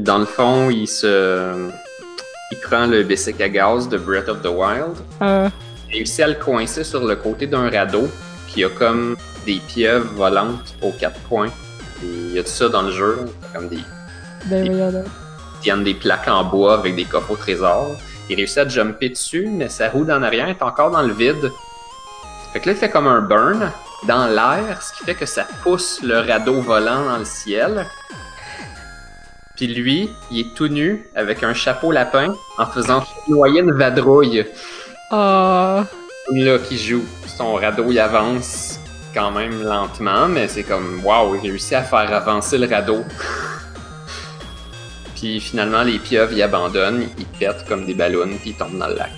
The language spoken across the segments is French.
Dans le fond, il se. Il prend le bicycle à gaz de Breath of the Wild. Euh, Il réussit à le coincer sur le côté d'un radeau. Puis il y a comme des pieuvres volantes aux quatre coins. Et il y a tout ça dans le jeu. Comme des. ben donc. tiennent des plaques en bois avec des coffres au trésor. Il réussit à jumper dessus, mais sa roue d'en arrière est encore dans le vide. Fait que là, il fait comme un burn dans l'air, ce qui fait que ça pousse le radeau volant dans le ciel. Puis lui, il est tout nu avec un chapeau lapin en faisant noyer une vadrouille. Ah, Là qui joue. Son radeau, il avance quand même lentement, mais c'est comme waouh, il réussit à faire avancer le radeau. puis finalement, les pieuvres, ils abandonnent, ils pètent comme des ballons, puis ils tombent dans le lac.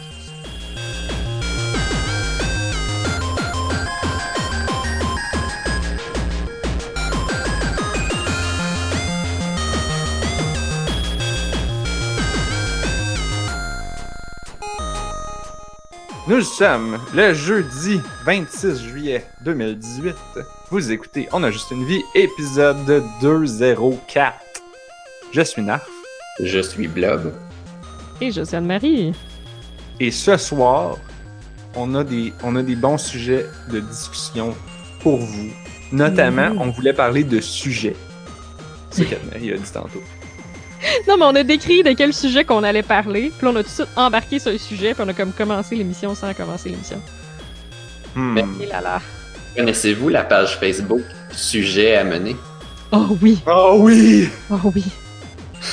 Nous sommes le jeudi 26 juillet 2018. Vous écoutez On a juste une vie, épisode 204. Je suis Narf Je suis Blob. et je suis Anne-Marie. et ce soir, on a des, on a des bons sujets de discussion pour vous. Notamment, Mhm. on voulait parler de sujets. C'est ce qu'Anne-Marie a dit tantôt. Non, mais on a décrit de quel sujet qu'on allait parler, puis on a tout de suite embarqué sur le sujet, puis on a comme commencé l'émission sans commencer l'émission. Hmm. Et là là. Connaissez-vous la page Facebook Sujet à mener? Oh oui, Oh oui! oh oui.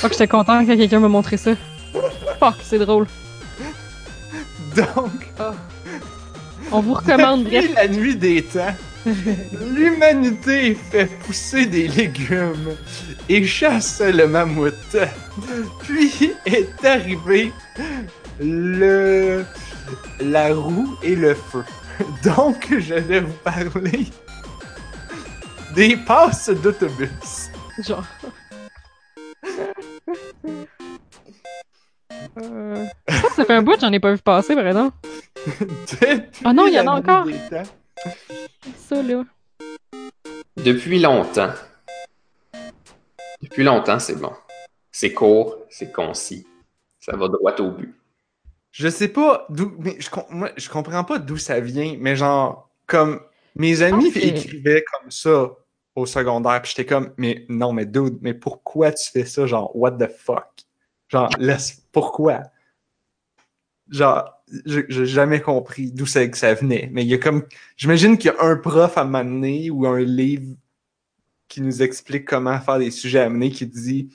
Oh, que j'étais content quand quelqu'un m'a montré ça. Fuck, c'est drôle. Donc, On vous recommande, depuis la nuit des temps, l'humanité fait pousser des légumes et chasse le mammouth. Puis est arrivé le la roue et le feu. Donc, je vais vous parler des passes d'autobus. Genre. Euh... ça fait un bout j'en ai pas vu passer, par exemple. Ah non, il y en a encore. des temps. Ça, là. Depuis longtemps. Depuis longtemps, c'est bon. C'est court, c'est concis. Ça va droit au but. Je sais pas d'où, mais je, moi, je comprends pas d'où ça vient, mais genre, comme, mes amis écrivaient comme ça au secondaire, puis j'étais comme, mais non, mais dude, mais pourquoi tu fais ça? Genre, what the fuck? Genre, laisse, pourquoi? Genre, j'ai jamais compris d'où ça, que ça venait, mais il y a comme, j'imagine qu'il y a un prof à m'amener ou un livre qui nous explique comment faire des sujets à mener qui dit,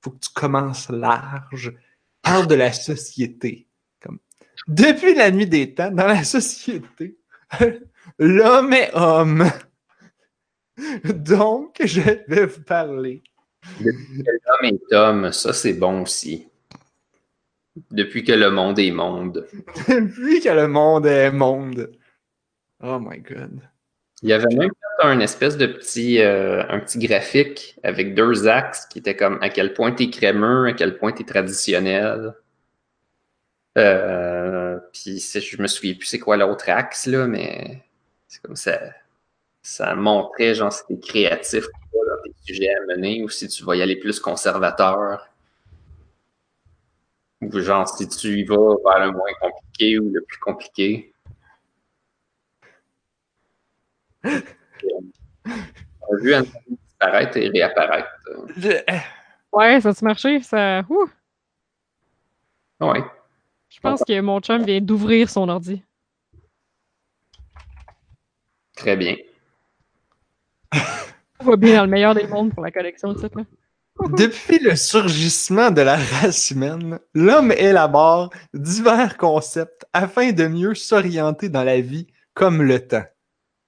faut que tu commences large, parle de la société. Comme, depuis la nuit des temps, dans la société, l'homme est homme. Donc, je vais vous parler. Homme est homme, ça c'est bon aussi. Depuis que le monde est monde. Depuis que le monde est monde. Oh my god. Il y avait même un espèce de petit, euh, un petit graphique avec deux axes qui était comme à quel point t'es crémeux, à quel point t'es traditionnel. Euh, puis je me souviens plus c'est quoi l'autre axe là, mais c'est comme ça. Ça montrait genre si t'es créatif ou pas dans tes sujets à mener ou si tu vas y aller plus conservateur. Ou genre si tu y vas vers le moins compliqué ou le plus compliqué? On a vu un disparaître et réapparaître. Je- Ouais, ça a-tu marché? Ça. Ouh! Ouais. Je pense que mon chum vient d'ouvrir son ordi. Très bien. On va bien dans le meilleur des mondes pour la collection de là. Depuis le surgissement de la race humaine, l'homme élabore divers concepts afin de mieux s'orienter dans la vie comme le temps.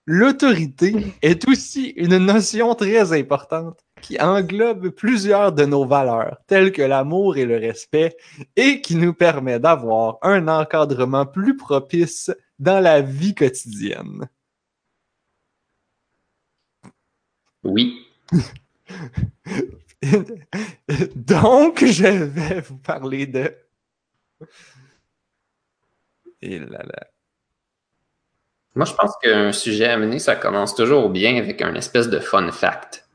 L'autorité est aussi une notion très importante qui englobe plusieurs de nos valeurs, telles que l'amour et le respect, et qui nous permet d'avoir un encadrement plus propice dans la vie quotidienne. Oui. Donc, je vais vous parler de... Et là là. Moi, je pense qu'un sujet à mener, ça commence toujours bien avec un espèce de fun fact.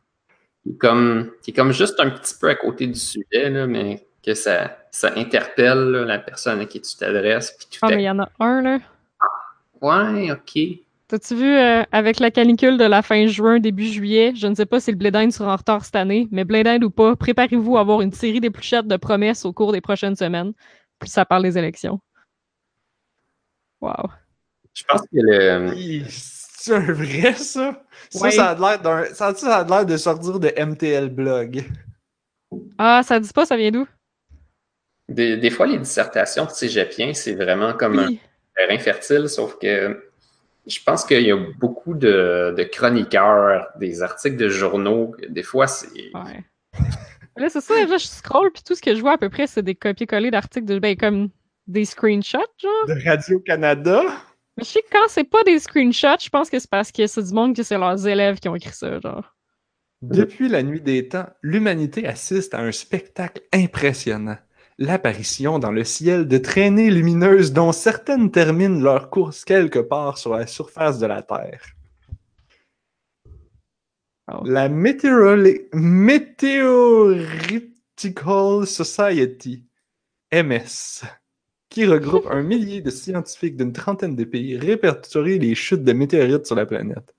qui est comme, qui est comme juste un petit peu à côté du sujet, là, mais que ça, ça interpelle là, la personne à qui tu t'adresses. puis tout Ah, mais il y en a un, là. Ouais, ok. T'as-tu vu, euh, avec la canicule de la fin juin, début juillet, je ne sais pas si le Blé d'Inde sera en retard cette année, mais Blé d'Inde ou pas, préparez-vous à avoir une série d'épluchettes de promesses au cours des prochaines semaines. Puis ça parle des élections. Wow. Je pense que le. Hi, C'est un vrai, ça? Ça, Ouais. ça a l'air d'un. Ça, ça a l'air de sortir de MTL Blog? Ah, ça dit pas, ça vient d'où? Des, des fois, les dissertations de cégepiens, c'est vraiment comme un terrain fertile, sauf que je pense qu'il y a beaucoup de, de chroniqueurs, des articles de journaux. Des fois, c'est. Ouais. Là, c'est ça, là, je scroll, puis tout ce que je vois à peu près, c'est des copier-coller d'articles, de, ben, comme des screenshots, genre. De Radio-Canada. Mais je sais que quand c'est pas des screenshots, je pense que c'est parce que c'est du monde que c'est leurs élèves qui ont écrit ça, genre. Depuis la nuit des temps, l'humanité assiste à un spectacle impressionnant. L'apparition dans le ciel de traînées lumineuses dont certaines terminent leur course quelque part sur la surface de la Terre. Oh. La Meteoroli- Meteoritical Society, MS, qui regroupe un millier de scientifiques d'une trentaine de pays, répertorie les chutes de météorites sur la planète.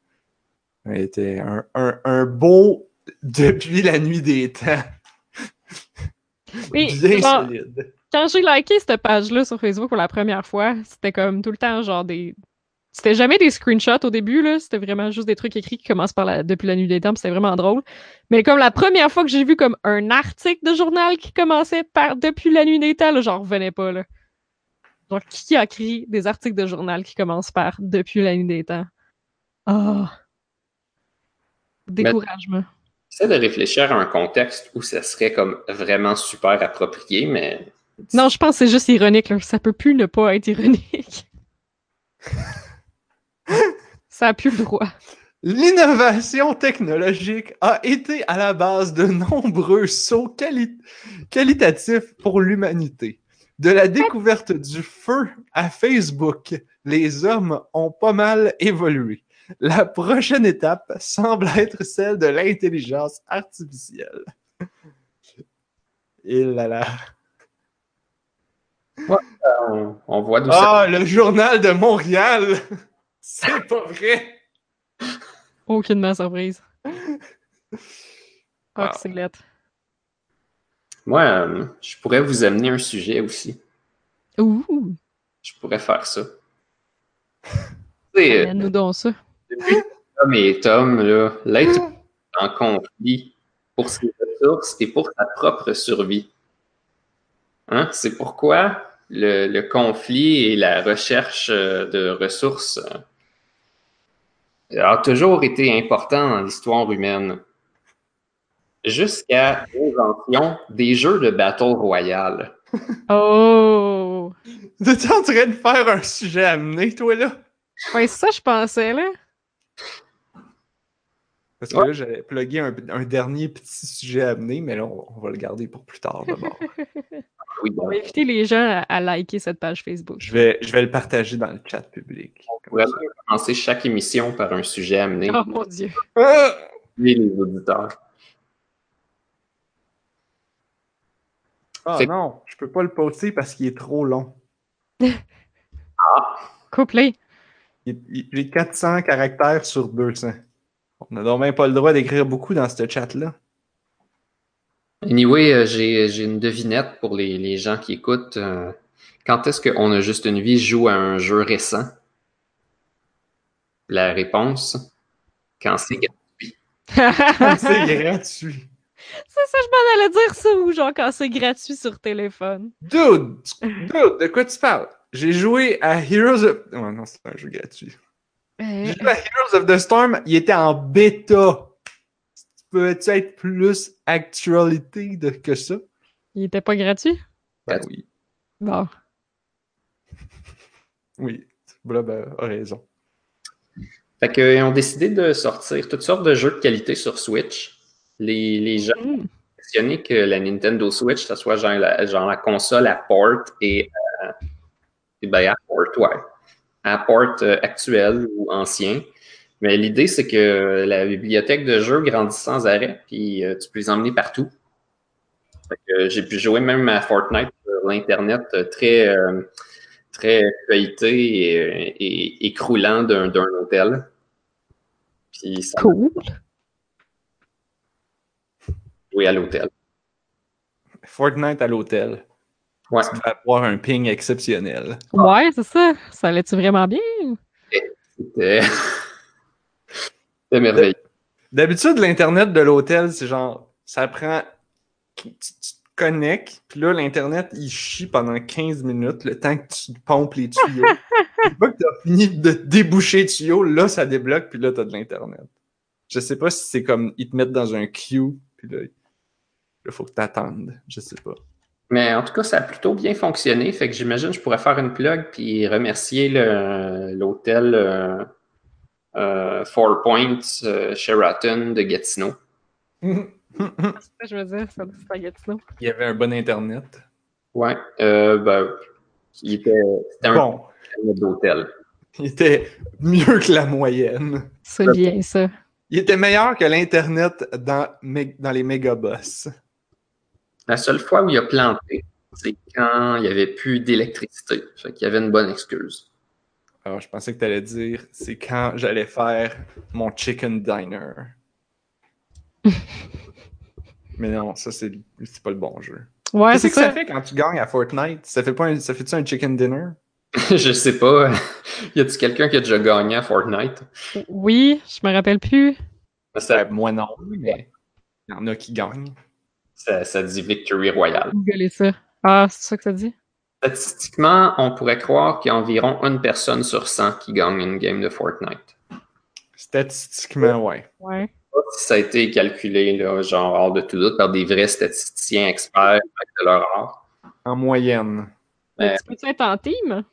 Été un, un, un beau depuis la nuit des temps. Oui, Bien solide. quand j'ai liké cette page-là sur Facebook pour la première fois, c'était comme tout le temps genre des. C'était jamais des screenshots au début, là. C'était vraiment juste des trucs écrits qui commencent par la... depuis la nuit des temps, c'était vraiment drôle. Mais comme la première fois que j'ai vu comme un article de journal qui commençait par depuis la nuit des temps, là, j'en revenais pas, là. Genre, qui a écrit des articles de journal qui commencent par depuis la nuit des temps? Ah. Découragement. J'essaie de réfléchir à un contexte où ça serait comme vraiment super approprié, mais. Non, je pense que c'est juste ironique, là. Ça peut plus ne pas être ironique. Ça a plus le droit. L'innovation technologique a été à la base de nombreux sauts quali- qualitatifs pour l'humanité. De la découverte du feu à Facebook, les hommes ont pas mal évolué. La prochaine étape semble être celle de l'intelligence artificielle. Et là là. On, on voit d'où ça. Ah, le journal de Montréal! C'est pas vrai! Aucunement surprise. Ah, que c'est lettre. Moi, euh, je pourrais vous amener un sujet aussi. Ouh, Je pourrais faire ça. Tu sais, euh, donc ça. Depuis Tom et Tom, là, l'être humain est en conflit pour ses ressources et pour sa propre survie. Hein? C'est pourquoi le, le conflit et la recherche euh, de ressources euh, a toujours été important dans l'histoire humaine. Jusqu'à l'invention des jeux de Battle Royale. Oh! T'es en train de faire un sujet amené, toi, là? Ouais, c'est ça, je pensais, là. Parce que là, j'allais plugger un, un dernier petit sujet amené, mais là, on, on va le garder pour plus tard, d'abord. Oui, On va inviter les gens à, à liker cette page Facebook. je, vais, je vais le partager dans le chat public. on pourrait commencer chaque émission par un sujet amené. Oh mon dieu. Ah! Et les auditeurs. Ah Fait- non, je peux pas le poster parce qu'il est trop long. Couplé. Il- il- J'ai 400 caractères sur 200. On n'a donc même pas le droit d'écrire beaucoup dans ce chat-là. Anyway, euh, j'ai, j'ai une devinette pour les, les gens qui écoutent. Euh, quand est-ce qu'on a juste une vie joue à un jeu récent? La réponse, quand c'est gratuit. C'est gratuit. C'est ça, je m'en allais dire ça, ou genre quand c'est gratuit sur téléphone. Dude, dude, de quoi tu parles? J'ai joué à Heroes of... Oh non, c'est un jeu gratuit. Euh, J'ai joué à Heroes of the Storm, il était en bêta. Peux-tu être plus actualité de que ça? il était pas gratuit? Ben oui, Bon. oui. Blob a a raison. Fait que, ils ont décidé de sortir toutes sortes de jeux de qualité sur Switch. Les, les gens ont questionné que la Nintendo Switch, ça soit genre la, genre la console à port et, euh, et ben, à port, ouais. À port euh, actuel ou ancien. Mais l'idée, c'est que la bibliothèque de jeux grandit sans arrêt, puis euh, tu peux les emmener partout. Que j'ai pu jouer même à Fortnite sur l'Internet euh, très, euh, très feuilleté et, et, et croulant d'un d'un hôtel. Puis ça Cool. jouer à l'hôtel. Fortnite à l'hôtel. Ouais. Tu devais avoir un ping exceptionnel. Ouais, c'est ça. Ça allait-tu vraiment bien? C'était c'était merveilleux. D'habitude, l'Internet de l'hôtel, c'est genre, ça prend. Tu, tu te connectes, puis là, l'Internet, il chie pendant 15 minutes, le temps que tu pompes les tuyaux. Une fois que t'as fini de déboucher les tuyaux, là, ça débloque, puis là, t'as de l'Internet. Je sais pas si c'est comme, ils te mettent dans un queue, puis là, il faut que t'attendes. Je sais pas. Mais en tout cas, ça a plutôt bien fonctionné. Fait que j'imagine que je pourrais faire une plug puis remercier l'hôtel euh, euh, Four Points euh, Sheraton de Gatineau. il Je veux dire, ça c'est pas Gatineau. y avait un bon Internet. Ouais. Euh, ben, il était, c'était un Bon, Internet d'hôtel. il était mieux que la moyenne. C'est bien ça. Il était meilleur que l'Internet dans, dans les mégaboss. La seule fois où il a planté, c'est quand il n'y avait plus d'électricité. Fait qu'il y avait une bonne excuse. Alors, je pensais que tu allais dire, c'est quand j'allais faire mon chicken diner. Mais non, ça, c'est c'est pas le bon jeu. Ouais, Qu'est-ce c'est que ça ça. fait quand tu gagnes à Fortnite? Ça fait pas un, ça fait-tu un chicken dinner? je sais pas. y a-t-il quelqu'un qui a déjà gagné à Fortnite? Oui, je me rappelle plus. Ça, Euh, moi non, mais il y en a qui gagnent. Ça, ça dit Victory Royale. Googlez ça. Ah, c'est ça que ça dit? Statistiquement, on pourrait croire qu'il y a environ une personne sur 100 qui gagne une game de Fortnite. Statistiquement, ouais. Ouais. pas si ça a été calculé, là, genre hors de tout doute, par des vrais statisticiens experts avec de leur art. En moyenne. Mais- Mais tu peux être en team?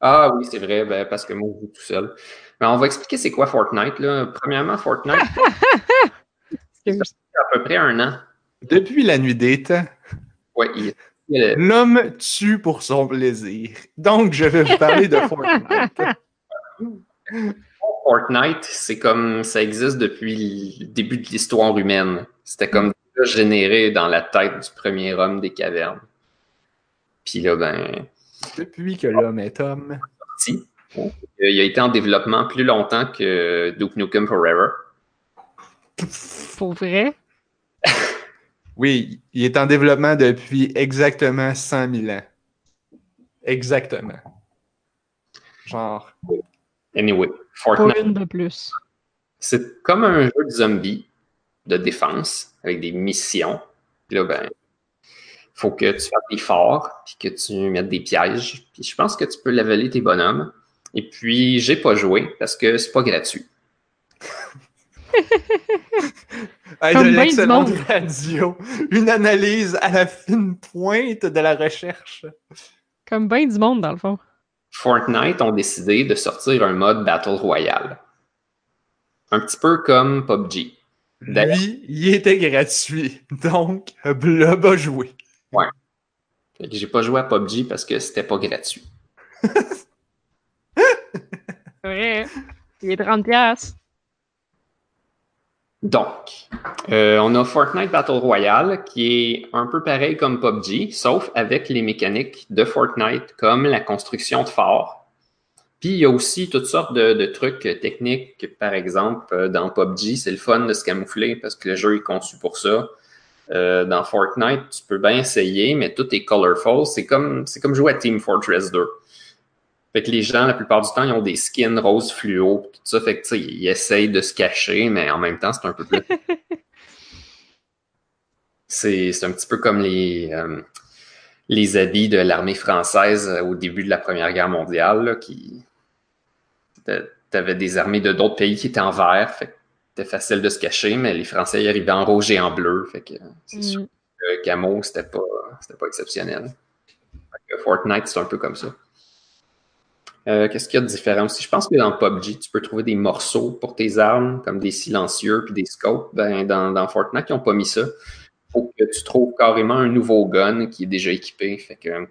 Ah oui, c'est vrai, ben, parce que moi, je joue tout seul. Mais on va expliquer c'est quoi Fortnite. Là. Premièrement, Fortnite. à peu près un an. Depuis la nuit des temps, Ouais, il- il- l'homme tue pour son plaisir? Donc, je vais vous parler de Fortnite. Fortnite, c'est comme ça existe depuis le début de l'histoire humaine. C'était comme déjà généré dans la tête du premier homme des cavernes. Puis là, ben, Depuis que l'homme est homme. si. Il a été en développement plus longtemps que Duke Nukem Forever. Pour vrai? Oui, il est en développement depuis exactement 100 000 ans. Exactement. Genre, Anyway, Fortnite, une de plus. c'est comme un jeu de zombies de défense avec des missions. Puis là, ben, faut que tu fasses des forts, puis que tu mettes des pièges. Puis je pense que tu peux leveler tes bonhommes. Et puis, j'ai pas joué parce que c'est pas gratuit. Hey, Comme de ben l'excellente monde. radio. Une analyse à la fine pointe de la recherche. Comme bien du monde, dans le fond. Fortnite ont décidé de sortir un mode Battle Royale. Un petit peu comme PUBG. D'ailleurs- Lui, il était gratuit. Donc, Blob a joué. Que J'ai pas joué à PUBG parce que c'était pas gratuit. C'est vrai. Il est 30$. Donc, euh, on a Fortnite Battle Royale qui est un peu pareil comme PUBG, sauf avec les mécaniques de Fortnite comme la construction de forts. Puis il y a aussi toutes sortes de, de trucs techniques. Par exemple, euh, dans PUBG, c'est le fun de se camoufler parce que le jeu est conçu pour ça. Euh, dans Fortnite, tu peux bien essayer, mais tout est colorful. C'est comme, c'est comme jouer à Team Fortress 2. Fait que les gens, la plupart du temps, ils ont des skins roses fluo, tout ça. Fait que, tu sais, ils essayent de se cacher, mais en même temps, c'est un peu plus. c'est, un petit peu comme les, euh, les habits de l'armée française euh, au début de la Première Guerre mondiale, là, qui. T'avais des armées de d'autres pays qui étaient en vert, fait que c'était facile de se cacher, mais les Français y arrivaient en rouge et en bleu. Fait que c'est sûr Mm. que camo, c'était pas, c'était pas exceptionnel. Fait que Fortnite, c'est un peu comme ça. Euh, Qu'est-ce qu'il y a de différent aussi? Je pense que dans PUBG, tu peux trouver des morceaux pour tes armes, comme des silencieux puis des scopes. Ben, dans, Fortnite, ils n'ont pas mis ça. faut que tu trouves carrément un nouveau gun qui est déjà équipé. Fait que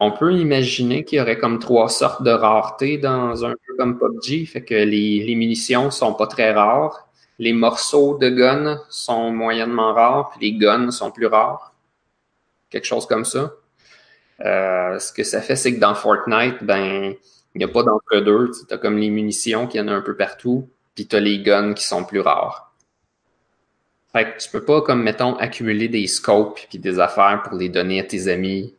on peut imaginer qu'il y aurait comme trois sortes de rareté dans un jeu comme PUBG. Fait que les, les munitions sont pas très rares. Les morceaux de gun sont moyennement rares, puis les guns sont plus rares. Quelque chose comme ça. Euh, ce que ça fait, c'est que dans Fortnite, ben, il n'y a pas d'entre-deux. Tu as comme les munitions qui y en a un peu partout, puis tu as les guns qui sont plus rares. Fait que tu peux pas, comme, mettons, accumuler des scopes puis des affaires pour les donner à tes amis.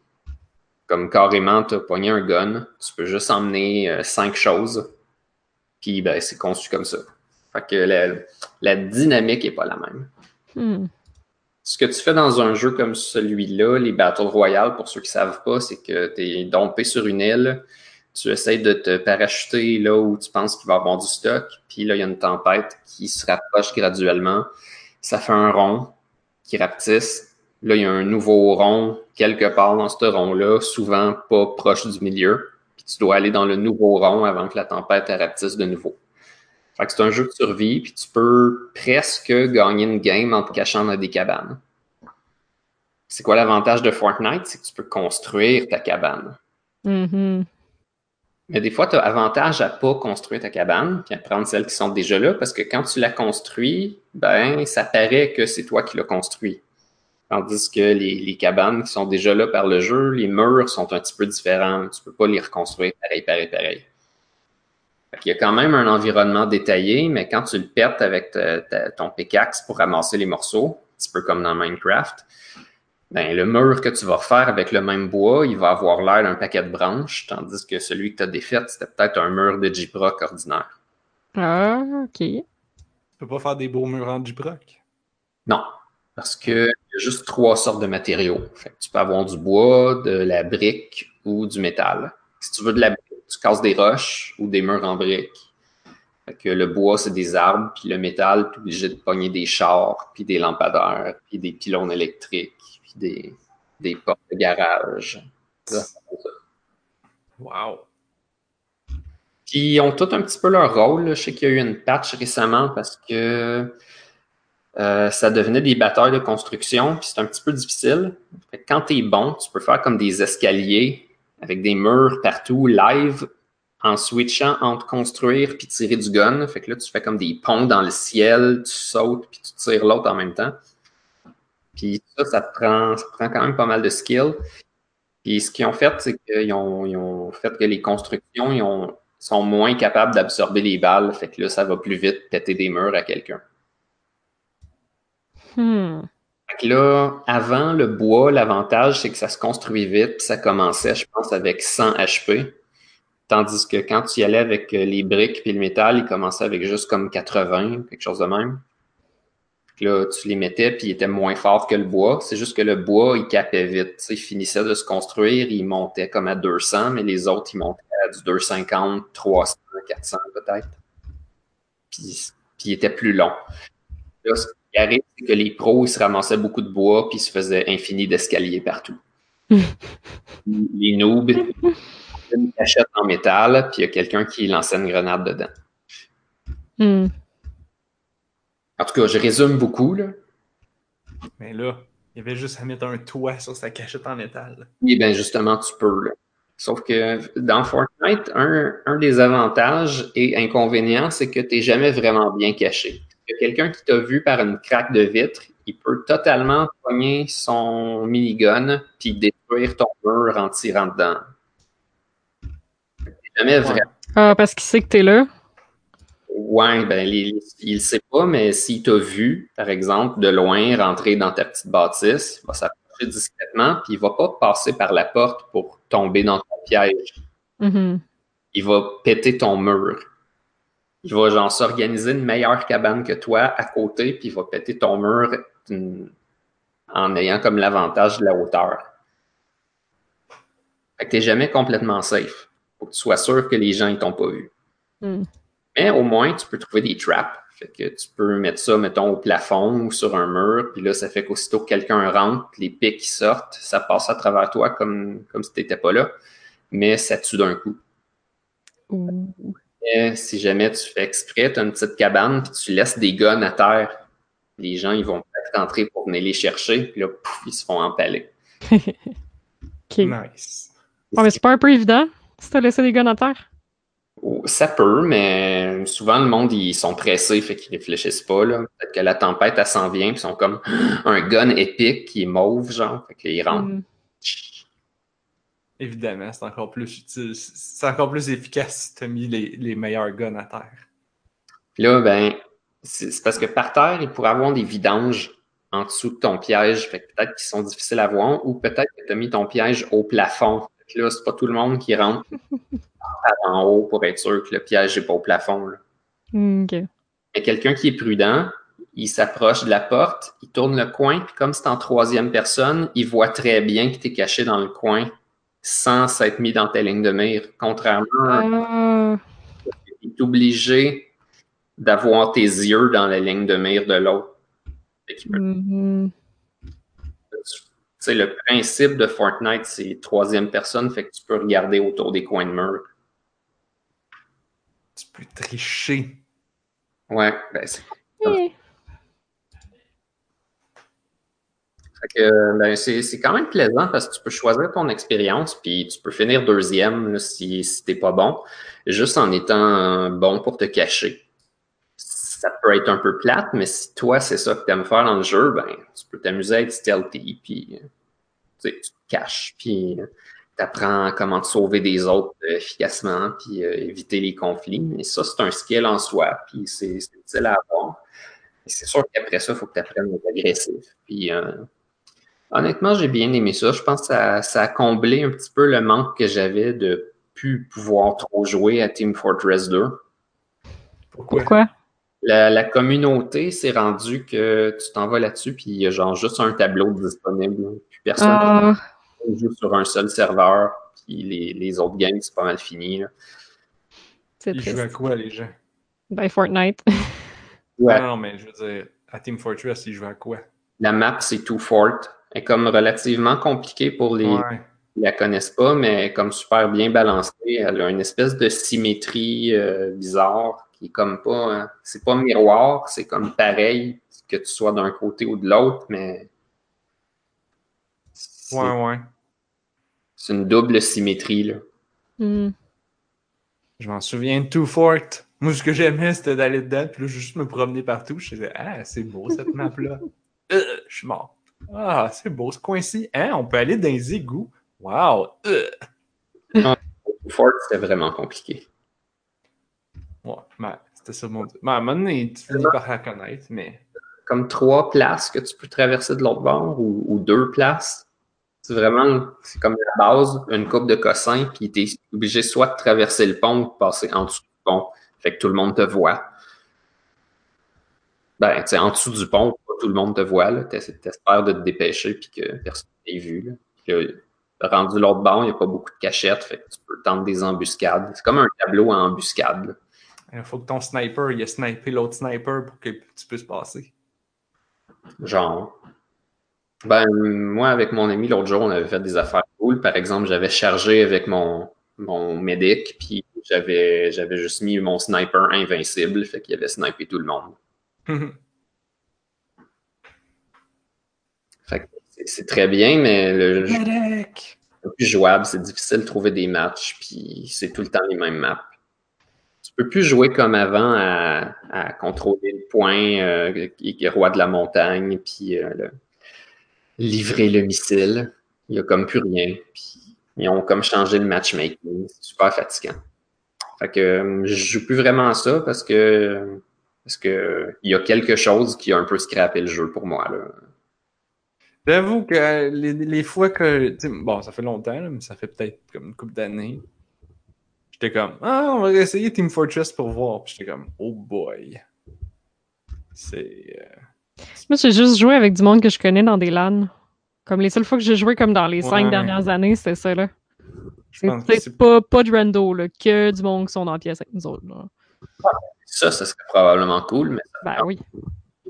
Comme carrément, tu as pogné un gun, tu peux juste emmener euh, cinq choses, puis ben, c'est conçu comme ça. Fait que la, dynamique est pas la même. Hmm. Ce que tu fais dans un jeu comme celui-là, les Battle Royale, pour ceux qui savent pas, c'est que tu es dompé sur une île, tu essaies de te parachuter là où tu penses qu'il va avoir du stock, puis là, il y a une tempête qui se rapproche graduellement. Ça fait un rond qui rapetisse. Là, il y a un nouveau rond quelque part dans ce rond-là, souvent pas proche du milieu. Puis tu dois aller dans le nouveau rond avant que la tempête rapetisse de nouveau. Fait que c'est un jeu de survie, puis tu peux presque gagner une game en te cachant dans des cabanes. C'est quoi l'avantage de Fortnite? C'est que tu peux construire ta cabane. Mhm. Mais des fois, tu as avantage à pas construire ta cabane, puis à prendre celles qui sont déjà là, parce que quand tu la construis, ben, ça paraît que c'est toi qui l'as construit. Tandis que les, les, cabanes qui sont déjà là par le jeu, les murs sont un petit peu différents. Tu peux pas les reconstruire pareil, pareil, pareil. Il y a quand même un environnement détaillé, mais quand tu le perds avec ton pickaxe pour ramasser les morceaux, un petit peu comme dans Minecraft, ben, le mur que tu vas faire avec le même bois, il va avoir l'air d'un paquet de branches, tandis que celui que tu as défait, c'était peut-être un mur de J-Proc ordinaire. Ah, ok. Tu peux pas faire des beaux murs en J-Proc? Non, parce qu'il y a juste trois sortes de matériaux. Fait que tu peux avoir du bois, de la brique ou du métal. Si tu veux de la brique, tu casses des roches ou des murs en brique. Fait que le bois, c'est des arbres, puis le métal, tu es obligé de pogner des chars, puis des lampadaires, puis des pylônes électriques puis des, des portes de garage. Wow! Puis ils ont tous un petit peu leur rôle. Je sais qu'il y a eu une patch récemment parce que euh, ça devenait des batailles de construction, puis c'est un petit peu difficile. Fait que quand tu es bon, tu peux faire comme des escaliers avec des murs partout, live, en switchant entre construire puis tirer du gun. Fait que là, tu fais comme des ponts dans le ciel, tu sautes puis tu tires l'autre en même temps. Puis ça, ça prend, quand même pas mal de skill. Puis ce qu'ils ont fait, c'est qu'ils ont, fait que les constructions sont moins capables d'absorber les balles. Fait que là, ça va plus vite péter des murs à quelqu'un. Hmm. Fait que là, avant le bois, l'avantage, c'est que ça se construit vite. Ça commençait, je pense, avec 100 HP. Tandis que quand tu y allais avec les briques puis le métal, il commençait avec juste comme 80, quelque chose de même. Là, tu les mettais, puis ils étaient moins forts que le bois. C'est juste que le bois, il capait vite. Il finissait de se construire, il montait comme à 200, mais les autres, ils montaient à du 250, 300, 400 peut-être. Puis, puis il était plus long. Qui arrive, c'est que les pros, ils se ramassaient beaucoup de bois, puis ils se faisaient infini d'escaliers partout. les noobs, une cachette en métal, puis il y a quelqu'un qui lançait une grenade dedans. Hmm. En tout cas, je résume beaucoup, là. Mais là, il y avait juste à mettre un toit sur sa cachette en métal. Et bien, justement, tu peux, là. Sauf que dans Fortnite, un, un des avantages et inconvénients, c'est que tu n'es jamais vraiment bien caché. Quelqu'un qui t'a vu par une craque de vitre, il peut totalement pogner son minigun puis détruire ton mur en tirant dedans. Jamais vrai. Ah, parce qu'il sait que t'es là? Ouais, ben, il, il le sait pas, mais s'il t'a vu, par exemple, de loin rentrer dans ta petite bâtisse, il va s'approcher discrètement, puis il va pas passer par la porte pour tomber dans ton piège. Mhm. Il va péter ton mur. Il va, genre, s'organiser une meilleure cabane que toi à côté, puis il va péter ton mur en ayant comme l'avantage de la hauteur. Fait que t'es jamais complètement safe. Faut que tu sois sûr que les gens, ils t'ont pas vu. Hmm. Mais au moins, tu peux trouver des traps. Fait que tu peux mettre ça, mettons, au plafond ou sur un mur, puis là, ça fait qu'aussitôt que quelqu'un rentre, les pics qui sortent, ça passe à travers toi comme, comme si tu n'étais pas là, mais ça tue d'un coup. Ouh. Si jamais tu fais exprès, tu as une petite cabane, puis tu laisses des guns à terre, les gens, ils vont peut-être entrer pour venir les chercher, puis là, pouf, ils se font empaler. Ok. Nice. Ouais, mais c'est pas un peu évident si t'as laissé des guns à terre? Oh, Ça peut, mais souvent le monde, ils sont pressés, fait qu'ils réfléchissent pas. là. Peut-être que la tempête, elle s'en vient, puis ils sont comme un gun épique qui est mauve, genre. Fait qu'ils rentrent. Hmm. Évidemment, c'est encore plus utile. C'est encore plus efficace si t'as mis les, les meilleurs guns à terre. Puis là, ben, c'est parce que par terre, il pourrait avoir des vidanges en dessous de ton piège. Fait que peut-être qu'ils sont difficiles à voir, ou peut-être que tu as mis ton piège au plafond. Fait que là, c'est pas tout le monde qui rentre en haut pour être sûr que le piège n'est pas au plafond. là. Hmm, ok. Mais quelqu'un qui est prudent, il s'approche de la porte, il tourne le coin, puis comme c'est en troisième personne, il voit très bien que tu es caché dans le coin sans s'être mis dans ta ligne de mire. Contrairement à Ah, tu es obligé d'avoir tes yeux dans la ligne de mire de l'autre. Sais, le principe de Fortnite, c'est troisième personne, fait que tu peux regarder autour des coins de mur. Tu peux tricher. Ouais, ben c'est. Fait que, ben, c'est quand même plaisant parce que tu peux choisir ton expérience, puis tu peux finir deuxième si, si t'es pas bon, juste en étant bon pour te cacher. Ça peut être un peu plate, mais si toi, c'est ça que tu aimes faire dans le jeu, ben, tu peux t'amuser à être stealthy, puis euh, tu te caches, puis tu apprends comment te sauver des autres euh, efficacement, puis euh, éviter les conflits. Mais ça, c'est un skill en soi, puis c'est utile à avoir. C'est sûr qu'après ça, il faut que tu apprennes à être agressif. Puis, euh, honnêtement, j'ai bien aimé ça. Je pense que ça, ça a comblé un petit peu le manque que j'avais de plus pouvoir trop jouer à Team Fortress 2. Pourquoi? Pourquoi? La, la communauté s'est rendue que tu t'en vas là-dessus, puis il y a genre juste un tableau disponible. Puis personne ne joue sur un seul serveur, puis les, les autres games, c'est pas mal fini. là. c'est Ils jouent à quoi, les gens? Ben, Fortnite. Ouais. Non, non, mais je veux dire, à Team Fortress, ils jouent à quoi? La map, c'est Too Fort. Elle est comme relativement compliquée pour les, Ouais. qui la connaissent pas, mais elle est comme super bien balancée. Elle a une espèce de symétrie euh, bizarre qui est comme pas. hein, c'est pas miroir, c'est comme pareil que tu sois d'un côté ou de l'autre, mais. C'est Ouais, ouais. c'est une double symétrie, là. Hmm. Je m'en souviens de Too Fort. Moi, ce que j'aimais, c'était d'aller dedans, puis là, juste me promener partout. Je disais, ah, c'est beau cette map-là. Euh, je suis mort. Ah, c'est beau ce coin-ci. Hein, on peut aller dans les égouts. Wow. Euh. Fort, c'était vraiment compliqué. Ouais, ben, c'était ça mon. Ben, à un moment donné, tu finis par la connaître, mais. Comme trois places que tu peux traverser de l'autre bord ou, ou deux places. C'est vraiment, c'est comme la base, une coupe de cossins, puis t'es obligé soit de traverser le pont ou de passer en dessous du pont. Fait que tout le monde te voit. Ben, tu sais, en dessous du pont, tout le monde te voit, T'espères de te dépêcher puis que personne t'ait vu, là. Puis là, rendu l'autre bord, il n'y a pas beaucoup de cachettes, fait que tu peux tenter des embuscades. C'est comme un tableau en embuscade. Il faut que ton sniper, il a snipé l'autre sniper pour que tu puisses passer. Genre. Ben, moi, avec mon ami, l'autre jour, on avait fait des affaires cool. Par exemple, j'avais chargé avec mon, mon médic, puis j'avais, j'avais juste mis mon sniper invincible, fait qu'il avait snipé tout le monde. Fait que c'est, très bien, mais le jeu est plus jouable, c'est difficile de trouver des matchs, puis c'est tout le temps les mêmes maps. Tu peux plus jouer comme avant à, à contrôler le point, euh, est roi de la montagne, puis euh, le- livrer le missile. Il y a comme plus rien. Puis ils ont comme changé le matchmaking. C'est super fatigant. Fait que euh, je joue plus vraiment à ça parce que parce que il y a quelque chose qui a un peu scrappé le jeu pour moi. Là. J'avoue que les, les fois que. Bon, ça fait longtemps, là, mais ça fait peut-être comme une couple d'années. J'étais comme, ah, on va essayer Team Fortress pour voir. Puis j'étais comme, oh boy. C'est. euh, Moi, j'ai juste joué avec du monde que je connais dans des LAN. Comme les seules fois que j'ai joué comme dans les cinq dernières années, c'était ça, là. je C'est pense que c'est c'est pas, pas de rando, là, que du monde qui sont dans la pièce avec nous autres. Là. Ça, ça serait probablement cool, mais Ben oui.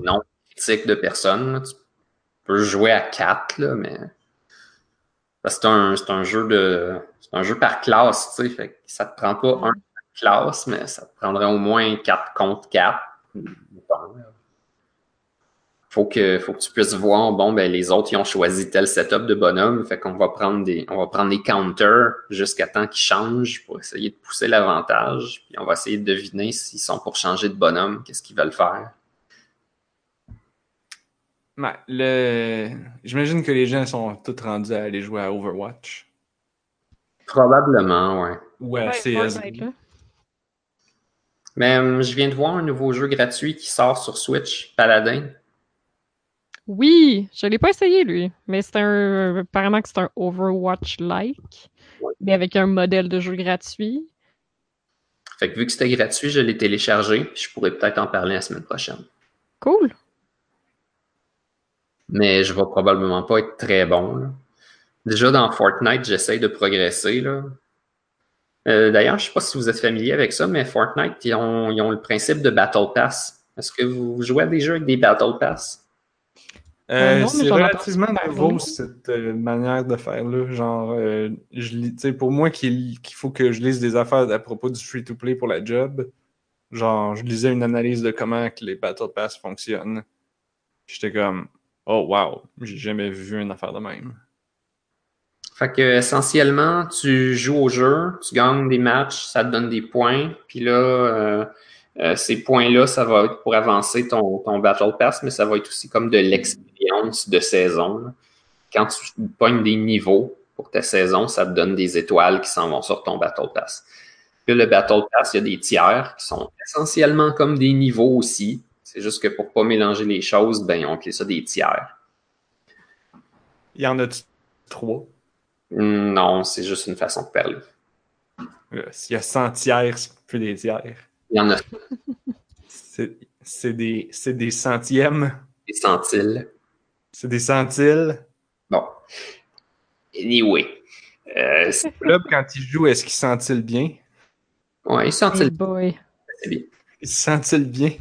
non critique de personne. là. Tu peux jouer à 4, là, mais. C'est un, un jeu de. C'est un jeu par classe, tu sais. Ça te prend pas un classe, mais ça te prendrait au moins 4 contre 4. faut que, faut que tu puisses voir, bon, ben, les autres, ils ont choisi tel setup de bonhomme, fait qu'on va prendre des, on va prendre des counters jusqu'à temps qu'ils changent pour essayer de pousser l'avantage, puis on va essayer de deviner s'ils sont pour changer de bonhomme, qu'est-ce qu'ils veulent faire. Le... J'imagine que les gens sont tous rendus à aller jouer à Overwatch. Probablement, ouais. Ou à Ouais, CS. Fortnite, là. Mais hum, je viens de voir un nouveau jeu gratuit qui sort sur Switch, Paladin. Oui, je l'ai pas essayé lui, mais c'est un apparemment que c'est un Overwatch-like, Ouais. mais avec un modèle de jeu gratuit. Fait que vu que c'était gratuit, je l'ai téléchargé, puis je pourrais peut-être en parler la semaine prochaine. Cool. Mais je vais probablement pas être très bon. là. Déjà dans Fortnite, j'essaye de progresser. Là. Euh, D'ailleurs, je sais pas si vous êtes familier avec ça, mais Fortnite, ils ont, ils ont le principe de Battle Pass. Est-ce que vous jouez à des jeux avec des Battle Pass? Euh, Euh, non, mais c'est relativement nouveau cette euh, manière de faire-là. Genre, euh, je lis- tu sais, pour moi qu'il qu'il faut que je lise des affaires à propos du free-to-play pour la job, genre, je lisais une analyse de comment que les Battle Pass fonctionnent. J'étais comme, oh wow, j'ai jamais vu une affaire de même. Fait que essentiellement, tu joues au jeu, tu gagnes des matchs, ça te donne des points, puis là, euh, euh, ces points-là, ça va être pour avancer ton, ton Battle Pass, mais ça va être aussi comme de l'expérience de saison. Quand tu pognes des niveaux pour ta saison, ça te donne des étoiles qui s'en vont sur ton Battle Pass. Puis le Battle Pass, il y a des tiers qui sont essentiellement comme des niveaux aussi. C'est juste que pour pas mélanger les choses, ben, on appelle ça des tiers. Il y en a trois? Non, c'est juste une façon de parler. Euh, S'il y a 100 tiers, c'est plus des tiers. Il y en a C'est c'est des, c'est des centièmes, des centiles. c'est des centiles. Bon. Anyway. Euh, c'est- Là, quand ils jouent, est-ce qu'ils sentent-ils bien? ouais, ils Hey centiles, boy. c'est bien. Ils se sentent-ils bien?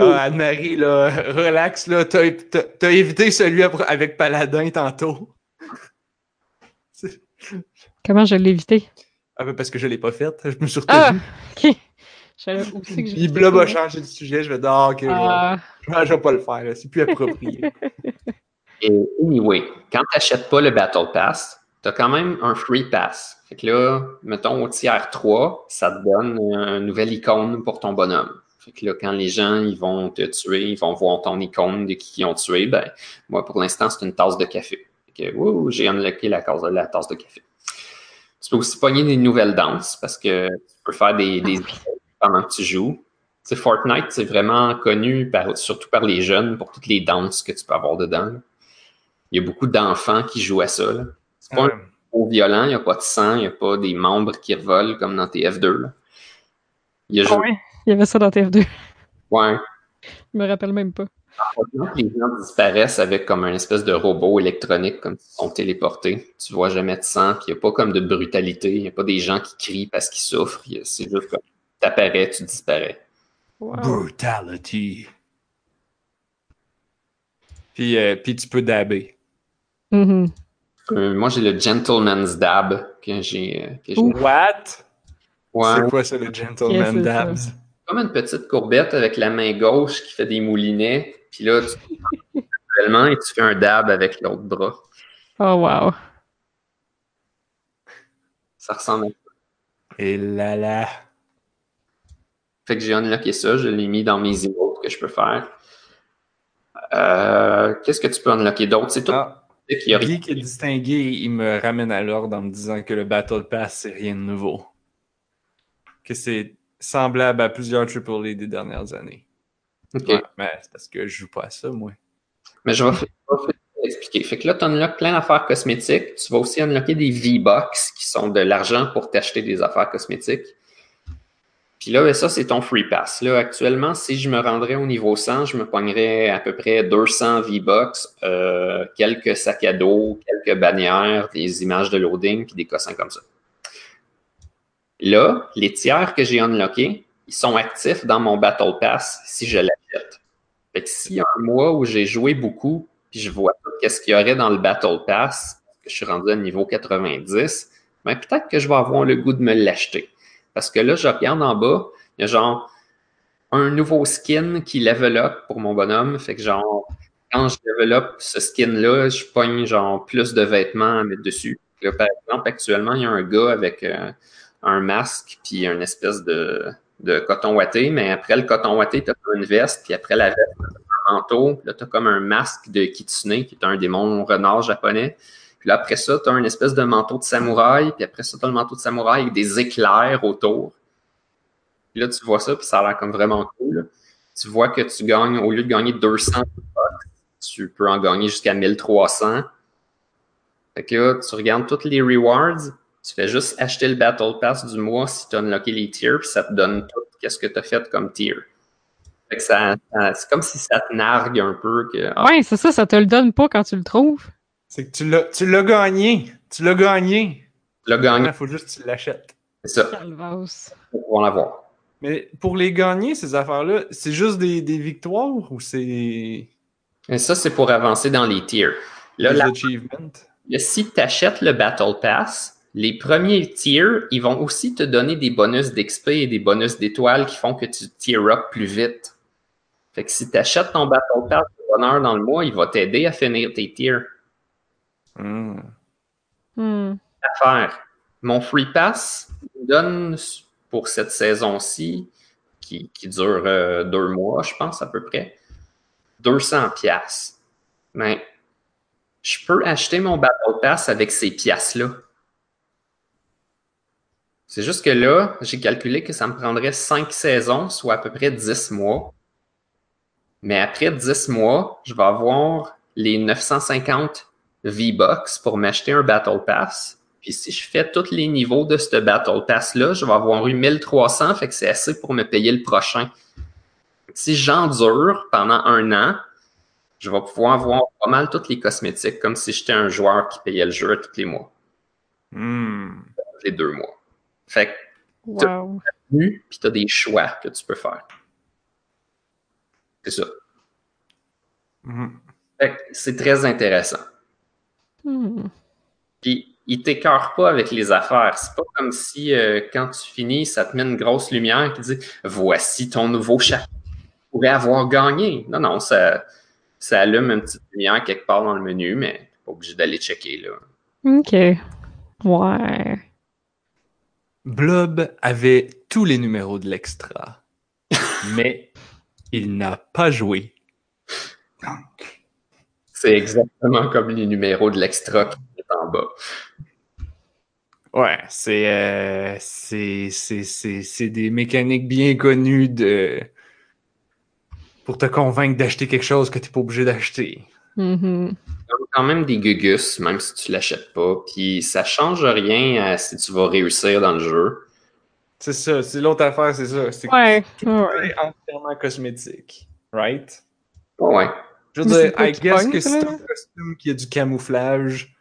Ah, Anne-Marie, là, relax, là, t'as, t'as- t'as évité celui avec Paladin tantôt. Comment je l'ai évité? Ah, ben, parce que je l'ai pas fait, je me suis Ah! retenu. Ok. Je aussi que Puis changé de sujet, je vais dire, ah, ok, je vais- Ah, je vais- je vais pas le faire, là, c'est plus approprié. Et anyway, quand tu n'achètes pas le Battle Pass, tu as quand même un free pass. Fait que là, mettons au tiers 3, ça te donne une nouvelle icône pour ton bonhomme. Fait que là, quand les gens ils vont te tuer, ils vont voir ton icône de qui ils ont tué, ben, moi, pour l'instant, c'est une tasse de café. Fait que, j'ai unlocké la, case- la tasse de café. Tu peux aussi pogner des nouvelles danses parce que tu peux faire des, des pendant que tu joues. Tu sais, Fortnite, c'est vraiment connu par, surtout par les jeunes pour toutes les danses que tu peux avoir dedans. Il y a beaucoup d'enfants qui jouent à ça. là. C'est pas un trop violent, il n'y a pas de sang, il n'y a pas des membres qui revolent comme dans TF2. Là. Il y a ah juste- ouais, il y avait ça dans TF2. ouais, Je me rappelle même pas. Quand les gens disparaissent avec comme un espèce de robot électronique, comme ils sont téléportés. Tu vois jamais de sang, puis il n'y a pas comme de brutalité. Il n'y a pas des gens qui crient parce qu'ils souffrent. C'est juste comme t'apparais, tu disparais. Wow. Brutality. Puis, euh, puis tu peux dabber. Mhm. Euh, moi, j'ai le Gentleman's Dab que j'ai. euh. What? Ouais, C'est quoi ça, le gentleman Qu'est-ce que c'est dabs? ça? comme une petite courbette avec la main gauche qui fait des moulinets. Puis là, tu et tu fais un dab avec l'autre bras. Oh wow. Ça ressemble à Et là là. Fait que j'ai unlocké ça, je l'ai mis dans mes emotes que je peux faire. Euh, Qu'est-ce que tu peux unlocker d'autre? C'est tout. Ah, Y a qui est distingué, il me ramène à l'ordre en me disant que le Battle Pass, c'est rien de nouveau. Que c'est semblable à plusieurs Triple A des dernières années. Ouais, mais c'est parce que je joue pas à ça, moi. Mais je vais, je vais expliquer. Fait que là, tu unlockes plein d'affaires cosmétiques. Tu vas aussi unlocker des V-Bucks qui sont de l'argent pour t'acheter des affaires cosmétiques. Puis là, ben, ça, c'est ton free pass. Là, actuellement, si je me rendrais au niveau 100, je me pognerais à peu près 200 V-Bucks, euh, quelques sacs à dos, quelques bannières, des images de loading, puis des cossins comme ça. Là, les tiers que j'ai unlockés, ils sont actifs dans mon Battle Pass si je l'achète. Fait que s'il y a un mois où j'ai joué beaucoup, puis je vois qu'est-ce qu'il y aurait dans le Battle Pass, que je suis rendu à niveau 90, ben peut-être que je vais avoir le goût de me l'acheter. Parce que là, je regarde en bas, il y a genre un nouveau skin qui level up pour mon bonhomme. Fait que genre, quand je développe ce skin-là, je pogne genre plus de vêtements à mettre dessus. Par exemple, actuellement, il y a un gars avec euh, un masque puis une espèce de, coton ouaté, mais après le coton ouaté, tu as une veste, puis après la veste, tu as un manteau, puis là, tu as comme un masque de Kitsune, qui est un démon renard japonais. Puis là, après ça, tu as une espèce de manteau de samouraï, puis après ça, tu as le manteau de samouraï avec des éclairs autour. Puis là, tu vois ça, puis ça a l'air comme vraiment cool. Tu vois que tu gagnes, au lieu de gagner 200 tu peux en gagner jusqu'à 1300. Fait que là, tu regardes tous les rewards, tu fais juste acheter le Battle Pass du mois si tu as unlocké les tiers, puis ça te donne tout qu'est-ce que tu as fait comme tier. Fait que ça, c'est comme si ça te nargue un peu que ah, Ouais, c'est ça, ça te le donne pas quand tu le trouves. C'est que tu l'as, tu l'as gagné. Tu l'as gagné. tu l'as gagné, Il faut juste que tu l'achètes. c'est ça, pour pouvoir l'avoir. Mais pour les gagner, ces affaires-là, c'est juste des, des victoires ou c'est Et ça, c'est pour avancer dans les tiers. Là, la- achievements? là, si tu achètes le Battle Pass, les premiers tiers, ils vont aussi te donner des bonus d'XP et des bonus d'étoiles qui font que tu tier up plus vite. Fait que si tu achètes ton Battle Pass de bonheur dans le mois, il va t'aider à finir tes tiers. Hmm. Hmm. à faire. Mon Free Pass donne pour cette saison-ci, qui, qui dure euh, deux mois, je pense, à peu près, 200 pièces. Mais je peux acheter mon Battle Pass avec ces pièces-là. C'est juste que là, j'ai calculé que ça me prendrait 5 saisons, soit à peu près 10 mois. Mais après 10 mois, je vais avoir les 950 V-Bucks pour m'acheter un Battle Pass. Puis si je fais tous les niveaux de ce Battle Pass-là, je vais avoir eu 1300, fait que c'est assez pour me payer le prochain. Si j'endure pendant un an, je vais pouvoir avoir pas mal tous les cosmétiques, comme si j'étais un joueur qui payait le jeu à tous les mois, Hmm. les deux mois. Fait que Wow. nu, puis tu as des choix que tu peux faire. C'est ça. Hmm. Fait que c'est très intéressant. Hmm. Puis, il t'écœure pas avec les affaires. C'est pas comme si, euh, quand tu finis, ça te met une grosse lumière qui dit Voici ton nouveau chapitre. Tu pourrais avoir gagné. Non, non, ça, ça allume une petite lumière quelque part dans le menu, mais t'es pas obligé d'aller checker, là. OK. Ouais. Blob avait tous les numéros de l'extra, mais il n'a pas joué. C'est exactement comme les numéros de l'extra qui est en bas. Ouais, c'est euh, c'est c'est- c'est- c'est des mécaniques bien connues de pour te convaincre d'acheter quelque chose que tu n'es pas obligé d'acheter. Il y a quand même des gugus, même si tu l'achètes pas. Puis, ça change rien à si tu vas réussir dans le jeu. C'est ça, c'est l'autre affaire, c'est ça. C'est que Ouais. ouais. entièrement cosmétique, right? Ouais. Je veux dire, I guess que si t'as un costume qui a du camouflage,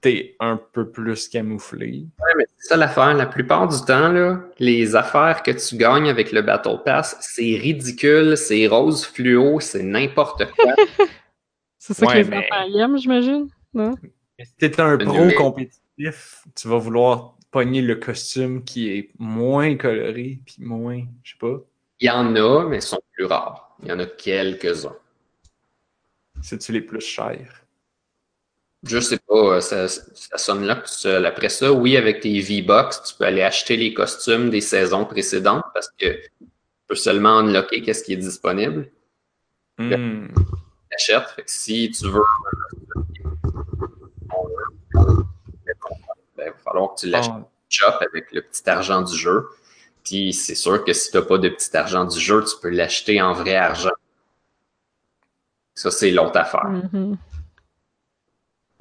t'es un peu plus camouflé. Ouais, mais c'est ça l'affaire. La plupart du temps, là, les affaires que tu gagnes avec le Battle Pass, c'est ridicule, c'est rose fluo, c'est n'importe quoi. C'est ça Ouais, que les mais- enfants aiment, j'imagine. Non? Si t'es un pro compétitif, tu vas vouloir pogner le costume qui est moins coloré, puis moins, je sais pas, Il y en a, mais ils sont plus rares. Il y en a quelques-uns. C'est-tu les plus chers? Je sais pas, ça, ça sonne là tu seul. Après ça, oui, avec tes V-Bucks, tu peux aller acheter les costumes des saisons précédentes parce que tu peux seulement unlocker qu'est-ce qui est disponible. Hmm. Fait que si tu veux ben, il va falloir que tu l'achètes Ah, shop avec le petit argent du jeu. Puis c'est sûr que si tu n'as pas de petit argent du jeu, tu peux l'acheter en vrai argent. Ça, c'est l'autre affaire. Mhm.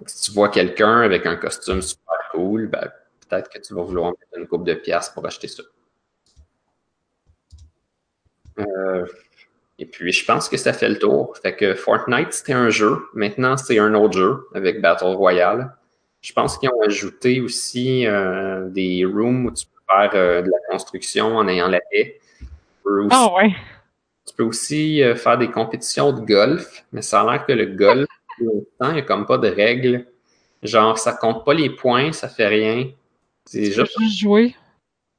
Si tu vois quelqu'un avec un costume super cool, ben, peut-être que tu vas vouloir mettre une coupe de pièces pour acheter ça. Euh, et puis, je pense que ça fait le tour. Fait que Fortnite, c'était un jeu. Maintenant, c'est un autre jeu avec Battle Royale. Je pense qu'ils ont ajouté aussi euh, des rooms où tu peux faire euh, de la construction en ayant la paix. Ah ouais. Tu peux aussi euh, faire des compétitions de golf, mais ça a l'air que le golf, pour l'instant, il n'y a comme pas de règles. Genre, ça compte pas les points, ça fait rien. C'est Tu peux juste juste jouer.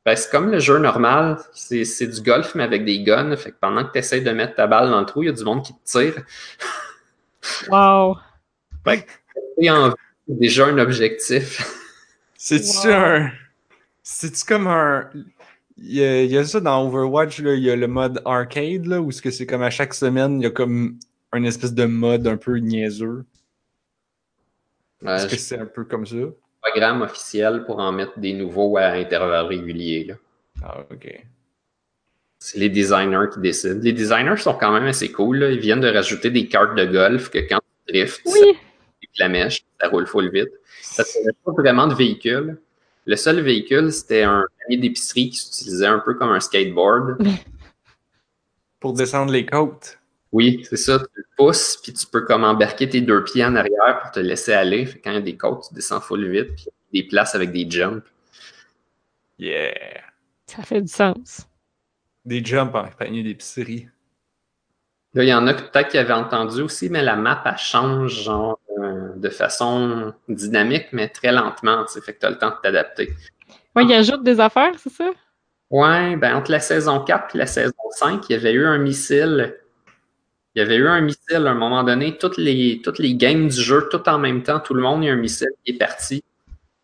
Ben, c'est comme le jeu normal. C'est c'est du golf, mais avec des guns. Fait que pendant que tu essaies de mettre ta balle dans le trou, il y a du monde qui te tire. Wow. En vue, c'est déjà un objectif. C'est-tu Wow. un. C'est-tu comme un. Il y, a, il y a ça dans Overwatch, là, il y a le mode arcade, là, où est-ce que c'est comme à chaque semaine, il y a comme un espèce de mode un peu niaiseux. Ouais, Est-ce que c'est un peu comme ça? un programme officiel pour en mettre des nouveaux à intervalles réguliers. là. Ah, ok. C'est les designers qui décident. Les designers sont quand même assez cool. là. Ils viennent de rajouter des cartes de golf que quand tu drifts, ça Oui. pique la mèche, ça roule full vite. Ça ne pas vraiment de véhicule. Le seul véhicule, c'était un panier d'épicerie qui s'utilisait un peu comme un skateboard. Pour descendre les côtes. Oui, c'est ça. Tu le pousses, puis tu peux comme embarquer tes deux pieds en arrière pour te laisser aller. Fait quand il y a des côtes, tu descends full vite, puis il y a des places avec des jumps. Yeah! Ça fait du sens. Des jumps en panier d'épicerie. Là, il y en a que peut-être qui avaient entendu aussi, mais la map, elle change genre euh, de façon dynamique, mais très lentement. tu sais. Fait que tu as le temps de t'adapter. Ouais, il ajoute des affaires, c'est ça? Ouais, ben entre la saison 4 et la saison 5, il y avait eu un missile. Il y avait eu un missile à un moment donné. Toutes les, toutes les games du jeu, tout en même temps, tout le monde, il y a un missile qui est parti,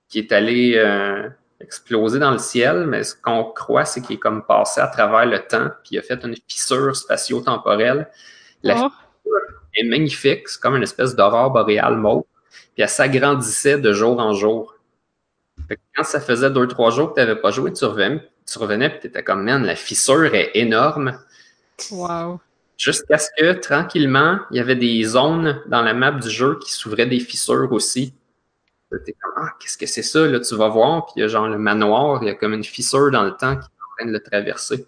qui est allé euh, exploser dans le ciel, mais ce qu'on croit, c'est qu'il est comme passé à travers le temps, puis il a fait une fissure spatio-temporelle. La Oh. Est magnifique, c'est comme une espèce d'aurore boréale mauve, puis elle s'agrandissait de jour en jour. Fait que quand ça faisait deux, trois jours que tu n'avais pas joué, tu revenais, tu revenais et tu étais comme, man, la fissure est énorme. Wow. Jusqu'à ce que, tranquillement, il y avait des zones dans la map du jeu qui s'ouvraient des fissures aussi. T'es comme, ah, qu'est-ce que c'est ça? Là, tu vas voir, puis il y a genre le manoir, il y a comme une fissure dans le temps qui est en train de le traverser.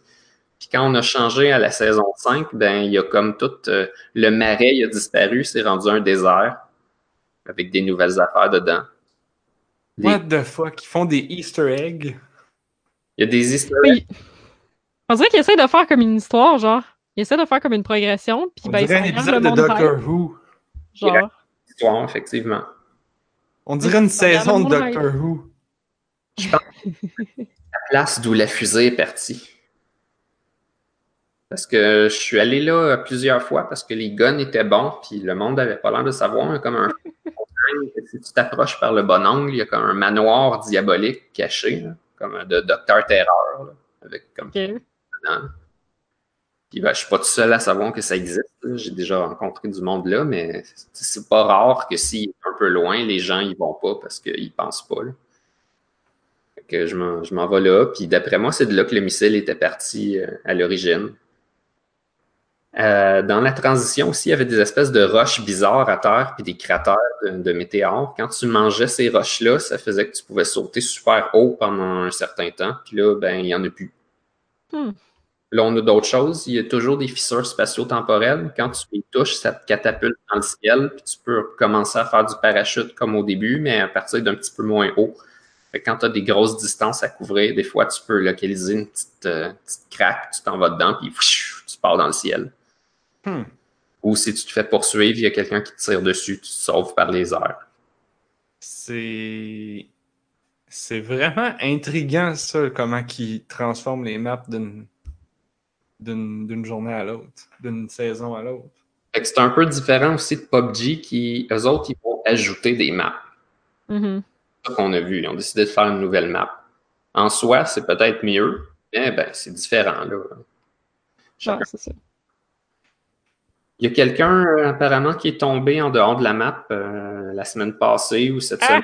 Puis quand on a changé à la saison 5, ben, il y a comme tout, euh, le marais, il a disparu, c'est rendu un désert avec des nouvelles affaires dedans. Des- What the fuck? Ils font des Easter eggs? Il y a des histoires. Oui. On dirait qu'il essaie de faire comme une histoire, genre. Il essaie de faire comme une progression, puis On ben, dirait un épisode de Doctor hype, Who. Genre. histoires, effectivement. On dirait une saison de Doctor Who. la place d'où la fusée est partie. Parce que je suis allé là plusieurs fois parce que les guns étaient bons, puis le monde avait pas l'air de savoir. A comme un. si tu t'approches par le bon angle, il y a comme un manoir diabolique caché, là, comme un de Docteur Terreur, là, avec comme Ok. dedans. Puis ben, je suis pas tout seul à savoir que ça existe. J'ai déjà rencontré du monde là, mais c'est- pas rare que s'il est un peu loin, les gens y vont pas parce qu'ils pensent pas. Là. Fait que je m'en je m'en vais là. Puis d'après moi, c'est de là que le missile était parti euh, à l'origine. Euh, dans la transition aussi, il y avait des espèces de roches bizarres à terre puis des cratères de, de météores. Quand tu mangeais ces roches-là, ça faisait que tu pouvais sauter super haut pendant un certain temps. Puis là, ben, il n'y en a plus. Hmm. Là, on a d'autres choses. Il y a toujours des fissures spatio-temporelles. Quand tu les touches, ça te catapulte dans le ciel, puis tu peux commencer à faire du parachute comme au début, mais à partir d'un petit peu moins haut. Fait que quand tu as des grosses distances à couvrir, des fois, tu peux localiser une petite, euh, petite craque, tu t'en vas dedans, puis tu pars dans le ciel. Hmm. Ou si tu te fais poursuivre, il y a quelqu'un qui te tire dessus, tu te sauves par les airs. C'est. C'est vraiment intriguant, ça, comment ils transforment les maps d'une journée à l'autre, d'une saison à l'autre. Fait que c'est un peu différent aussi de PUBG qui, eux autres, ils vont ajouter des maps. Mhm. ça qu'on a vu. Ils ont décidé de faire une nouvelle map. En soi, c'est peut-être mieux, mais ben, c'est différent. Là. Chacun. Ouais, c'est ça. Il y a quelqu'un euh, apparemment qui est tombé en dehors de la map euh, la semaine passée ou cette Ah! semaine.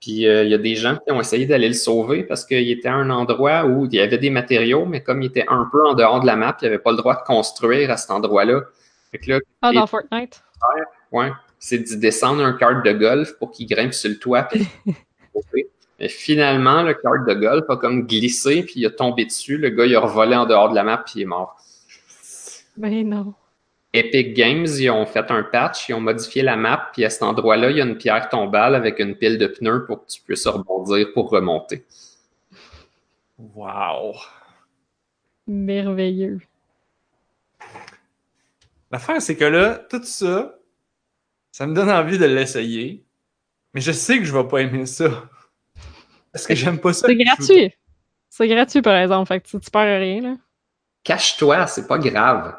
Puis euh, il y a des gens qui ont essayé d'aller le sauver parce qu'il était à un endroit où il y avait des matériaux, mais comme il était un peu en dehors de la map, il n'avait pas le droit de construire à cet endroit-là. Fait que là, Ah, dans Fortnite? Ouais, c'est d'y descendre un kart de golf pour qu'il grimpe sur le toit. puis- Mais finalement, le kart de golf a comme glissé, puis il a tombé dessus. Le gars, il a revolé en dehors de la map, puis il est mort. Mais non. Epic Games, ils ont fait un patch, ils ont modifié la map, puis à cet endroit-là, il y a une pierre tombale avec une pile de pneus pour que tu puisses rebondir pour remonter. Wow! Merveilleux. L'affaire, c'est que là, tout ça, ça me donne envie de l'essayer, mais je sais que je vais pas aimer ça. Parce que j'aime pas ça. C'est gratuit. C'est gratuit, par exemple, fait que tu, tu perds rien, là. Cache-toi, c'est pas grave.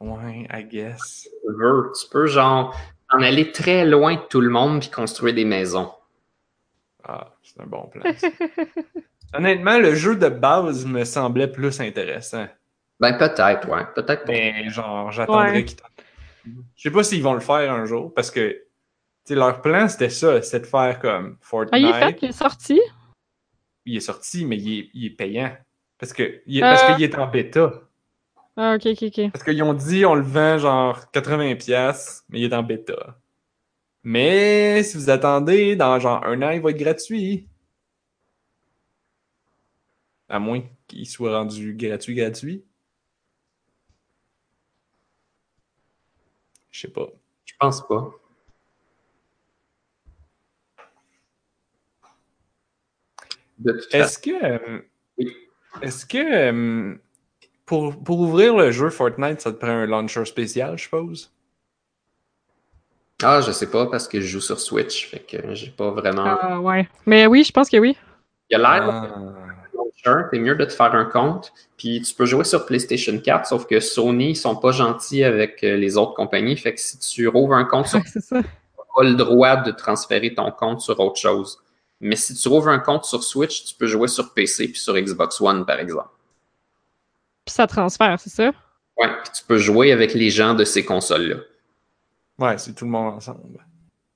Ouais, I guess. Tu peux, genre, en aller très loin de tout le monde puis construire des maisons. Ah, c'est un bon plan. ça. Honnêtement, le jeu de base me semblait plus intéressant. Ben, peut-être, ouais. Peut-être pas. Mais genre, j'attendrais Ouais. qu'ils t'en- Je sais pas s'ils vont le faire un jour parce que tu sais, leur plan c'était ça, c'était de faire comme Fortnite. Ah, il est fait, il est sorti? Il est sorti, mais il est, il est payant. Parce que il est, parce Euh. qu'il est en bêta. Ah, ok, ok, ok. Parce qu'ils ont dit on le vend genre 80$, mais il est en bêta. Mais si vous attendez, dans genre un an, il va être gratuit. À moins qu'il soit rendu gratuit, gratuit. Je sais pas. Je pense pas. Façon, Est-ce que. euh. Est-ce que. Pour, pour ouvrir le jeu Fortnite, ça te prend un launcher spécial, je suppose? ah, je sais pas parce que je joue sur Switch, fait que j'ai pas vraiment. Ah, ouais. Mais oui, je pense que oui. Il y a l'air Ah. launcher, c'est mieux de te faire un compte. Puis tu peux jouer sur PlayStation 4, sauf que Sony, ils sont pas gentils avec euh, les autres compagnies. Fait que si tu rouvres un compte sur Ouais, c'est ça. pas le droit de transférer ton compte sur autre chose. Mais si tu rouvres un compte sur Switch, tu peux jouer sur PC puis sur Xbox One, par exemple. Puis ça transfère, c'est ça? Ouais, puis tu peux jouer avec les gens de ces consoles-là. Ouais, c'est tout le monde ensemble.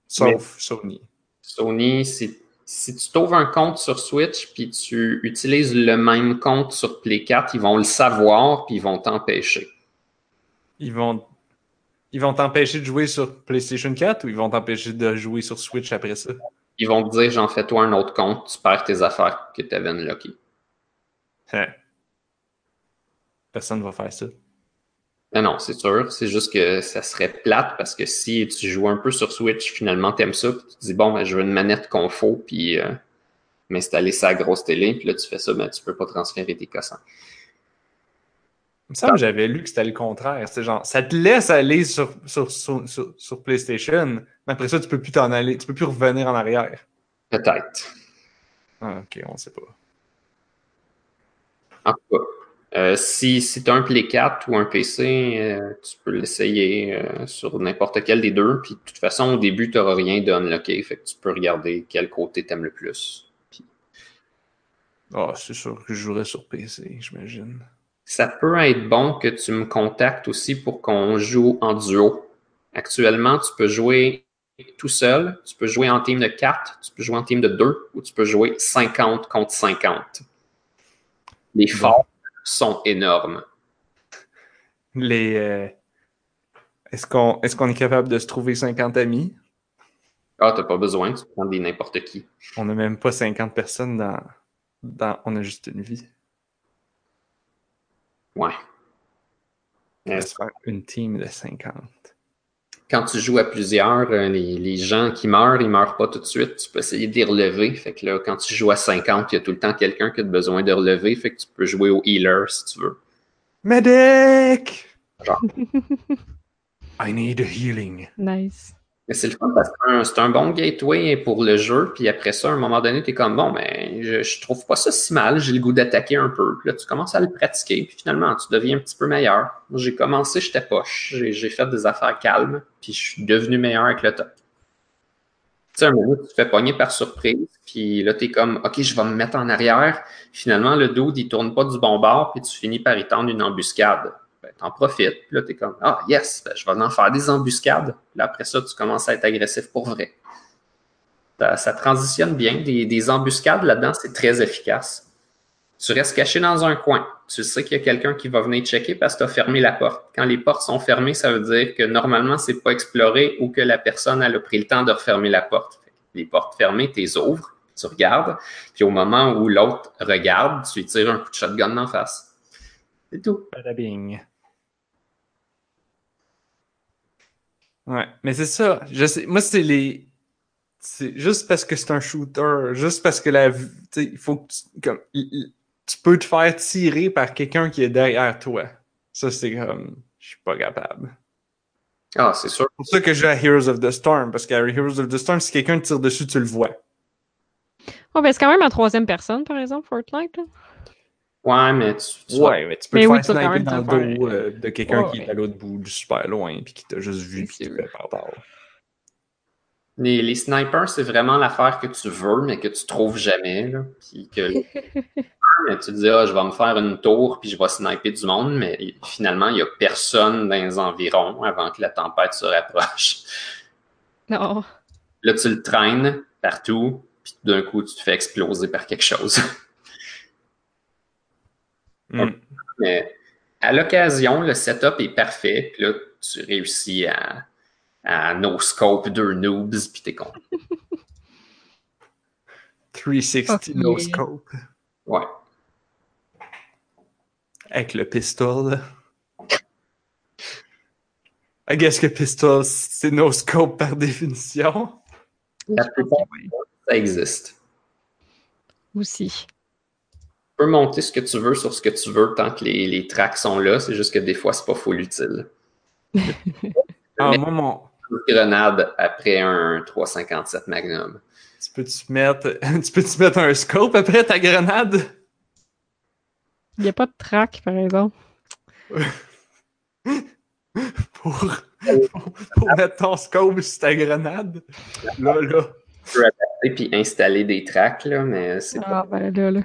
Sauf Sony. Sony, si, si tu t'ouvres un compte sur Switch puis tu utilises le même compte sur Play 4, ils vont le savoir puis ils vont t'empêcher. Ils vont. Ils vont t'empêcher de jouer sur PlayStation 4 ou ils vont t'empêcher de jouer sur Switch après ça? Ils vont te dire, j'en fais-toi un autre compte, tu perds tes affaires que tu avais unlockées. Hein. Personne va faire ça. Mais non, c'est sûr. C'est juste que ça serait plate parce que si tu joues un peu sur Switch, finalement, t'aimes ça, puis tu te dis, bon, ben, je veux une manette confo, puis euh, m'installer sa grosse télé, puis là, tu fais ça, ben, tu peux pas transférer tes cossins. Il me semble que j'avais lu que c'était le contraire. C'est genre, ça te laisse aller sur, sur, sur, sur, sur PlayStation, mais après ça, tu peux plus t'en aller, tu peux plus revenir en arrière. Peut-être. Ah, ok, on sait pas. En tout cas, euh, si, si tu as un Play 4 ou un PC, euh, tu peux l'essayer euh, sur n'importe quel des deux. Puis de toute façon, au début, tu n'auras rien de unlocké. Fait que tu peux regarder quel côté t'aimes le plus. Puis Ah, c'est sûr que je jouerais sur PC, j'imagine. ça peut être bon que tu me contactes aussi pour qu'on joue en duo. Actuellement, tu peux jouer tout seul, tu peux jouer en team de 4, tu peux jouer en team de 2 ou tu peux jouer 50 contre 50. Les forts sont énormes. Les. euh, Est-ce qu'on est, qu'on est capable de se trouver 50 amis? Ah, t'as pas besoin, tu prends des n'importe qui. On n'a même pas 50 personnes dans, dans. On a juste une vie. Ouais. On va se faire une team de 50. Quand tu joues à plusieurs, euh, les, les gens qui meurent, ils meurent pas tout de suite. Tu peux essayer de les relever. Fait que là, quand tu joues à 50, il y a tout le temps quelqu'un qui a besoin de relever. Fait que tu peux jouer au healer si tu veux. Medic! Genre. I need a healing. Nice. Mais c'est le fun parce que c'est un- bon gateway pour le jeu. Puis après ça, à un moment donné, tu es comme bon, ben, je, je trouve pas ça si mal. J'ai le goût d'attaquer un peu. Puis là, tu commences à le pratiquer. Puis finalement, tu deviens un petit peu meilleur. J'ai commencé, j'étais poche. J'ai fait des affaires calmes. Puis je suis devenu meilleur avec le temps. Tu sais, un moment, tu te fais pogner par surprise. Puis là, tu es comme OK, je vais me mettre en arrière. Finalement, le dude, il tourne pas du bon bord. Puis tu finis par y tendre une embuscade. T'en profites. Puis là, t'es comme, ah, yes, ben, je vais en faire des embuscades. Puis là, après ça, tu commences à être agressif pour vrai. Ça, transitionne bien. Des, des embuscades là-dedans, c'est très efficace. Tu restes caché dans un coin. Tu sais qu'il y a quelqu'un qui va venir checker parce que tu as fermé la porte. Quand les portes sont fermées, ça veut dire que normalement, c'est pas exploré ou que la personne a pris le temps de refermer la porte. Les portes fermées, tu les ouvres, tu regardes, puis au moment où l'autre regarde, tu lui tires un coup de shotgun en face. C'est tout. Badabing. Ouais, mais c'est ça. Je sais, moi, c'est les. C'est juste parce que c'est un shooter, juste parce que la. Tu sais, il faut que tu. Comme, il- tu peux te faire tirer par quelqu'un qui est derrière toi. Ça, c'est comme. Je suis pas capable. Ah, c'est sûr. C'est pour ça que à Heroes of the Storm, parce qu'à Heroes of the Storm, si quelqu'un tire dessus, tu le vois. Oh, ben c'est quand même en troisième personne, par exemple, Fortnite. là. Ouais, mais tu, tu Ouais, mais tu peux Mais te oui, faire sniper dans le dos euh, de quelqu'un Ouais, qui est à l'autre bout du super loin puis qui t'a juste vu puis C'est qui fait par terre. les, les snipers, c'est vraiment l'affaire que tu veux, mais que tu trouves jamais. Là. Puis que mais tu te dis, ah, je vais me faire une tour, puis je vais sniper du monde, mais finalement, il n'y a personne dans les environs avant que la tempête se rapproche. Non. Là, tu le traînes partout, puis d'un coup, tu te fais exploser par quelque chose. Hmm. Mais à l'occasion, le setup est parfait, puis là, tu réussis à, à no scope deux noobs, puis t'es content. 360 Ok. no scope. Ouais. Avec le pistol. I guess que pistol, c'est no scope par définition. La plupart ça existe. Aussi. Tu peux monter ce que tu veux sur ce que tu veux tant que les, les tracks sont là, c'est juste que des fois, c'est pas full utile. Ah, moi, mon. Une grenade après un 357 Magnum. Tu peux-tu mettre... tu peux-tu mettre un scope après ta grenade? Il n'y a pas de track, par exemple. Pour, pour, pour mettre ton scope sur ta grenade? Là, là. Et puis installer des tracks, là, mais c'est Ah, ben là, là.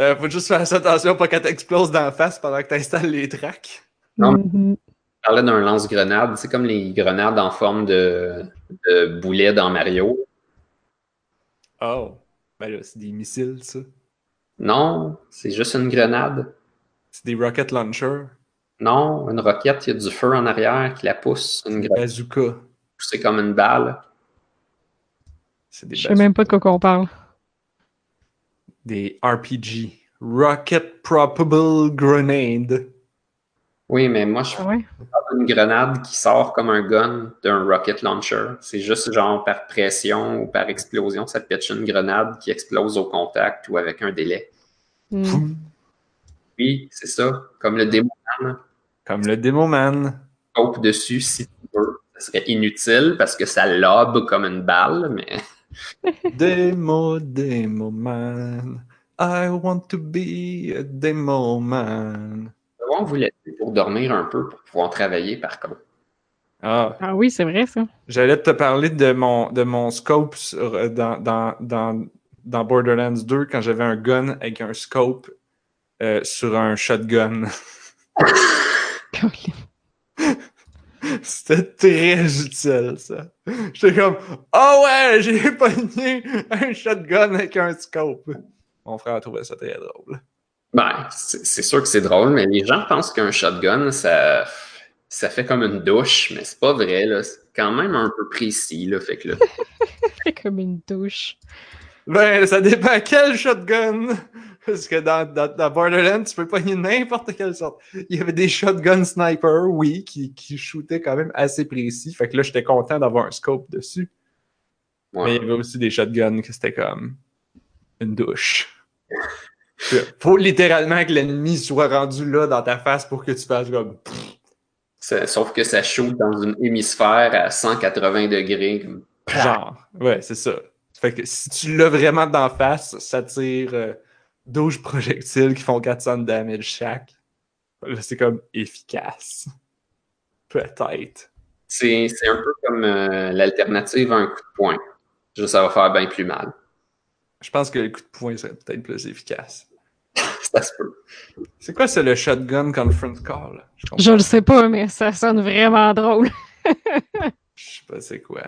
Euh, faut juste faire attention pour qu'elle t'explose d'en face pendant que tu installes les tracks. Non. Mhm. Je parlais d'un lance-grenade. C'est comme les grenades en forme de, de boulet dans Mario. Oh. Ben là, c'est des missiles, ça. Non, c'est juste une grenade. C'est des rocket launchers. Non, une roquette, il y a du feu en arrière qui la pousse. Une grenade, bazookas. c'est comme une balle. Des Je sais même pas de quoi qu'on parle. Des RPG. Rocket Probable Grenade. Oui, mais moi, je Ah parle d'une grenade qui sort comme un gun d'un rocket launcher. C'est juste genre par pression ou par explosion, ça pitch une grenade qui explose au contact ou avec un délai. Hmm. Oui, c'est ça. Comme le démo Comme le Demo Man. scope dessus si tu veux. Ça serait inutile parce que ça lobe comme une balle, mais Demo, Demo Man. I want to be a Demo Man. on vous laisser pour dormir un peu pour pouvoir travailler par contre? Ah, Ah oui, c'est vrai, ça. j'allais te parler de mon, de mon scope sur- euh, dans, dans, dans, dans Borderlands 2 quand j'avais un gun avec un scope euh, sur un shotgun. C'était très utile, ça. J'étais comme, oh ouais, j'ai pogné un shotgun avec un scope. Mon frère trouvait ça très drôle. Ben, c'est sûr que c'est drôle, mais les gens pensent qu'un shotgun, ça, ça fait comme une douche, mais c'est pas vrai, là. C'est quand même un peu précis, là. Fait que là, C'est comme une douche. Ben, ça dépend quel shotgun. Parce que dans, dans, dans Borderlands, tu peux pogner n'importe quelle sorte. Il y avait des shotgun snipers, oui, qui, qui shootaient quand même assez précis. Fait que là, j'étais content d'avoir un scope dessus. Mais il y avait aussi des shotguns que c'était comme une douche. Faut littéralement que l'ennemi soit rendu là dans ta face pour que tu fasses comme. Sauf que ça shoot dans une hémisphère à 180 degrés. comme- Genre. Ouais, c'est ça. Fait que si tu l'as vraiment d'en face, ça tire euh, 12 projectiles qui font 400 de damage chaque. Là, c'est comme efficace. Peut-être. C'est un peu comme euh, l'alternative à un coup de poing. Juste, ça va faire bien plus mal. Je pense que le coup de poing serait peut-être plus efficace. Ça se peut. C'est quoi, c'est le shotgun conference call? Je Je le sais pas, mais ça sonne vraiment drôle. Je sais pas c'est quoi.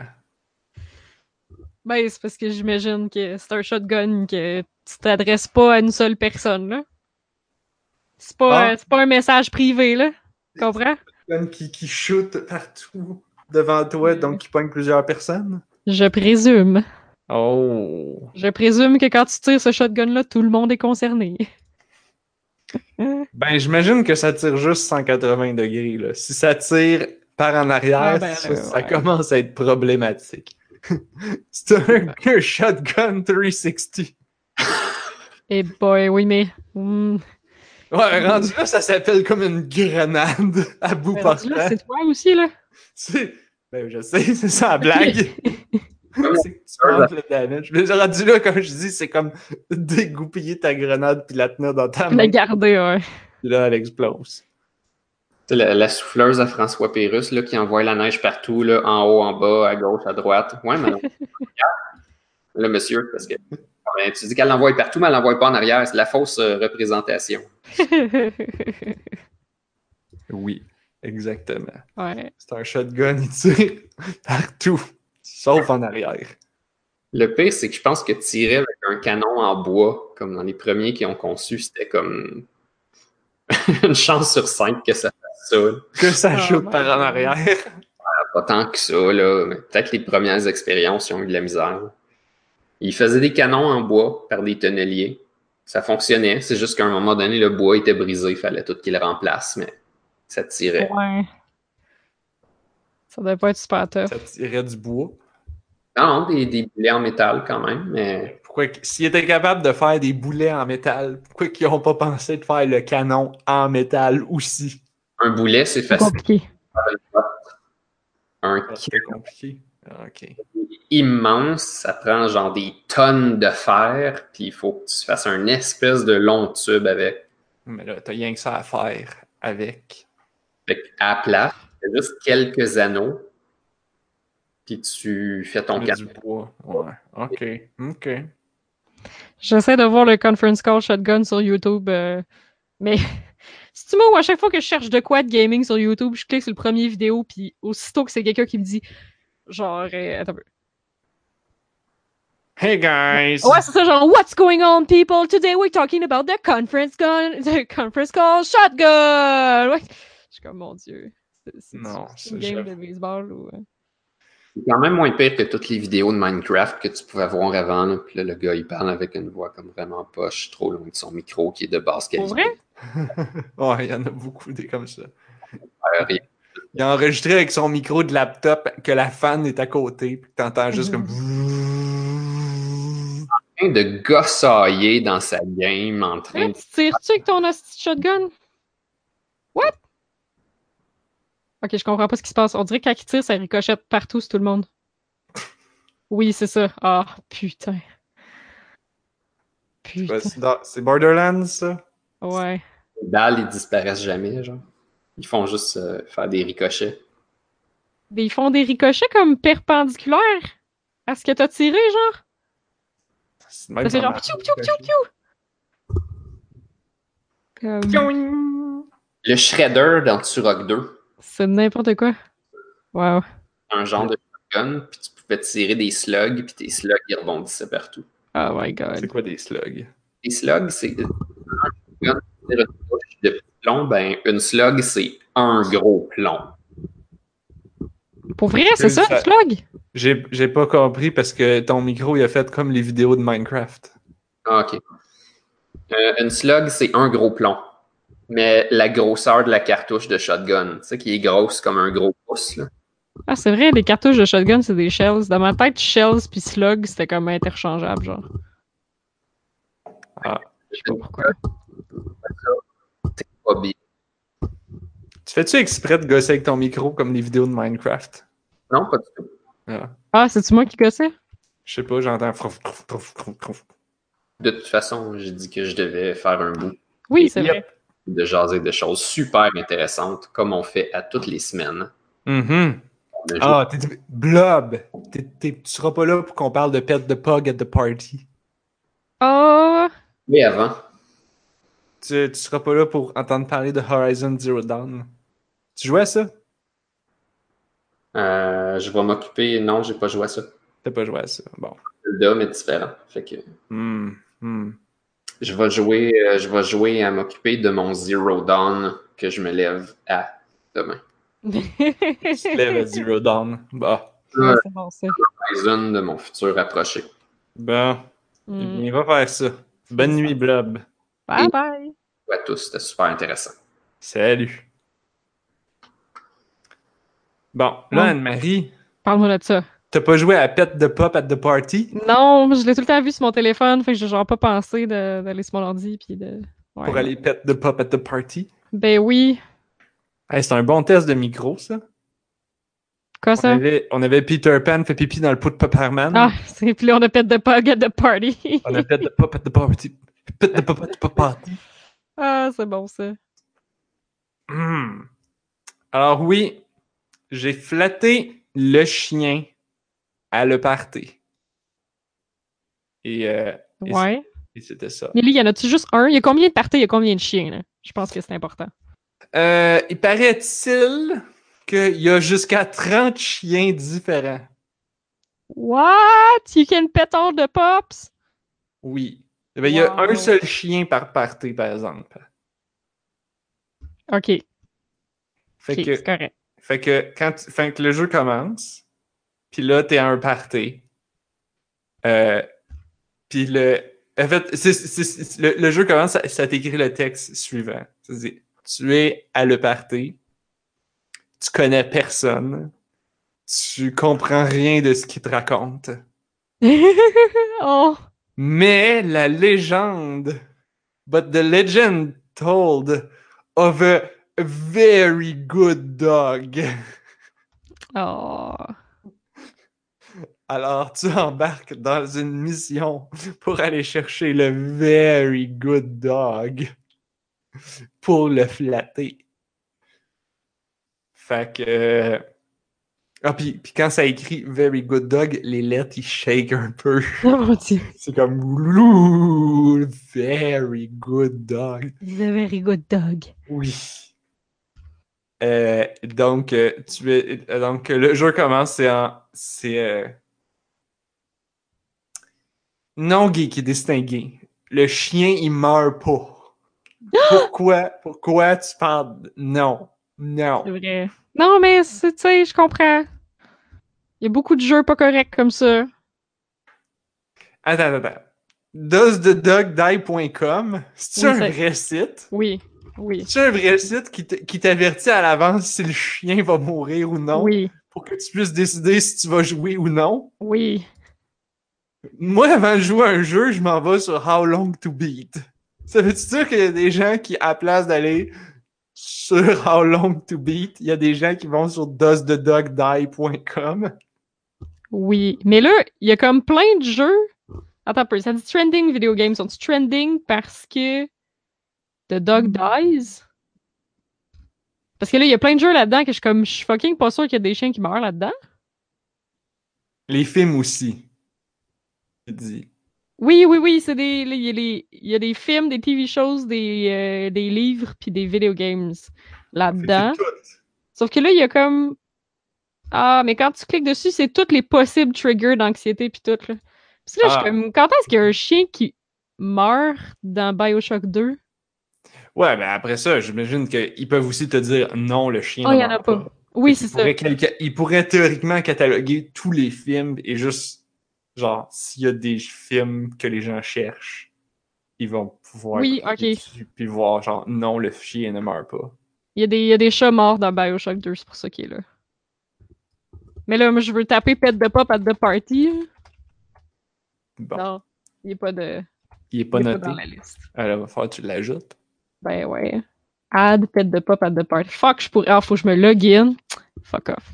Ben, c'est parce que j'imagine que c'est un shotgun que tu t'adresses pas à une seule personne, là. C'est pas, Ah. c'est pas un message privé, là. Tu comprends? Shotgun qui, qui shoot partout devant toi, donc qui pogne plusieurs personnes? Je présume. Oh! Je présume que quand tu tires ce shotgun-là, tout le monde est concerné. Ben, j'imagine que ça tire juste 180 degrés. Là. Si ça tire par en arrière, Ah, ben, ça, commence à être problématique. C'est un, un shotgun 360. Eh boy, oui, mais. hmm. Ouais, rendu là, ça s'appelle comme une grenade à bout Ben, portant. c'est toi aussi, là. C'est- Ben, je sais, c'est ça la blague. c'est que tu manques le damage. Mais rendu là, comme je dis, c'est comme dégoupiller ta grenade puis la tenir dans ta main. La garder, ouais. Puis là, elle explose. C'est la, la souffleuse à François Pérusse là, qui envoie la neige partout, là, en haut, en bas, à gauche, à droite. Ouais, mais non. Là, monsieur, parce que ben, tu dis qu'elle l'envoie partout, mais elle l'envoie pas en arrière. C'est la fausse euh, représentation. Oui, exactement. ouais. C'est un shotgun, il tire partout, sauf en arrière. Le pire, c'est que je pense que tirer avec un canon en bois, comme dans les premiers qui ont conçu, c'était comme une chance sur cinq que ça fasse ça. là. Que ça Oh shoot my par en arrière. Pas tant que ça, là. mais Peut-être les premières expériences, ils ont eu de la misère. Ils faisaient des canons en bois par des tonneliers. Ça fonctionnait. C'est juste qu'à un moment donné, le bois était brisé. Il fallait tout qu'il le remplace, mais ça tirait. Ouais. Ça devait pas être super tough. Ça tirait du bois. Non, non, des, des boulets en métal quand même, mais Pourquoi, s'ils étaient capables de faire des boulets en métal, pourquoi qu'ils n'ont pas pensé de faire le canon en métal aussi? Un boulet, c'est C'est facile. compliqué. Un C'était compliqué. Ah, ok. immense, ça prend genre des tonnes de fer, puis il faut que tu fasses un espèce de long tube avec. Mais là, t'as rien que ça à faire avec. Fait à plat, juste quelques anneaux, puis tu fais ton canon. du bois. Ouais. Ok. Ok. J'essaie de voir le conference call shotgun sur YouTube, euh, mais si tu vois, à chaque fois que je cherche de quoi de gaming sur YouTube, je clique sur le premier vidéo, puis aussitôt que c'est quelqu'un qui me dit, genre, euh, attends un peu. Hey guys! Ouais, c'est ça, genre, What's going on, people? Today we're talking about the conference gun, the conference call shotgun! Ouais. Je suis comme, mon Dieu. C'est- une game de baseball ou. euh, C'est quand même moins pire que toutes les vidéos de Minecraft que tu pouvais voir avant. Là. Puis là, le gars, il parle avec une voix comme vraiment poche, trop loin de son micro qui est de basse Pour qualité. vrai? Ouais, il y en a beaucoup des comme ça. Euh, Il a enregistré avec son micro de laptop que la fan est à côté, puis que t'entends juste comme. train de gossailler dans sa game, en train tu tires-tu avec ton shotgun? What? Ok, je comprends pas ce qui se passe. On dirait que quand il tire, ça ricochette partout sur tout le monde. Oui, c'est ça. Ah, putain. Putain. C'est Borderlands, ça? Ouais. Les balles, ils disparaissent jamais, genre. Ils font juste euh, faire des ricochets. Mais ils font des ricochets comme perpendiculaires à ce que t'as tiré, genre. Ça fait genre marche. piou, piou, piou, piou. Comme... Le Shredder dans Turok 2, C'est n'importe quoi. Wow. un genre de shotgun, puis tu pouvais tirer des slugs, puis tes slugs, ils rebondissaient partout. Oh my god. C'est quoi des slugs? Les slugs, c'est... une touche de plomb, ben, une slug, c'est un gros plomb. Pour vrai, c'est ça, le slug? J'ai j'ai pas compris parce que ton micro, il a fait comme les vidéos de Minecraft. Ah, OK. Euh, une slug, c'est un gros plomb. Mais la grosseur de la cartouche de shotgun, tu sais, qui est grosse comme un gros pouce, là. Ah, c'est vrai, les cartouches de shotgun, c'est des shells. Dans ma tête, shells puis slug, c'était comme interchangeable, genre. Ah. Je sais pas pourquoi. C'est pas bien. Tu fais-tu exprès de gosser avec ton micro comme les vidéos de Minecraft? Non, pas du tout. Ah. Ah, c'est-tu moi qui gossais? Je sais pas, j'entends. De toute façon, j'ai dit que je devais faire un bout Oui, c'est vrai. de jaser de choses super intéressantes, comme on fait à toutes les semaines. Joué- Ah, t'es Blob! T'es- t'es- tu seras pas là pour qu'on parle de pet de Pug at the party. Ah, Mais avant, Tu, tu seras pas là pour entendre parler de Horizon Zero Dawn. Tu jouais à ça? euh, je vais m'occuper. Non, j'ai pas joué à ça. T'as pas joué à ça. Bon. Le DOM est différent. Fait que Hmm, hmm. je vais jouer, euh, je vais jouer à m'occuper de mon Zero Dawn que je me lève à demain. Tu te lèves à Zero Dawn. Bah. Ouais, c'est bon, ça. Horizon de mon futur approché. Bon. Hmm. Il va faire ça. Bonne nuit, Blob. Bye bye. À tous, c'était super intéressant. Salut. Bon, là. Anne-Marie, Parle-moi de ça. t'as pas joué à Pet de Pop at the Party? Non, je l'ai tout le temps vu sur mon téléphone, fait que j'ai genre pas pensé d'aller sur mon ordi puis de. Ouais. pour aller Pet de Pop at the Party? Ben oui. Hey, c'est un bon test de micro, ça. Quoi On ça? avait, on avait Peter Pan fait pipi dans le pot de Pepperman. Ah, c'est puis là on a pet de pug at the party. On a Pet de Pop at the Party. Pet de Pop at the Party. ah, c'est bon ça. Hmm. Alors oui, j'ai flatté le chien à le party. Et, euh, Et Ouais. et c'était ça. Mais lui, y en a-tu juste un? Il y a combien de parties? Il y a combien de chiens, là? Je pense que c'est important. Euh, il paraît-il qu'il y a jusqu'à 30 chiens différents. What? You can pet all the pups? Oui. Eh ben, Il y a un seul chien par party, par exemple. Ok, Fait que correct. Fait que quand tu- fait que le jeu commence, puis là, t'es à un party. Euh, puis le. En fait, le, le jeu commence, ça, ça t'écrit le texte suivant. Ça dit Tu es à le party, tu connais personne, tu comprends rien de ce qu'il te raconte. oh, Mais la légende, but the legend told of a very good dog. oh. Alors, tu embarques dans une mission pour aller chercher le very good dog pour le flatter. Fait que. Ah, puis, puis quand ça écrit very good dog, les lettres ils shake un peu. Oh mon dieu. C'est comme very good dog. The very good dog. Oui. Euh, donc, euh, tu es, euh, donc, le jeu commence, c'est en. C'est. euh, non gay qui est distingué. Le chien, il meurt pas. Pourquoi? Pourquoi tu parles? Non. Non. C'est vrai. Non, mais tu sais, je comprends. Il y a beaucoup de jeux pas corrects comme ça. Attends, attends. DoesTheDogDie.com, c'est Oui, un c'est- vrai site? Oui, oui, C'est un vrai site qui t'avertit à l'avance si le chien va mourir ou non? oui, Pour que tu puisses décider si tu vas jouer ou non? oui. Moi, avant de jouer à un jeu, je m'en vais sur How Long to Beat. Ça veut-tu dire qu'il y a des gens qui, à la place d'aller sur How Long to Beat, il y a des gens qui vont sur doesthedogdie.com? Oui. Mais là, il y a comme plein de jeux. Attends un peu, ça dit trending video games. Sont-ils trending parce que The Dog Dies? Parce que là, il y a plein de jeux là-dedans que je suis comme, je suis fucking pas sûr qu'il y a des chiens qui meurent là-dedans. Les films aussi. Je dis. Oui, oui, oui, c'est des. Il y, a y des films, des TV shows, des, euh, des livres, puis des video games là-dedans. Sauf que là, il y a comme. Ah, mais quand tu cliques dessus, c'est tous les possibles triggers d'anxiété puis tout, là. Parce que là, je Ah. suis comme. Quand est-ce qu'il y a un chien qui meurt dans Bioshock 2? Ouais, ben après ça, j'imagine qu'ils peuvent aussi te dire non, le chien. Oh, il y en a pas. Oui, c'est ça. pourraient calca- Ils pourraient théoriquement cataloguer tous les films et juste, genre, s'il y a des films que les gens cherchent, ils vont pouvoir Oui, ok. dessus puis voir, genre, non, le chien ne meurt pas. Il y, a des, il y a des chats morts dans Bioshock 2, c'est pour ça qu'il est là. Mais là, moi, je veux taper Pet de Pop at the Party. Bon, Non, il est pas de. il est pas il est noté. pas dans la liste. Alors, il va falloir que tu l'ajoutes. Ben ouais. Add Pet de Pop at the Party. Fuck, je pourrais. Ah, faut que je me log in. Fuck off.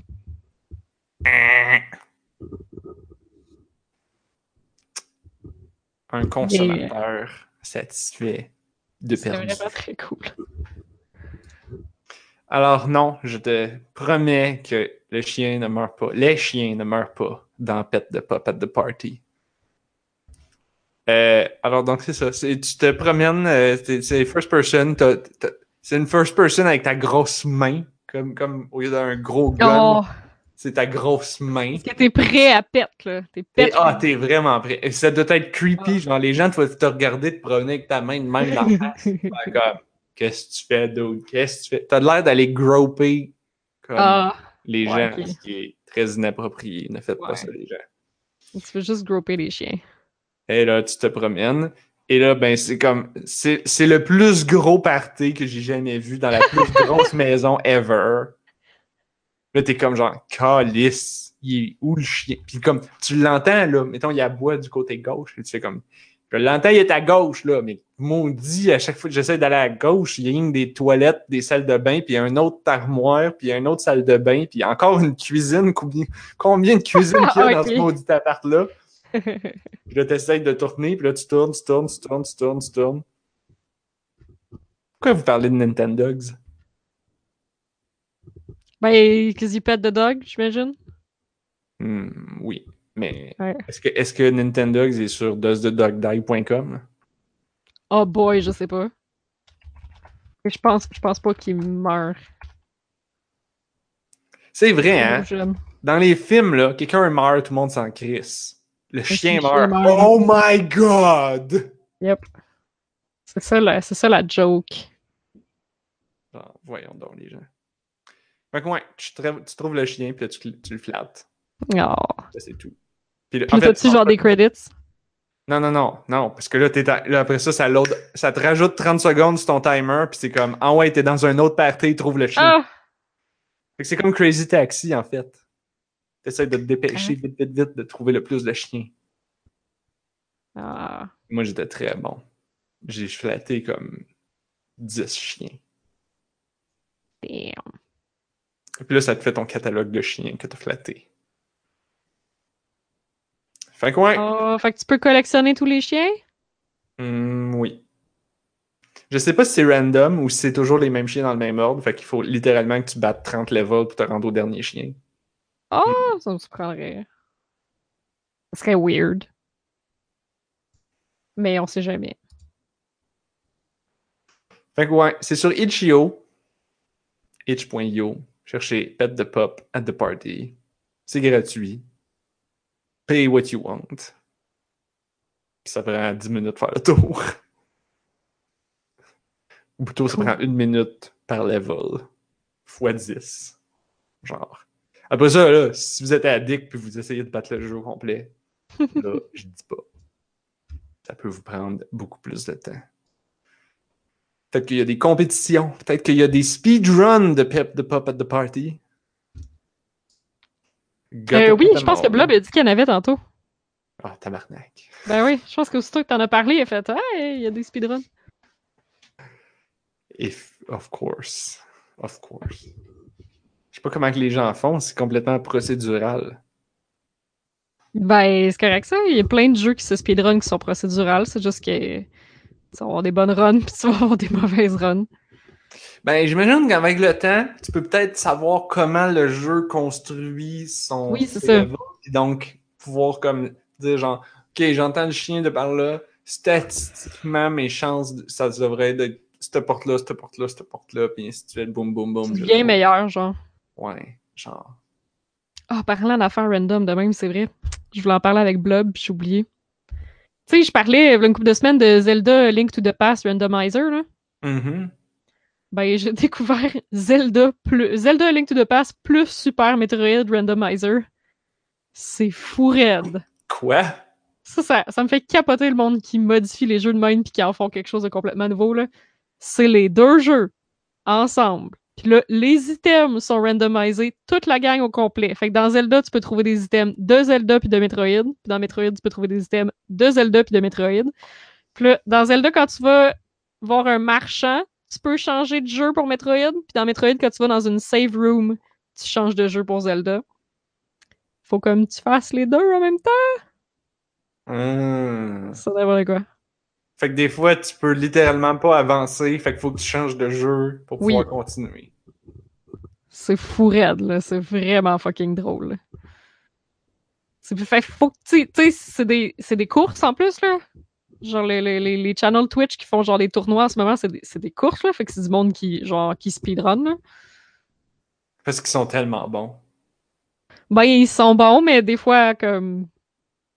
Un consommateur satisfait de C'est perdu. vraiment très cool. Alors non, je te promets que le chien ne meurt pas. Les chiens ne meurent pas dans Pet de Pop at the Party. Euh, alors donc c'est ça. C'est- Tu te promènes, euh, c'est first person. C'est une first person avec ta grosse main, comme, comme au lieu d'un gros gun, Oh, c'est ta grosse main. est-ce que t'es prêt à pet, là? T'es pet. ah, t'es vraiment prêt. Et ça doit être creepy. Ah. Genre, les gens te, te regarder, te promener avec ta main de même dans la face. Comme, qu'est-ce que tu fais, dude? Qu'est-ce que tu fais? T'as l'air d'aller groper comme ah, les ouais, gens, ce qui est très inapproprié. Ne faites Ouais. pas ça, les gens. tu veux juste groper les chiens. Et là, tu te promènes. Et là, ben, c'est comme, c'est c'est le plus gros party que j'ai jamais vu dans la plus grosse maison ever. Là, t'es comme genre, calice, il est où le chien? Puis comme, tu l'entends, là, mettons, il aboie du côté gauche, et tu fais comme, Je l'entends, il est à gauche, là, mais maudit, à chaque fois que j'essaie d'aller à gauche, il y a une des toilettes, des salles de bain, puis il y a un autre armoire, puis il y a une autre salle de bain, puis il y a encore une cuisine. Combien, combien de cuisines qu'il y a dans Ok. ce maudit appart-là? Puis là, t'essayes de tourner, puis là, tu tournes, tu tournes, tu tournes, tu tournes, tu tournes. Pourquoi vous parlez de Nintendogs? ben, you pet the dog, j'imagine. Hmm, oui, mais Ouais. est-ce que, est-ce que Nintendogs est sur doesthedogdie.com? Oh boy, je sais pas. Je pense, je pense pas qu'il meurt. C'est vrai, hein? Jeune. Dans les films, là, quelqu'un meurt, tout le monde s'en crisse. Le chien meurt. Oh my god! Yep. C'est ça, la- c'est ça la joke. Voyons donc, les gens. Fait que ouais, tu trouves le chien, puis là, tu, tu le flattes. Oh. Ça, c'est tout. Puis en fait, t'as-tu genre des credits? Non, non, non, non, parce que là, t'es à- là, après ça, ça, ça te rajoute 30 secondes sur ton timer, puis c'est comme, ah ouais, t'es dans un autre party, trouve le chien. Ah! Fait que c'est comme Crazy Taxi, en fait. T'essaies de te dépêcher vite, vite, vite de trouver le plus de chiens. Ah. Moi, j'étais très bon. J'ai flatté comme 10 chiens. Damn. Puis là, ça te fait ton catalogue de chiens que t'as flatté. Fait que ouais, Oh, fait que tu peux collectionner tous les chiens? hum, oui. Je sais pas si c'est random ou si c'est toujours les mêmes chiens dans le même ordre. Fait qu'il faut littéralement que tu battes 30 levels pour te rendre au dernier chien. Oh, ça me surprendrait. Ça serait weird. Mais on sait jamais. Fait que ouais, c'est sur itch.io. itch.io. Cherchez Pet the Pop at the Party. C'est gratuit. Pay what you want. Puis ça prend 10 minutes faire le tour. Ou plutôt, ça prend une minute par level. Fois 10. Genre. Après ça, là, si vous êtes addict puis vous essayez de battre le jeu au complet, là, je dis pas. Ça peut vous prendre beaucoup plus de temps. Peut-être qu'il y a des compétitions. Peut-être qu'il y a des speedruns de Pep the Pop at the Party. Euh, oui, je pense que Blob a dit qu'il y en avait tantôt. Ah, tabarnak. Ben oui, je pense qu'aussitôt que t'en as parlé, il a fait Hey, il y a des speedruns. If, of course. Of course. Je sais pas comment que les gens font, c'est complètement procédural. Ben, c'est correct ça. Il y a plein de jeux qui se speedrun qui sont procédurales. C'est juste que tu vas avoir des bonnes runs puis tu vas avoir des mauvaises runs. Ben, j'imagine qu'avec le temps, tu peux peut-être savoir comment le jeu construit son. Oui, c'est ça. Puis donc, pouvoir comme dire genre, OK, j'entends le chien de par là. Statistiquement, mes chances, ça devrait être de cette porte-là, cette porte-là, cette porte-là, puis ainsi de suite, boum, boum, boum. Bien le- meilleur, genre. Ouais, genre. Ah, parlant d'affaires random de même, c'est vrai. Je voulais en parler avec Blob, puis j'ai oublié. Tu sais, je parlais il y a une couple de semaines de Zelda Link to the Past Randomizer, là. Mhm. Ben, j'ai découvert Zelda plus Zelda Link to the Past plus Super Metroid Randomizer. C'est fou raide. Quoi? Ça, ça, ça me fait capoter le monde qui modifie les jeux de même puis qui en font quelque chose de complètement nouveau, là. C'est les deux jeux ensemble. Puis là, les items sont randomisés, toute la gang au complet. Fait que dans Zelda, tu peux trouver des items de Zelda puis de Metroid. Puis dans Metroid, tu peux trouver des items de Zelda puis de Metroid. Puis là, dans Zelda, quand tu vas voir un marchand, tu peux changer de jeu pour Metroid. Puis dans Metroid, quand tu vas dans une save room, tu changes de jeu pour Zelda. Faut comme tu fasses les deux en même temps. Ça devrait quoi. Fait que des fois, tu peux littéralement pas avancer, fait qu'il faut que tu changes de jeu pour Oui. pouvoir continuer. C'est fou raide, là. C'est vraiment fucking drôle. là. C'est fait faut que tu sais- c'est des, c'est des courses en plus, là. Genre les, les, les, les channels Twitch qui font genre des tournois en ce moment, c'est des, des courses, là. Fait que c'est du monde qui, genre, qui speedrun, là. Parce qu'ils sont tellement bons. Ben, ils sont bons, mais des fois, comme.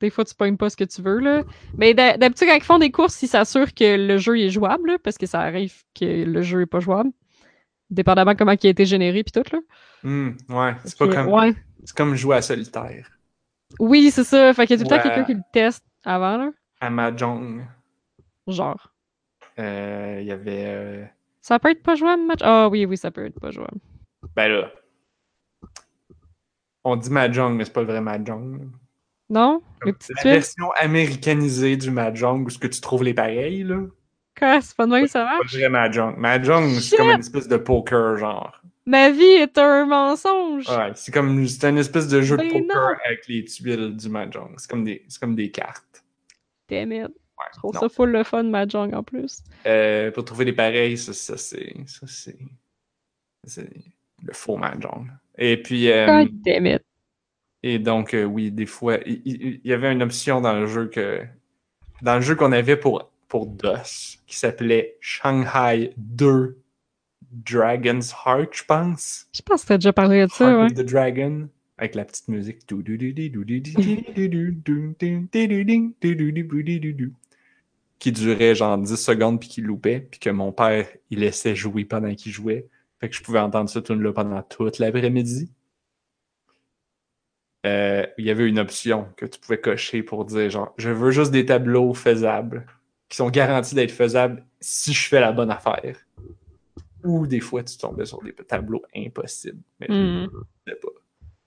Des fois, tu pognes pas ce que tu veux, là. Mais d'ha- d'habitude, quand ils font des courses, ils s'assurent que le jeu est jouable, là, parce que ça arrive que le jeu est pas jouable. Dépendamment comment il a été généré, puis tout, là. Hum, ouais, c'est pas comme, Ouais. c'est comme jouer à solitaire. Oui, c'est ça. Fait qu'il y a tout le temps quelqu'un qui le teste avant, là. À Mahjong, Genre. euh, il y avait. euh, Ça peut être pas jouable, match? Ah oui, oui, ça peut être pas jouable. Ben là. On dit Mahjong, mais c'est pas le vrai Mahjong. Non? La tuiles? version américanisée du Mahjong, où ce que tu trouves les pareils, là. Quoi? C'est pas de même que ça Pas le vrai Mahjong. Mahjong, c'est comme une espèce de poker, genre. Ma vie est un mensonge! Ouais, c'est comme, c'est une espèce de jeu de Ben poker non! avec les tuiles du Mahjong. C'est comme des, c'est comme des cartes. Damn it. Ouais, Je trouve non. ça full le fun, Mahjong, en plus. Euh, pour trouver les pareils, ça, ça c'est, ça c'est, le faux Mahjong. Et puis, euh, God damn it. et donc, euh, oui, des fois, il, il- il y avait une option dans le jeu que, dans le jeu qu'on avait pour, pour DOS, qui s'appelait Shanghai 2 Dragon's Heart, je pense. Je pense que t'as déjà parlé de ça, ouais. of the Dragon, avec la petite musique. Qui durait genre 10 secondes puis qui loupait, puis que mon père, il laissait jouer pendant qu'il jouait. Fait que je pouvais entendre ce tune là pendant toute l'après-midi. Euh, il y avait une option que tu pouvais cocher pour dire genre, je veux juste des tableaux faisables, qui sont garantis d'être faisables si je fais la bonne affaire. Ou des fois, tu tombais sur des tableaux impossibles. Mais je Hmm. ne pas.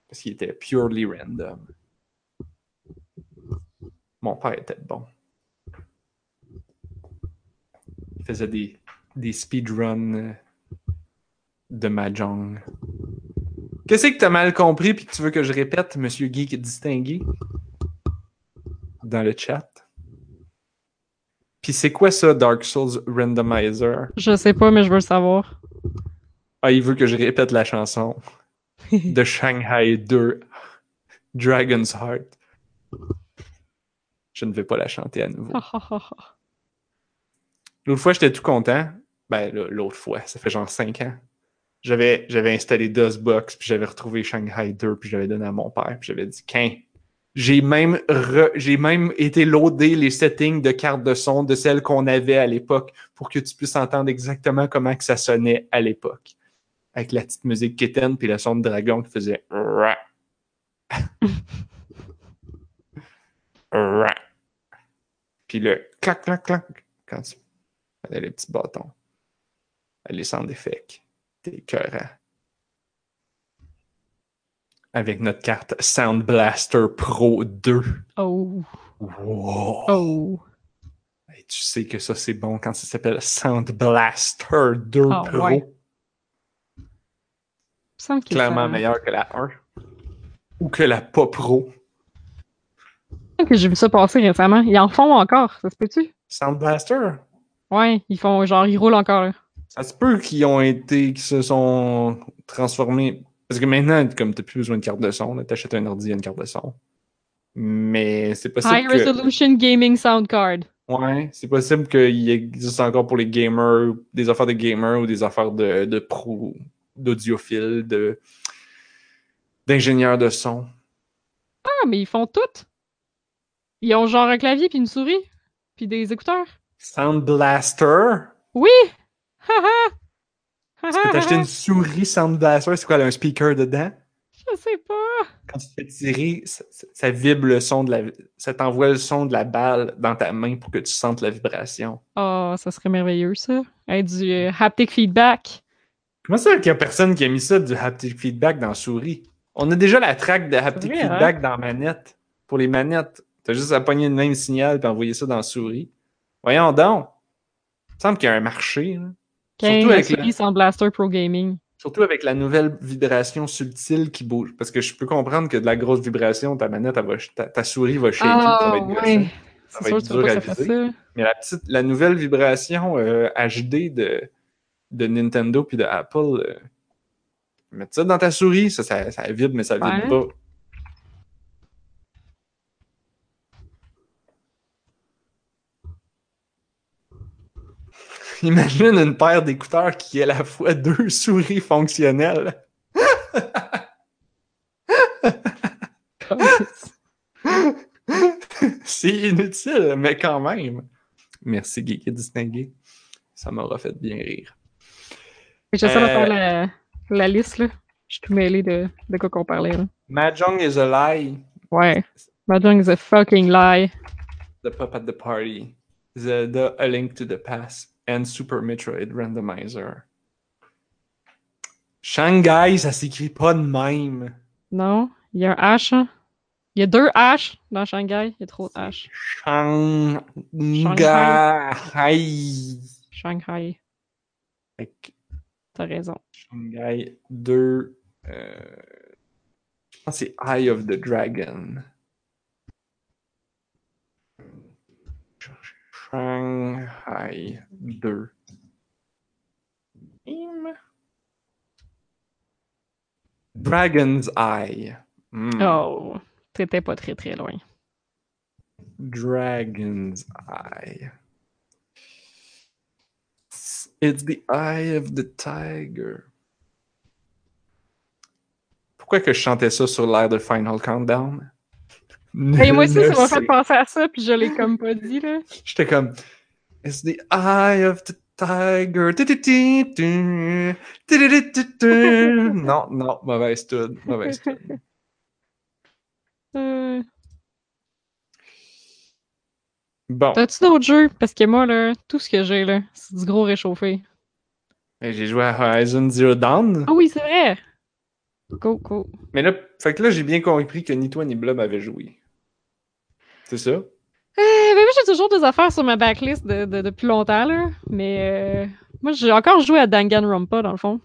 Parce qu'il était purely random. Mon père était bon. Il faisait des, des speedruns euh, de Mahjong. Qu'est-ce que t'as mal compris puis que tu veux que je répète, Monsieur Geek distingué? Dans le chat. Puis c'est quoi ça, Dark Souls Randomizer? Je sais pas, mais je veux le savoir. Ah, il veut que je répète la chanson de Shanghai 2, Dragon's Heart. Je ne vais pas la chanter à nouveau. L'autre fois, j'étais tout content. Ben, l'autre fois, ça fait genre 5 ans. J'avais, j'avais installé DOSBox, puis j'avais retrouvé Shanghai 2, puis j'avais donné à mon père, puis j'avais dit, qu'un. J'ai même, re- j'ai même été loader les settings de carte de son de celles qu'on avait à l'époque pour que tu puisses entendre exactement comment que ça sonnait à l'époque. Avec la petite musique kitten puis le son de dragon qui faisait. Puis le clac, clac, clac quand tu avais les petits bâtons. Les sound effects. T'es écœurant. Avec notre carte Sound Blaster Pro 2. Oh. Wow. Oh. Et tu sais que ça, c'est bon quand ça s'appelle Sound Blaster 2 Ah, Pro. ouais. Semble Clairement meilleur que la 1. Ou que la pas Pro. semble que j'ai vu ça passer récemment. Ils en font encore, ça se peut-tu? Sound Blaster? Ouais, ils font genre, ils roulent encore. là. Ça se peut qu'ils ont été, qu'ils se sont transformés. Parce que maintenant, comme t'as plus besoin de carte de son, t'achètes un ordi, a une carte de son. Mais c'est possible High que... Resolution Gaming Sound Card. Ouais, c'est possible qu'il existe encore pour les gamers, des affaires de gamers ou des affaires de, de pro, d'audiophiles, de, d'ingénieurs de son. Ah, mais ils font tout. Ils ont genre un clavier puis une souris. Puis des écouteurs. Sound Blaster? Oui! Tu peux t'acheter une souris Sound Blaster, c'est quoi, elle a un speaker dedans? Je sais pas. Quand tu te fais tirer, ça, vibre le son de la, ça t'envoie le son de la balle dans ta main pour que tu sentes la vibration. Oh, ça serait merveilleux, ça. Hey, du euh, haptic feedback. Comment ça qu'il y a personne qui a mis ça du haptic feedback dans souris? On a déjà la track de haptic vrai, hein? feedback dans manette. Pour les manettes, t'as juste à pogner le même signal et envoyer ça dans souris. Voyons donc. Il me semble qu'il y a un marché. là. Surtout avec la- sans Blaster Pro Gaming. Surtout avec la nouvelle vibration subtile qui bouge. Parce que je peux comprendre que de la grosse vibration, ta manette, elle va, ta, ta souris va shaker, ça va être. Ah, ouais. Ça va être dur à viser. Mais la petite, la nouvelle vibration euh, HD de, de Nintendo puis de Apple, euh, mettre ça dans ta souris, ça, ça, ça vibre, mais ça vibre Ouais. pas. Imagine une paire d'écouteurs qui est à la fois deux souris fonctionnelles. C'est inutile, mais quand même. Merci, Geeky Distingué. Ça m'aura fait bien rire. J'essaie de Euh, faire la, la liste, là. Je suis tout mêlé de, de quoi qu'on parlait, là. Mahjong is a lie. Ouais. Mahjong is a fucking lie. The Pup at the Party. Zelda A Link to the Past. And Super Metroid Randomizer. Shanghai, ça s'écrit pas de même. Non? Il y a un H, hein? Il y a deux H dans Shanghai. Il y a trop de H. Shanghai. Shanghai. Fait que T'as raison. Shanghai 2. euh, je pense que c'est Eye of the Dragon. Shanghai 2. Hum. Dragon's Eye. Hmm. Oh, t'étais pas très très loin. Dragon's Eye. It's the eye of the tiger. Pourquoi que je chantais ça sur l'air de Final Countdown? Et moi aussi, ça m'a fait penser à ça, puis je l'ai comme pas dit, là. J'étais comme It's the eye of the tiger. Non, non, mauvaise tune. Mauvaise tune. Bon, T'as-tu d'autres jeux? Parce que moi, là, tout ce que j'ai, là, c'est du gros réchauffé. J'ai joué à Horizon Zero Dawn. Ah oui, c'est vrai! Go, go. Mais là, fait que là, j'ai bien compris que ni toi ni Blob avaient joué. C'est ça? Euh, ben moi, j'ai toujours des affaires sur ma backlist de, de- depuis longtemps, là. Mais euh, moi, j'ai encore joué à Danganronpa, dans le fond.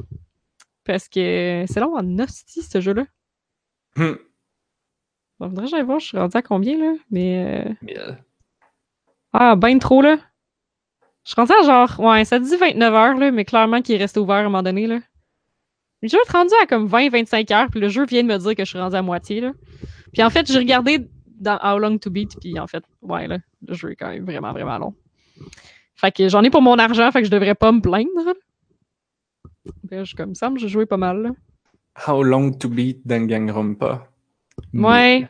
Parce que c'est long en hostie, ce jeu-là. Hum. Bon, faudrait que j'aille voir, je suis rendu à combien, là? Mais... euh. Ah, ben trop, là. Je suis rendu à genre... Ouais, ça dit 29 heures, là, mais clairement qu'il est resté ouvert à un moment donné, là. Le jeu est rendu à comme 20-25 heures, puis le jeu vient de me dire que je suis rendu à moitié, là. Puis en fait, j'ai regardé dans How Long to Beat, puis en fait, ouais, là, le jeu est quand même vraiment, vraiment long. Fait que j'en ai pour mon argent, fait que je devrais pas me plaindre. Ben, je, comme ça, j'ai joué pas mal, là. How long to beat Danganronpa? Ouais.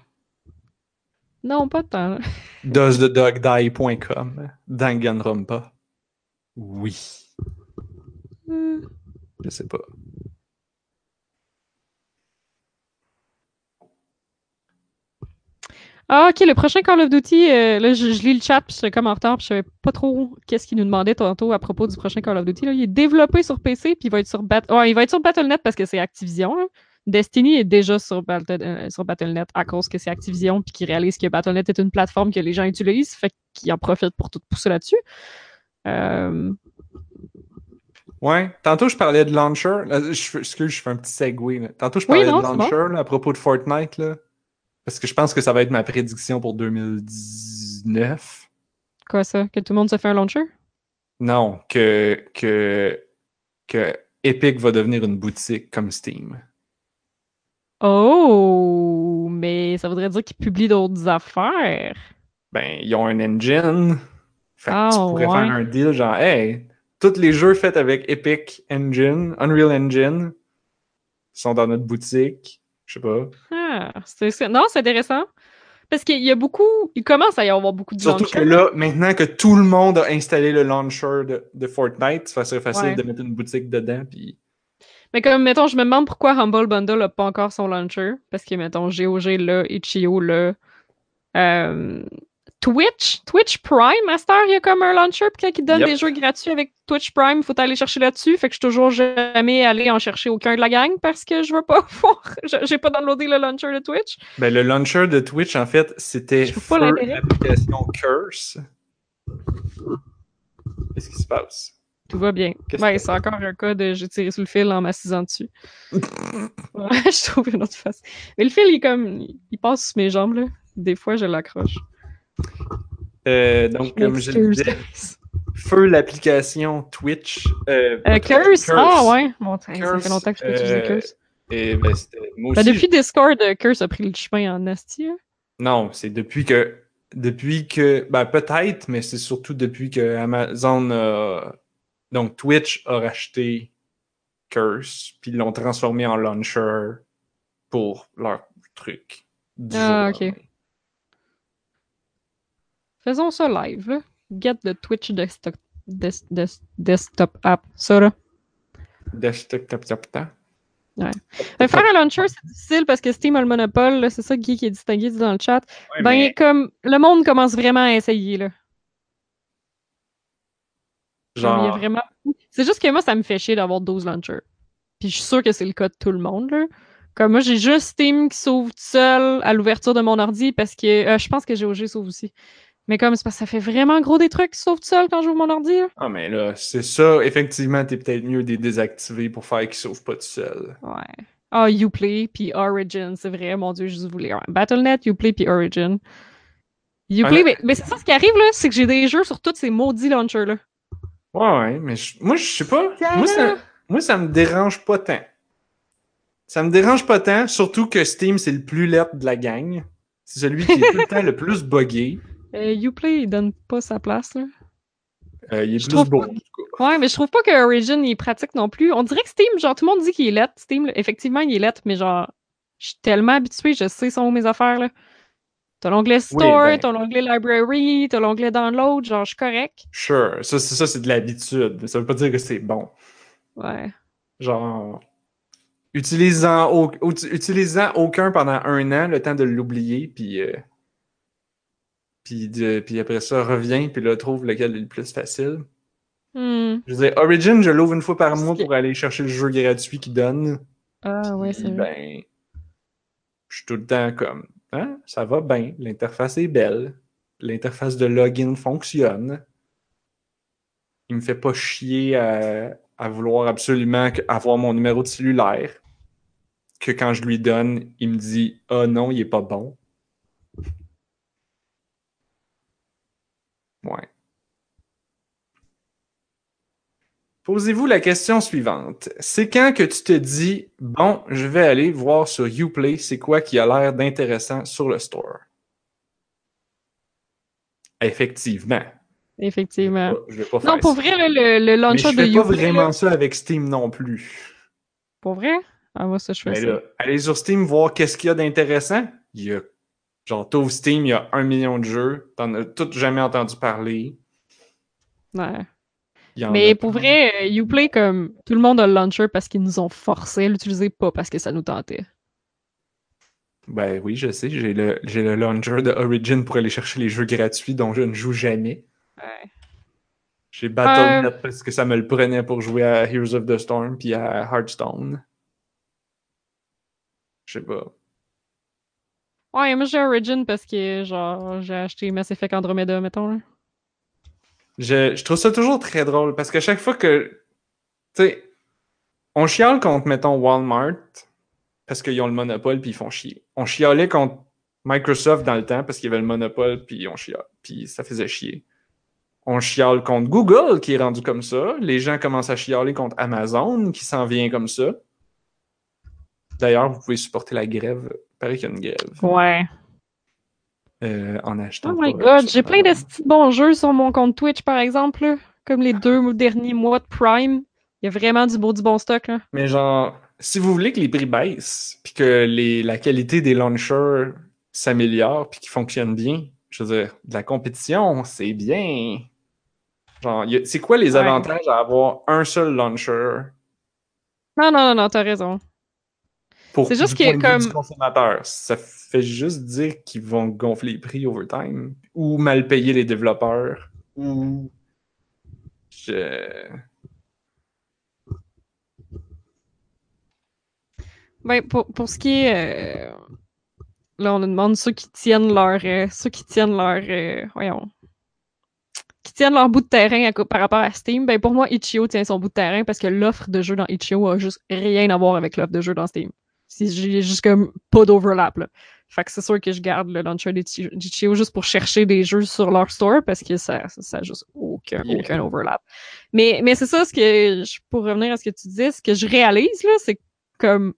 Non, pas tant. Doesthedogdie.com. Danganronpa. Oui. Hmm. Je sais pas. Ah, ok, le prochain Call of Duty, euh, là, je, je lis le chat, puis j'étais comme en retard, puis je savais pas trop qu'est-ce qu'il nous demandait tantôt à propos du prochain Call of Duty. Là. Il est développé sur PC, puis il va être sur Bat- ouais, il va être sur Battle.net parce que c'est Activision. là. Destiny est déjà sur, Battle- euh, sur Battle.net à cause que c'est Activision, puis qu'ils réalisent que Battle.net est une plateforme que les gens utilisent, fait qu'ils en profitent pour tout pousser là-dessus. Euh, Ouais, tantôt je parlais de launcher. Là, je, excuse, je fais un petit segue. là. Tantôt je Oui, parlais non, de launcher là, à propos de Fortnite. Là, parce que je pense que ça va être ma prédiction pour 2019. quoi ça? Que tout le monde se fait un launcher? Non, que, que, que Epic va devenir une boutique comme Steam. Oh, mais ça voudrait dire qu'ils publient d'autres affaires. Ben, ils ont un engine. Fait que Ah, tu pourrais ouais. faire un deal genre, hey, tous les jeux faits avec Epic Engine, Unreal Engine, sont dans notre boutique. Je sais pas. Ah, c'est, non, c'est intéressant. Parce qu'il y a beaucoup, il commence à y avoir beaucoup de Surtout launchers. que là, maintenant que tout le monde a installé le launcher de, de Fortnite, ça serait facile Ouais. de mettre une boutique dedans. Puis... Mais comme, mettons, je me demande pourquoi Humble Bundle n'a pas encore son launcher. Parce que, mettons, GOG là, Itch.io là. Euh, Twitch, Twitch Prime, heure, il y a comme un launcher, puis quand ils donnent Yep. des jeux gratuits avec Twitch Prime, il faut aller chercher là-dessus. Fait que je suis toujours jamais allé en chercher aucun de la gang parce que je veux pas voir. je- J'ai pas downloadé le launcher de Twitch. Ben, le launcher de Twitch, en fait, c'était l'application Curse. Qu'est-ce qui se passe? Tout va bien. Qu'est-ce Ouais, que- c'est encore un cas de j'ai tiré sous le fil en m'assisant dessus. Je trouve une autre face. Mais le fil, il comme. Il passe sur mes jambes, là. Des fois, je l'accroche. Euh, donc, comme je le disais, feu l'application Twitch. Euh, Euh, Curse? Ah ouais. Bon, ça Curse, fait longtemps que je peux utiliser Curse. Et ben, Ben, depuis Discord, Curse a pris le chemin en asti. hein. Non, c'est depuis que. Depuis que. Ben, peut-être, mais c'est surtout depuis que Amazon a. Donc, Twitch a racheté Curse, puis ils l'ont transformé en launcher pour leur truc. du Ah, jour ok. Faisons ça live, là. Get the Twitch desktop, des- des- desktop app. Ça, là. Desktop, tap, tap, tap. Fait faire un launcher, c'est difficile parce que Steam a le monopole. C'est ça Guy qui est distingué dit dans le chat. Ouais, Ben, mais comme le monde commence vraiment à essayer, là. Comme, il y a genre, vraiment... C'est juste que moi, ça me fait chier d'avoir 12 launchers. Puis je suis sûre que c'est le cas de tout le monde, là. Comme moi, j'ai juste Steam qui s'ouvre tout seul à l'ouverture de mon ordi parce que euh, je pense que GOG s'ouvre aussi. Mais comme c'est parce que ça fait vraiment gros des trucs qui s'ouvrent tout seul quand j'ouvre mon ordi. là. Ah, mais là, c'est ça. Effectivement, t'es peut-être mieux de les désactiver pour faire qu'ils s'ouvrent pas tout seul. Ouais. Ah, Uplay puis Origin, c'est vrai, mon dieu, je voulais. Ouais. BattleNet, Uplay puis Origin. Uplay, mais, mais c'est ça ce qui arrive là, c'est que j'ai des jeux sur tous ces maudits launchers là. Ouais, ouais, mais je- moi, je sais pas. Moi ça, moi, ça me dérange pas tant. Ça me dérange pas tant, surtout que Steam, c'est le plus laid de la gang. C'est celui qui est tout le temps le plus buggé. Euh, Uplay, il donne pas sa place là. Euh, il est Je plus beau, pas. Ouais, mais je trouve pas que Origin il est pratique non plus. On dirait que Steam, genre tout le monde dit qu'il est let. Steam, là, effectivement, il est let, mais genre, je suis tellement habituée, je sais sont où mes affaires là. T'as l'onglet Store, ben. t'as l'onglet Library, t'as l'onglet Download, genre je suis correct. Sure, ça, c'est ça, c'est de l'habitude. mais Ça veut pas dire que c'est bon. Ouais. Genre, utilisant, au- utilisant aucun pendant un an, le temps de l'oublier, puis, euh, puis, de- puis après ça, revient, puis là, trouve lequel est le plus facile. Hmm. Je veux dire, Origin, je l'ouvre une fois par mois pour aller chercher le jeu gratuit qu'il donne. Ah ouais, Puis, c'est vrai. ben, je suis tout le temps comme, hein, ça va bien, l'interface est belle, l'interface de login fonctionne. Il me fait pas chier à, vouloir absolument avoir mon numéro de cellulaire. Que quand je lui donne, il me dit, ah non, il est pas bon. Ouais. Posez-vous la question suivante. C'est quand que tu te dis, bon, je vais aller voir sur Uplay, c'est quoi qui a l'air d'intéressant sur le store? Effectivement. Effectivement. Je vais pas faire Non, pour ça. vrai, le, le Mais launcher je de fais pas Uplay, vraiment là, ça avec Steam non plus. Pour vrai? Ah, moi, ça, je fais Mais ça. là, allez sur Steam voir qu'est-ce qu'il y a d'intéressant. Il y a, genre, t'ouvres Steam, il y a un million de jeux. T'en as tout jamais entendu parler. Ouais. Mais pour vrai, euh, Uplay, comme tout le monde a le launcher parce qu'ils nous ont forcé à l'utiliser, pas parce que ça nous tentait. Ben oui, je sais, j'ai le, j'ai le launcher de Origin pour aller chercher les jeux gratuits dont je ne joue jamais. Ouais. J'ai Battle.net parce que ça me le prenait pour jouer à Heroes of the Storm puis à Hearthstone. Je sais pas. Ouais, moi j'ai Origin parce que genre j'ai acheté Mass Effect Andromeda, mettons. Là. Je, je trouve ça toujours très drôle parce qu'à chaque fois que. Tu sais, on chiale contre, mettons, Walmart parce qu'ils ont le monopole puis ils font chier. On chialait contre Microsoft dans le temps parce qu'il y avait le monopole puis on chiale. Puis ça faisait chier. On chiale contre Google qui est rendu comme ça. Les gens commencent à chialer contre Amazon qui s'en vient comme ça. D'ailleurs, vous pouvez supporter la grève. Il paraît qu'il y a une grève. Ouais. Euh, en achetant. Oh my pas, god, j'ai plein de petits bons jeux sur mon compte Twitch par exemple, là. comme les deux derniers mois de Prime. Il y a vraiment du beau du bon stock là. Mais genre, si vous voulez que les prix baissent, puis que les, la qualité des launchers s'améliore, puis qu'ils fonctionnent bien, je veux dire, de la compétition, c'est bien. Genre, c'est quoi les Ouais. avantages à avoir un seul launcher? Non, non, non, non, t'as raison. Pour C'est juste du que point de vue comme- du consommateur? Ça fait juste dire qu'ils vont gonfler les prix over time, ou mal payer les développeurs, ou... Je... Ben, pour, pour ce qui est. euh, Là, on nous demande ceux qui tiennent leur. euh, ceux qui tiennent leur. euh, Voyons. Qui tiennent leur bout de terrain à par rapport à Steam. Ben, pour moi, Itch.io tient son bout de terrain parce que l'offre de jeu dans Itch.io a juste rien à voir avec l'offre de jeu dans Steam. J'ai juste comme pas d'overlap, là. Fait que c'est sûr que je garde le launcher d'Itch.io juste pour chercher des jeux sur leur store parce que ça, ça, a juste aucun, Yeah. aucun overlap. Mais, mais c'est ça, ce que je, pour revenir à ce que tu disais, ce que je réalise, là, c'est comme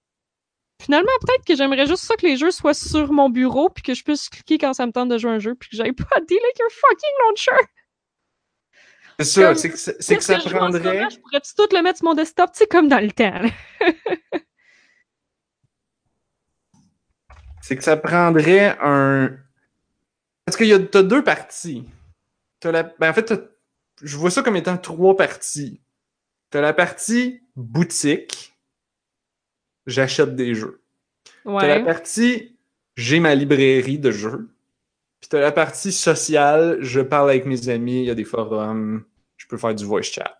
Finalement, peut-être que j'aimerais juste ça que les jeux soient sur mon bureau puis que je puisse cliquer quand ça me tente de jouer un jeu puis que j'aille pas à dealer avec un fucking launcher. C'est ça, c'est que, que ça prendrait... Je pourrais-tu tout le mettre sur mon desktop, tu sais, comme dans le temps. là? C'est que ça prendrait un. Parce qu'il y a t'as deux parties. La... ben, en fait, je vois ça comme étant trois parties. T'as la partie boutique. J'achète des jeux. T'as la Ouais. partie j'ai ma librairie de jeux. Puis t'as la partie sociale, je parle avec mes amis, il y a des forums, je peux faire du voice chat.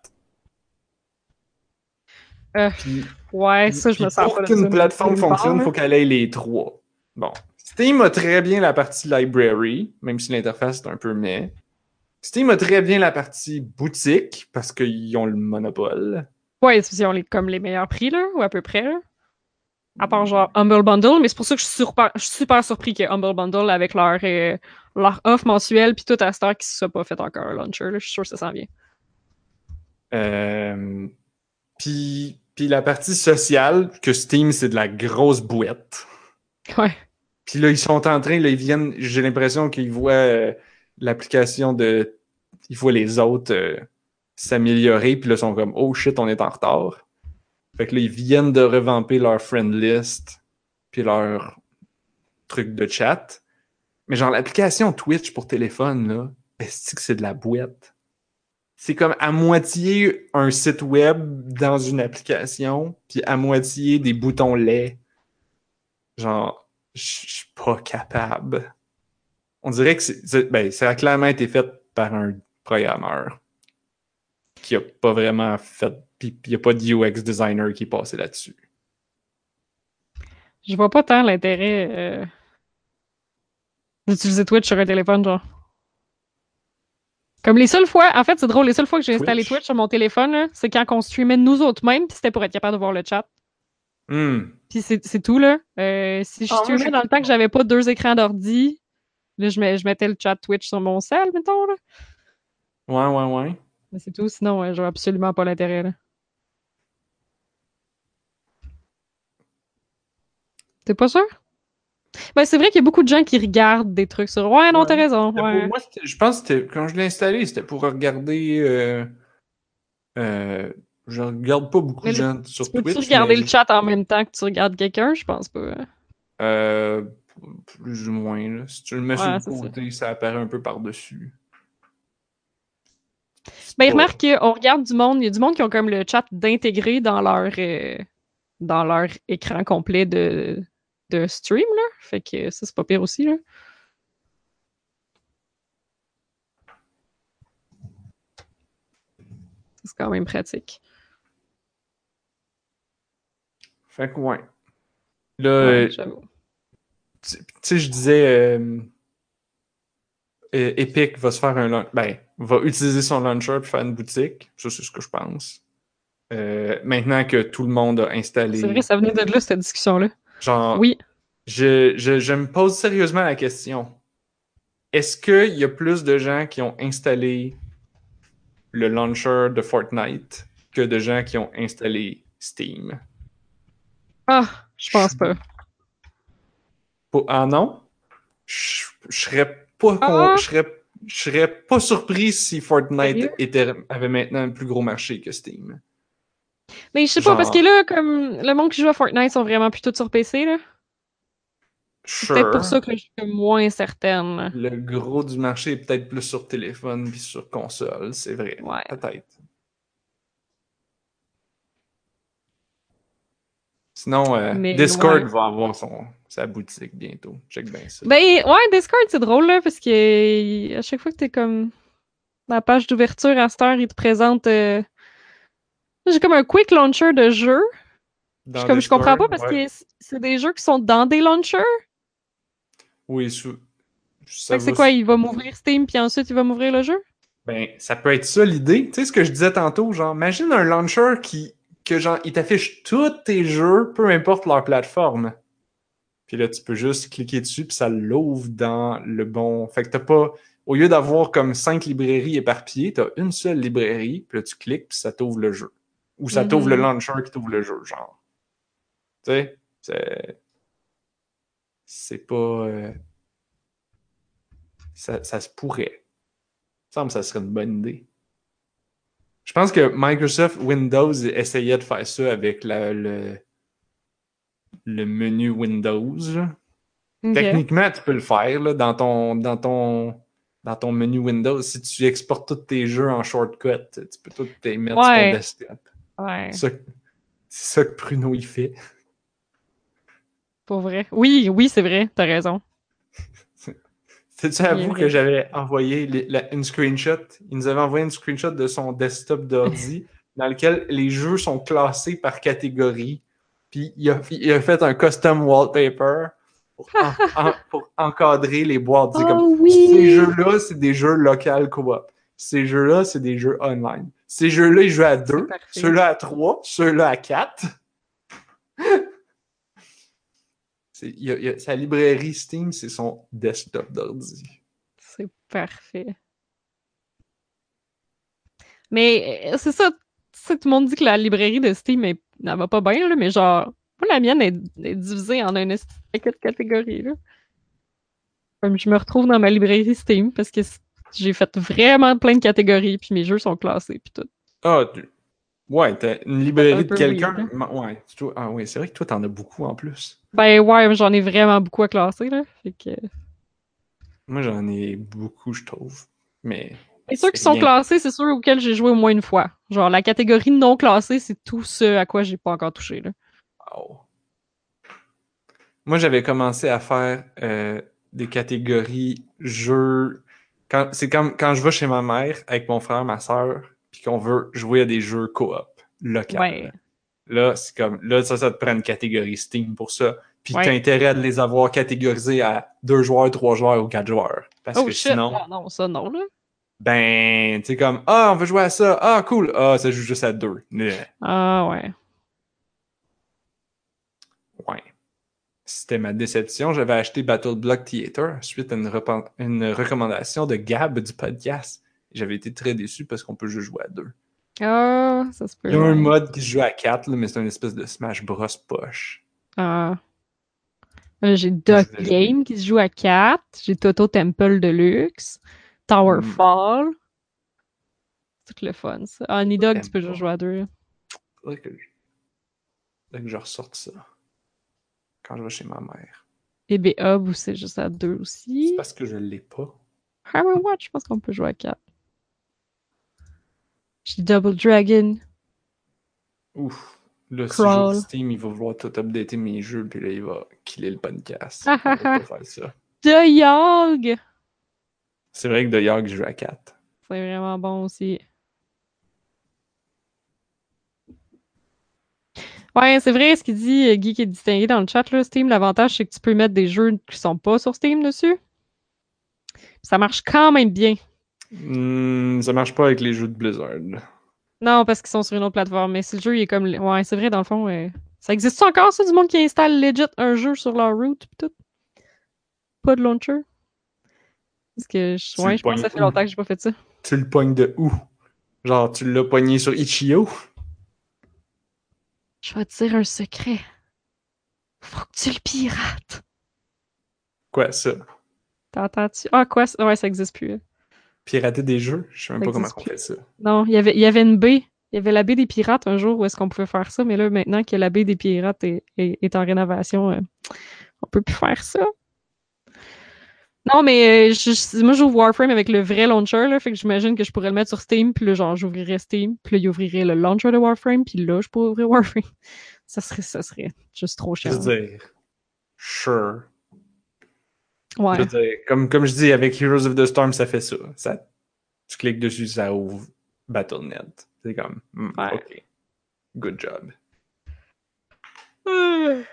Euh, Puis- ouais, ça, je me sens pour pas qu'une là-dessus plateforme fonctionne, il faut qu'elle ait les trois. Bon. Steam a très bien la partie library, même si l'interface est un peu mais. Steam a très bien la partie boutique, parce qu'ils ont le monopole. Ouais, ils ont les, comme les meilleurs prix, là, ou à peu près, là. À part genre Humble Bundle, mais c'est pour ça que je suis, surpa- je suis super surpris que Humble Bundle, avec leur, euh, leur offre mensuelle, puis tout à cette heure, qui se soit pas fait encore un launcher, là. Je suis sûr que ça s'en vient. Euh, puis, puis la partie sociale, que Steam, c'est de la grosse bouette. Ouais. Puis là, ils sont en train, là, ils viennent, j'ai l'impression qu'ils voient euh, l'application de. Ils voient les autres euh, s'améliorer, puis là, ils sont comme, oh shit, on est en retard. Fait que là, ils viennent de revamper leur friend list, puis leur truc de chat. Mais genre, l'application Twitch pour téléphone, là, est-ce que c'est de la boîte? C'est comme à moitié un site web dans une application, puis à moitié des boutons laids. Genre, je suis pas capable. On dirait que c'est, ben, ça a clairement été fait par un programmeur qui a pas vraiment fait, puis il y a pas de UX designer qui est passé là-dessus. Je vois pas tant l'intérêt euh, d'utiliser Twitch sur un téléphone, genre. Comme les seules fois, en fait, c'est drôle, les seules fois que j'ai installé Twitch? Sur mon téléphone, c'est quand on streamait nous autres mêmes, puis c'était pour être capable de voir le chat. Hmm. Puis c'est tout, là. Euh, si je streamais j'ai- dans le temps que j'avais pas deux écrans d'ordi, là, je, mets- je mettais le chat Twitch sur mon cell, mettons, là. Ouais, ouais, ouais. Mais c'est tout, sinon, ouais, je vois absolument pas l'intérêt, là. T'es pas sûr? Ben, c'est vrai qu'il y a beaucoup de gens qui regardent des trucs sur. Ouais, non, Ouais. t'as raison. C'était Ouais. pour- moi, je pense que quand je l'ai installé, c'était pour regarder. euh, euh, je regarde pas beaucoup Mais de gens sur Tu peux-tu Twitch. regarder mais le chat en même temps que tu regardes quelqu'un? Je pense pas. Euh, plus ou moins. Là. Si tu le mets Ouais, sur le ça. côté, ça. apparaît un peu par-dessus. Ben, remarque qu'on regarde du monde, il y a du monde qui ont comme le chat d'intégrer dans leur euh, dans leur écran complet de, de stream, là. Fait que ça, c'est pas pire aussi, là. C'est quand même pratique. Fait que ouais. Là, Ouais, euh, tu sais, je disais. euh, euh, Epic va se faire un. laun- Ben, va utiliser son launcher pour faire une boutique. Ça, c'est ce que je pense. Euh, maintenant que tout le monde a installé. C'est vrai, ça venait de là, cette discussion-là. Genre, Oui. je, je, je me pose sérieusement la question. Est-ce qu'il y a plus de gens qui ont installé le launcher de Fortnite que de gens qui ont installé Steam? Ah, je pense pas. Ah non? Je, serais pas Ah. pas surpris si Fortnite était, avait maintenant un plus gros marché que Steam. Mais je sais Genre- pas, parce que là, comme le monde qui joue à Fortnite sont vraiment plutôt sur PC, là. C'est peut-être Sure. pour ça que je suis moins certaine. Le gros du marché est peut-être plus sur téléphone puis sur console, c'est vrai. Ouais. Peut-être. Sinon, euh, Mais Discord ouais. va avoir son, sa boutique bientôt. Check bien ça. Ben, ouais, Discord, c'est drôle, là, parce que à chaque fois que t'es comme. La page d'ouverture à cette heure, il te présente. euh, J'ai comme un quick launcher de jeux. Dans Je, comme, je comprends pas parce ouais. que c'est des jeux qui sont dans des launchers? Oui, sous- ça c'est quoi, il va m'ouvrir Steam, puis ensuite il va m'ouvrir le jeu? Ben, ça peut être ça l'idée. Tu sais ce que je disais tantôt, genre, imagine un launcher qui, que genre, il t'affiche tous tes jeux, peu importe leur plateforme. Puis là, tu peux juste cliquer dessus, puis ça l'ouvre dans le bon. Fait que t'as pas. Au lieu d'avoir comme cinq librairies éparpillées, t'as une seule librairie, puis là, tu cliques, puis ça t'ouvre le jeu. Ou ça t'ouvre le launcher qui t'ouvre le jeu, genre. Tu sais, c'est. C'est pas. euh, Ça, ça se pourrait. Il me semble que ça serait une bonne idée. Je pense que Microsoft Windows essayait de faire ça avec la- le, le menu Windows. Techniquement, tu peux le faire là, dans, ton, dans, ton, dans ton menu Windows. Si tu exportes tous tes jeux en shortcut, tu peux tout les mettre sur Ouais. ton desktop. Ouais, C'est ça, que Pruno il fait. pour vrai. Oui, oui, c'est vrai, t'as raison. C'est-tu à vous que j'avais envoyé les- la- une screenshot? Il nous avait envoyé une screenshot de son desktop d'ordi dans lequel les jeux sont classés par catégorie. Puis il a, il a fait un custom wallpaper pour, en- en- pour encadrer les boîtes. C'est comme, Oh Ces jeux-là, c'est des jeux local co-op. Ces jeux-là, c'est des jeux online. Ces jeux-là, ils jouent à deux. Ceux-là à trois. Ceux-là à quatre. C'est- il y a- il y a- sa librairie Steam, c'est son desktop d'ordi. C'est parfait. Mais euh, c'est ça, tu sais, tout le monde dit que la librairie de Steam, elle, elle va pas bien, là, mais genre, moi, la mienne est, est divisée en un paquet de catégories. Là. Comme je me retrouve dans ma librairie Steam parce que j'ai fait vraiment plein de catégories, puis mes jeux sont classés, puis tout. Ah, tu- ouais, t'as une un librairie de quelqu'un. Ouais, ah oui, c'est vrai que toi, t'en as beaucoup en plus. Ben ouais, j'en ai vraiment beaucoup à classer, là. Fait que... Moi, j'en ai beaucoup, je trouve. Mais. Et ceux qui sont classés, c'est ceux auxquels j'ai joué au moins une fois. Genre, la catégorie non classée, c'est tout ce à quoi j'ai pas encore touché, là. Wow. Moi, j'avais commencé à faire euh, des catégories jeux. Quand, c'est comme quand je vais chez ma mère avec mon frère, ma soeur, puis qu'on veut jouer à des jeux coop. Ouais. Là, c'est comme là, ça, ça te prend une catégorie Steam pour ça. Puis Ouais. t'as intérêt à les avoir catégorisés à deux joueurs, trois joueurs ou quatre joueurs. Parce Oh que shit! sinon, Ah non, ça non, là. ben, tu sais, comme Ah, on veut jouer à ça. Ah, cool. Ah, ça joue juste à deux. Ah ouais. Ouais. C'était ma déception. J'avais acheté Battle Block Theater suite à une recommandation de Gab du podcast. J'avais été très déçu parce qu'on peut juste jouer à deux. Ah, ça se peut. Il y a un mode qui se joue à quatre, là, mais c'est une espèce de Smash Bros. poche. Ah. Euh, J'ai Duck Game qui se joue à 4. J'ai Toto Temple Deluxe. Tower Hmm. Fall. C'est tout le fun, ça. Ah, Nidog, tu peux juste jouer à deux. Faudrait que je... faudrait que je ressorte ça quand je vais chez ma mère. Et B-Hub, où c'est juste à deux C'est aussi. parce que je l'ai pas. Hammer Watch, je pense qu'on peut jouer à 4. J'ai Double Dragon. Ouf. Là, si j'ouvre Steam, il va vouloir tout updater mes jeux, puis là, il va killer le podcast. On va pas faire ça. The Yog! C'est vrai que de York, je joue à 4. C'est vraiment bon aussi. Ouais, c'est vrai ce qu'il dit, Guy qui est distingué dans le chat, là, Steam. L'avantage, c'est que tu peux mettre des jeux qui sont pas sur Steam dessus. Ça marche quand même bien. Hmm, ça marche pas avec les jeux de Blizzard. Non, parce qu'ils sont sur une autre plateforme, mais si le jeu il est comme. Ouais, c'est vrai, dans le fond. euh, Ça existe encore, ça, du monde qui installe legit un jeu sur leur route pis tout? Pas de launcher? Parce que je, ouais, je pense que ça fait longtemps que j'ai pas fait ça. Tu le pognes de où? Genre, tu l'as pogné sur Itch.io? Je vais te dire un secret. Faut que tu le pirates. Quoi, ça? T'entends-tu? Ah, quoi? ça- Ouais, ça existe plus. hein. Pirater des jeux? Je sais même Ça pas comment on fait ça. Non, il y avait, il y avait une baie. Il y avait la baie des pirates un jour où est-ce qu'on pouvait faire ça, mais là, maintenant que la baie des pirates est, est- est en rénovation, euh, on peut plus faire ça. Non, mais euh, je- je- moi, j'ouvre Warframe avec le vrai launcher, là, fait que j'imagine que je pourrais le mettre sur Steam, puis là, genre, j'ouvrirais Steam, puis là, il ouvrirait le launcher de Warframe, puis là, je pourrais ouvrir Warframe. Ça serait, ça serait juste trop Je cher. veux dire, sure. Je Ouais. veux dire, comme, comme je dis, avec Heroes of the Storm, ça fait ça. ça tu cliques dessus, ça ouvre Battle.net. C'est comme, hmm, Ouais. ok. Good job.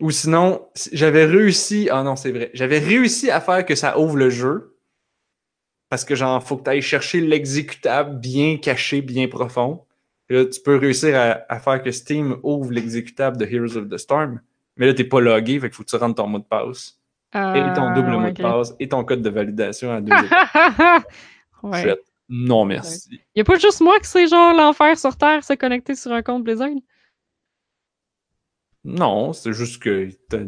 Ou sinon, si- j'avais réussi. Ah non, c'est vrai. J'avais réussi à faire que ça ouvre le jeu. Parce que, genre, faut que tu ailles chercher l'exécutable bien caché, bien profond. Et là, tu peux réussir à, à faire que Steam ouvre l'exécutable de Heroes of the Storm. Mais là, t'es pas logué, fait qu'il faut que tu rentres ton mot de passe. Et ton double Euh, mot de passe et ton code de validation à deux étapes. ouais. Non, merci. Y a pas juste moi que c'est genre l'enfer sur Terre se connecter sur un compte Blizzard? Non, c'est juste que t'as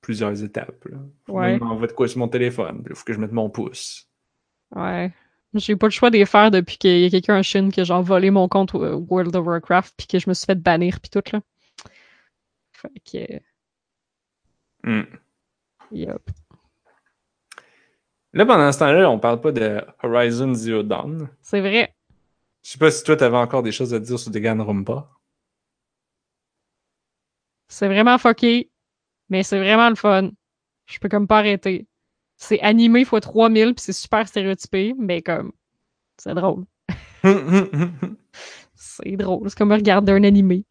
plusieurs étapes. Là. Faut Ouais. m'envoyer de quoi sur mon téléphone. Il faut que je mette mon pouce. Ouais. J'ai pas le choix de les faire depuis qu'il y a quelqu'un en Chine qui a genre volé mon compte euh, World of Warcraft puis que je me suis fait bannir puis tout là. Fait que, Hmm. Là, pendant ce temps-là, on parle pas de Horizon Zero Dawn. C'est vrai. Je sais pas si toi, t'avais encore des choses à dire sur Danganronpa. C'est vraiment fucké. Mais c'est vraiment le fun. Je peux comme pas arrêter. C'est animé x 3000 puis c'est super stéréotypé, mais comme, c'est drôle. C'est drôle. C'est comme regarder un animé.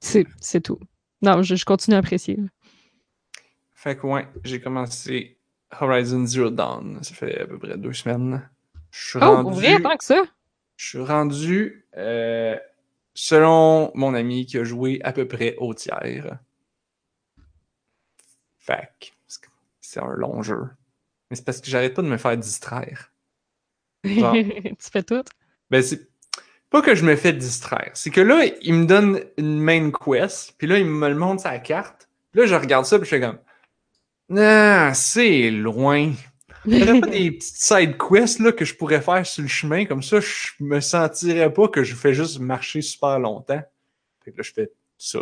C'est tout. Non, je, je continue à apprécier. fait que ouais, j'ai commencé Horizon Zero Dawn. Ça fait à peu près deux semaines. Je suis Oh, rendu, vrai, tant que ça? je suis rendu euh, selon mon ami qui a joué à peu près au tiers. Fait que c'est un long jeu. Mais c'est parce que j'arrête pas de me faire distraire. Genre. tu fais tout? Ben, c'est pas que je me fais distraire. C'est que là, il me donne une main quest, puis là, il me le montre sa carte. Puis là, je regarde ça, puis je fais comme. Non, c'est loin. Il y pas des petites side quests là, que je pourrais faire sur le chemin, comme ça, je me sentirais pas que je fais juste marcher super longtemps. Fait que là, je fais ça.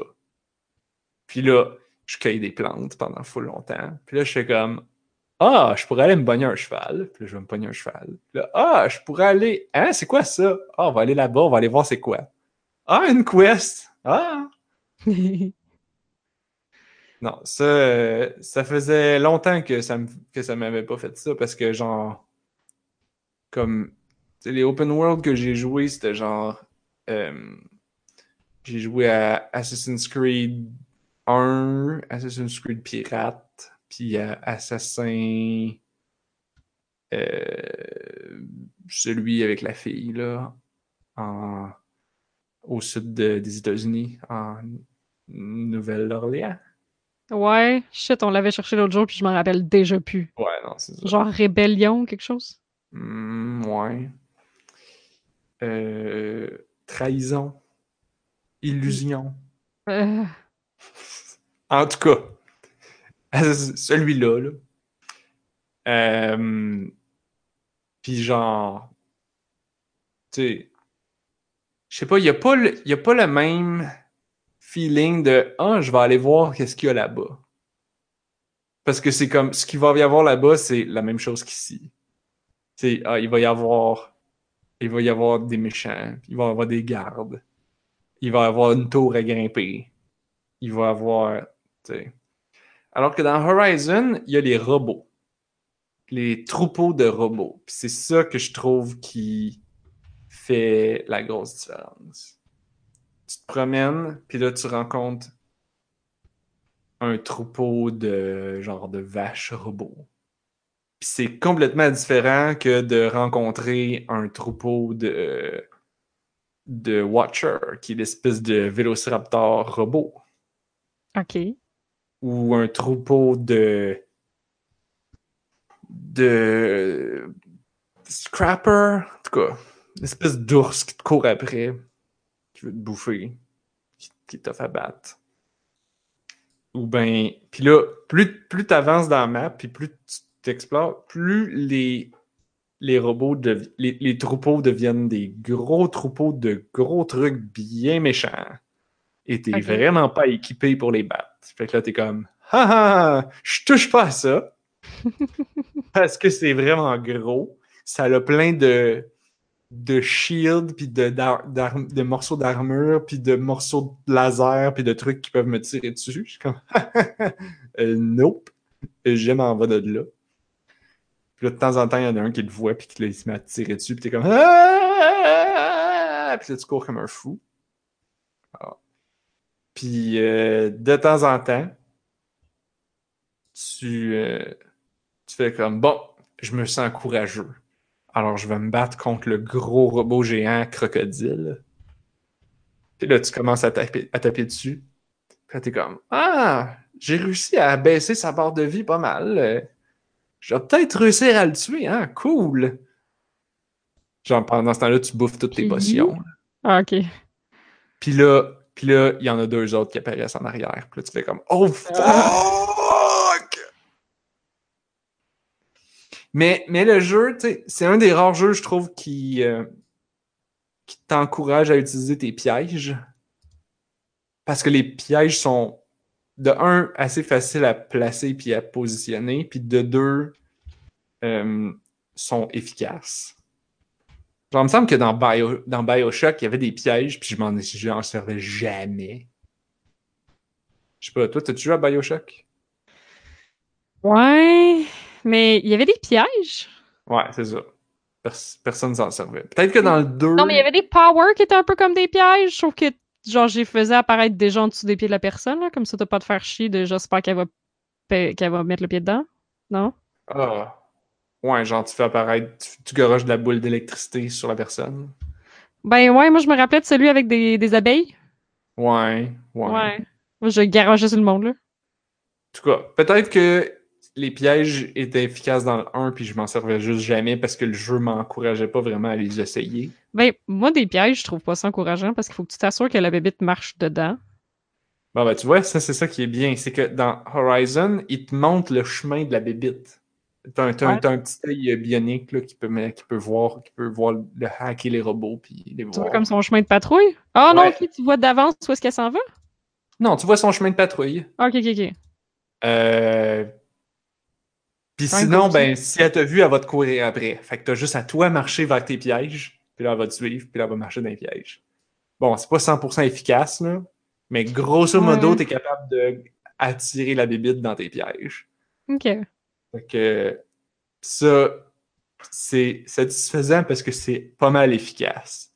Puis là, je cueille des plantes pendant full longtemps. Puis là, je fais comme Ah, je pourrais aller me pogner un cheval. Puis là, je vais me pogner un cheval. Puis là, ah, je pourrais aller. Hein, c'est quoi ça? Ah, on va aller là-bas, on va aller voir c'est quoi. Ah, une quest. Ah! Non, ça, euh, ça faisait longtemps que ça me, que ça m'avait pas fait ça parce que genre comme tu sais, les open world que j'ai joué, c'était genre euh, j'ai joué à Assassin's Creed 1, Assassin's Creed Pirate, puis à Assassin euh, celui avec la fille là en au sud de- des États-Unis en Nouvelle-Orléans. ouais, shit, on l'avait cherché l'autre jour, puis je m'en rappelle déjà plus. Ouais, non, c'est ça. Genre rébellion, quelque chose? Hmm, ouais. Euh, trahison. Illusion. Euh, En tout cas, celui-là, là. Euh, Puis genre, tu sais, je sais pas, il n'y a, pas le- a pas le même feeling de « Ah, je vais aller voir qu'est-ce qu'il y a là-bas. » Parce que c'est comme, ce qu'il va y avoir là-bas, c'est la même chose qu'ici. Sais, ah, il va y avoir, il va y avoir des méchants, il va y avoir des gardes, il va y avoir une tour à grimper, il va y avoir, tu sais. Alors que dans Horizon, il y a les robots. Les troupeaux de robots. Puis c'est ça que je trouve qui fait la grosse différence. Tu te promènes, puis là, tu rencontres un troupeau de genre de vaches robots. Puis c'est complètement différent que de rencontrer un troupeau de de Watcher, qui est l'espèce de vélociraptor robot ok. Ou un troupeau de de scrapper, en tout cas, une espèce d'ours qui te court après, qui veut te bouffer, qui, qui fait battre. Ou ben, puis là, plus, plus tu avances dans la map, puis plus tu t'explores, plus les, les robots, devi- les, les troupeaux deviennent des gros troupeaux de gros trucs bien méchants. Et t'es vraiment pas équipé pour les battre. Fait que là, t'es comme, ah ah, je touche pas à ça. Parce que c'est vraiment gros. Ça a plein de, de shields, puis de, de morceaux d'armure, puis de morceaux de laser, puis de trucs qui peuvent me tirer dessus. Je suis comme, euh, nope. Je m'en vais de là. Puis là, de temps en temps, il y en a un qui le voit, puis qui là, il se met à tirer dessus, puis t'es comme, ah! Puis là, tu cours comme un fou. Ah. Puis euh, de temps en temps, tu, euh, tu fais comme bon, je me sens courageux. Alors je vais me battre contre le gros robot géant crocodile. Puis là, tu commences à taper, à taper dessus. Puis t'es comme Ah, j'ai réussi à baisser sa barre de vie pas mal. Je vais peut-être réussir à le tuer, hein? Cool! Genre, pendant ce temps-là, tu bouffes toutes tes potions. Ah, ok. Puis là, puis là, il y en a deux autres qui apparaissent en arrière. Puis là, tu fais comme Oh fuck! Mais, mais le jeu, tu sais, c'est un des rares jeux, je trouve, qui, euh, qui t'encourage à utiliser tes pièges. Parce que les pièges sont, de un, assez faciles à placer puis à positionner, puis de deux, euh, sont efficaces. Genre, il me semble que dans, Bio, dans Bioshock, il y avait des pièges, puis je m'en j'en servais jamais. Je sais pas, toi, t'as-tu joué à Bioshock? Ouais, mais il y avait des pièges. Ouais, c'est ça. Pers- personne s'en servait. Peut-être que dans le 2. Non, mais il y avait des powers qui étaient un peu comme des pièges. Trouve que, genre, j'ai faisais apparaître des gens en dessous des pieds de la personne, là, comme ça, t'as pas de faire chier de j'espère qu'elle va, qu'elle va mettre le pied dedans. Non? Ah. Ouais, genre tu fais apparaître, tu, tu garoches de la boule d'électricité sur la personne. Ben ouais, moi, je me rappelais de celui avec des, des abeilles. Ouais, ouais. Moi, je garochais sur le monde, là. En tout cas, peut-être que les pièges étaient efficaces dans le 1 puis je m'en servais juste jamais parce que le jeu m'encourageait pas vraiment à les essayer. Ben, moi, des pièges, je trouve pas ça encourageant parce qu'il faut que tu t'assures que la bébite marche dedans. Bon, ben, tu vois, ça, c'est ça qui est bien. C'est que dans Horizon, il te montre le chemin de la bébite. T'as un, t'as un- Ouais. t'as un petit œil euh, bionique là, qui, peut, qui peut voir, qui peut voir le hacker les robots puis les Tu voir. vois comme son chemin de patrouille? Ah non, Ouais. ok, tu vois d'avance où est-ce qu'elle s'en va? Non, tu vois son chemin de patrouille. Ok, ok, ok. Euh... Puis sinon, ben, si elle t'a vu, elle va te courir après. Fait que t'as juste à toi marcher vers tes pièges, puis là, elle va te suivre, puis là, elle va marcher dans les pièges. Bon, c'est pas 100% efficace, là, mais grosso modo, Ouais. t'es capable de attirer la bébite dans tes pièges. Ok. Fait que ça, c'est satisfaisant parce que c'est pas mal efficace.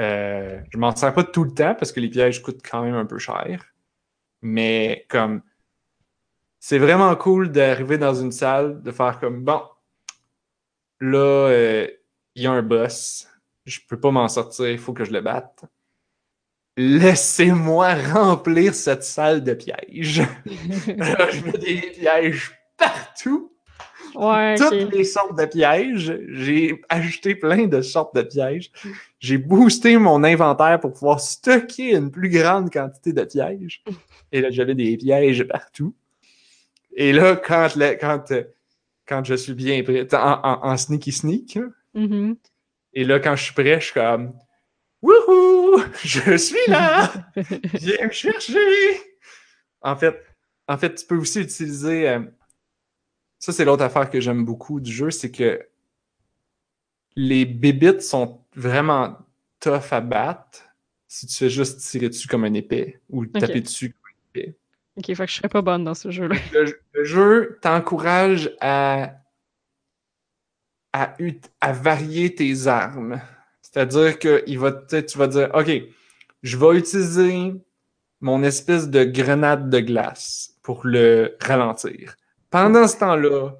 Euh, je m'en sers pas tout le temps parce que les pièges coûtent quand même un peu cher. Mais comme c'est vraiment cool d'arriver dans une salle, de faire comme bon, là, euh, il y a un boss, je peux pas m'en sortir, il faut que je le batte. Laissez-moi remplir cette salle de pièges. Là, je mets des pièges partout. ouais, Toutes les sortes de pièges. J'ai acheté plein de sortes de pièges. J'ai boosté mon inventaire pour pouvoir stocker une plus grande quantité de pièges. Et là, j'avais des pièges partout. Et là, quand, le- quand, quand je suis bien prêt, en, en, en sneaky sneak, Mhm. et là, quand je suis prêt, je suis comme Wouhou! Je suis là! Viens me chercher! En fait, en fait, tu peux aussi utiliser. euh, ça, c'est l'autre affaire que j'aime beaucoup du jeu, c'est que les bébites sont vraiment tough à battre si tu fais juste tirer dessus comme un épée ou taper dessus comme une épée. Ok, fait que je serais pas bonne dans ce jeu-là. Le, le jeu t'encourage à, à, varier tes armes. C'est-à-dire que il va, tu vas dire, OK, je vais utiliser mon espèce de grenade de glace pour le ralentir. Pendant ce temps-là,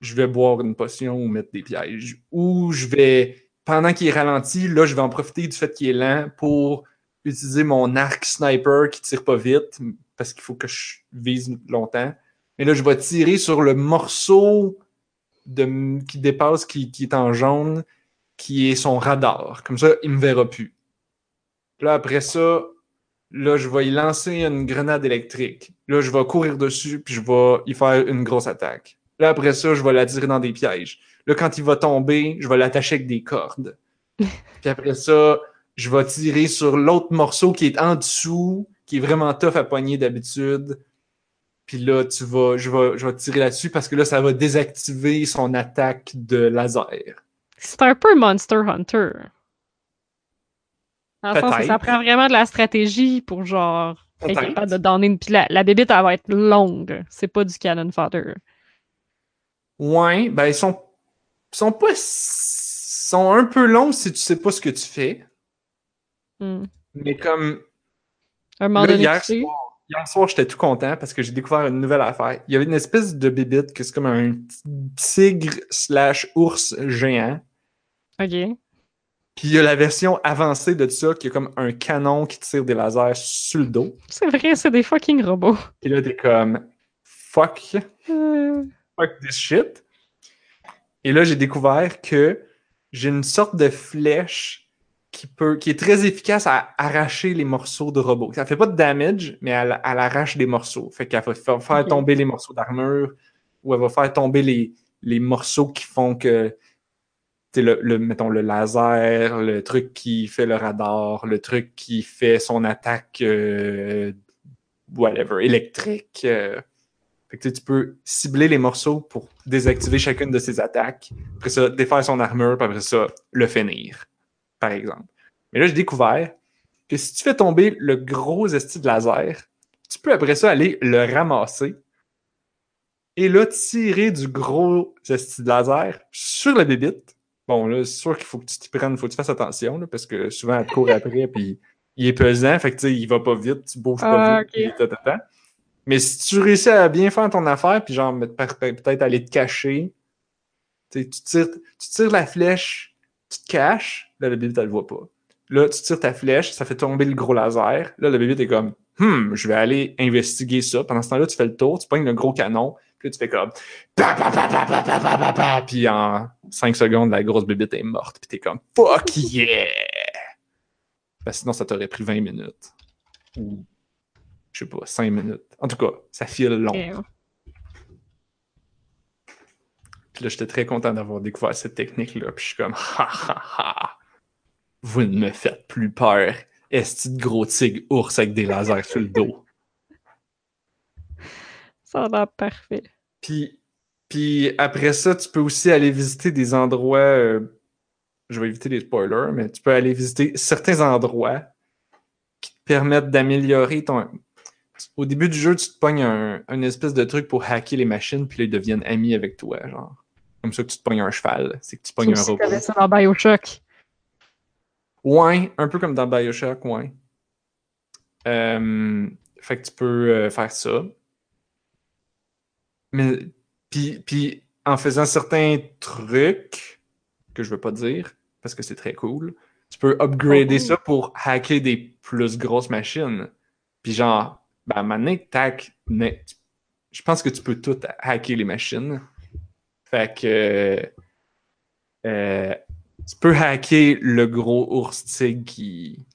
je vais boire une potion ou mettre des pièges. Ou je vais, pendant qu'il est ralenti, là, je vais en profiter du fait qu'il est lent pour utiliser mon arc sniper qui tire pas vite parce qu'il faut que je vise longtemps. Mais là, je vais tirer sur le morceau qui dépasse, qui, est en jaune, qui est son radar. Comme ça, il me verra plus. Là, après ça, là, je vais y lancer une grenade électrique. Là, je vais courir dessus, puis je vais y faire une grosse attaque. Là, après ça, je vais l'attirer dans des pièges. Là, quand il va tomber, je vais l'attacher avec des cordes. puis après ça, je vais tirer sur l'autre morceau qui est en dessous, qui est vraiment tough à poigner d'habitude. Puis là, tu vas, je vais, je vais tirer là-dessus parce que là, ça va désactiver son attaque de laser. C'est un peu Monster Hunter. Dans le sens que Peut-être. ça prend vraiment de la stratégie pour genre être capable de donner une. Puis la, la bébite, elle va être longue. C'est pas du cannon fodder. Ouais, ben ils sont, ils sont pas, s- sont un peu longs si tu sais pas ce que tu fais. Hmm. Mais comme un moment Là, donné, hier soir, hier soir, j'étais tout content parce que j'ai découvert une nouvelle affaire. Il y avait une espèce de bébite que c'est comme un tigre slash ours géant. Ok. Puis il y a la version avancée de ça qui est comme un canon qui tire des lasers sur le dos. C'est vrai, c'est des fucking robots. Puis là, t'es comme fuck, Euh, fuck this shit. Et là, j'ai découvert que j'ai une sorte de flèche qui peut, qui est très efficace à arracher les morceaux de robots. Ça fait pas de damage, mais elle, elle arrache des morceaux. Fait qu'elle va fa- faire tomber les morceaux d'armure ou elle va faire tomber les, les morceaux qui font que, le, le, le laser, le truc qui fait le radar, le truc qui fait son attaque, euh, whatever, électrique. euh. Tu peux cibler les morceaux pour désactiver chacune de ses attaques. Après ça, défaire son armure, après ça, le finir, par exemple. Mais là, j'ai découvert que si tu fais tomber le gros esti de laser, tu peux après ça aller le ramasser et là, tirer du gros esti de laser sur la bébite Bon, là, c'est sûr qu'il faut que tu t'y prennes, faut que tu fasses attention, là, parce que souvent, elle te court après, puis il est pesant, fait que, tu sais, il va pas vite, tu bouges pas Ah, vite, puis tatata. Mais si tu réussis à bien faire ton affaire, puis genre, peut-être aller te cacher, tu sais, tu tires, tu tires la flèche, tu te caches, là, le bébé, tu le vois pas. Là, tu tires ta flèche, ça fait tomber le gros laser. Là, le bébé, t'es comme, hmm, je vais aller investiguer ça. Pendant ce temps-là, tu fais le tour, tu pognes le gros canon, puis tu fais comme puis en 5 secondes, la grosse bébite est morte. Puis t'es comme fuck yeah! Sinon, ça t'aurait pris 20 minutes. Ou, je sais pas, 5 minutes. En tout cas, ça file long. Puis là, j'étais très content d'avoir découvert cette technique-là. Puis je suis comme, ha ha ha, vous ne me faites plus peur. Esti de gros tigre ours avec des lasers sur le dos. Ça a l'air parfait. Puis, puis après ça, tu peux aussi aller visiter des endroits. euh, je vais éviter les spoilers, mais tu peux aller visiter certains endroits qui te permettent d'améliorer ton. Au début du jeu, tu te pognes un, une espèce de truc pour hacker les machines, puis là, ils deviennent amis avec toi, genre. Comme ça que tu te pognes un cheval, c'est que tu pognes un robot. t'avais ça dans Bioshock. Ouais, un peu comme dans Bioshock, ouais. Euh, fait que tu peux euh, faire ça. Mais, puis, puis en faisant certains trucs que je veux pas dire, parce que c'est très cool, tu peux upgrader Oh. ça pour hacker des plus grosses machines. Puis genre, ben maintenant, tac, je pense que tu peux tout hacker les machines. Fait que euh, tu peux hacker le gros ours tigre qui.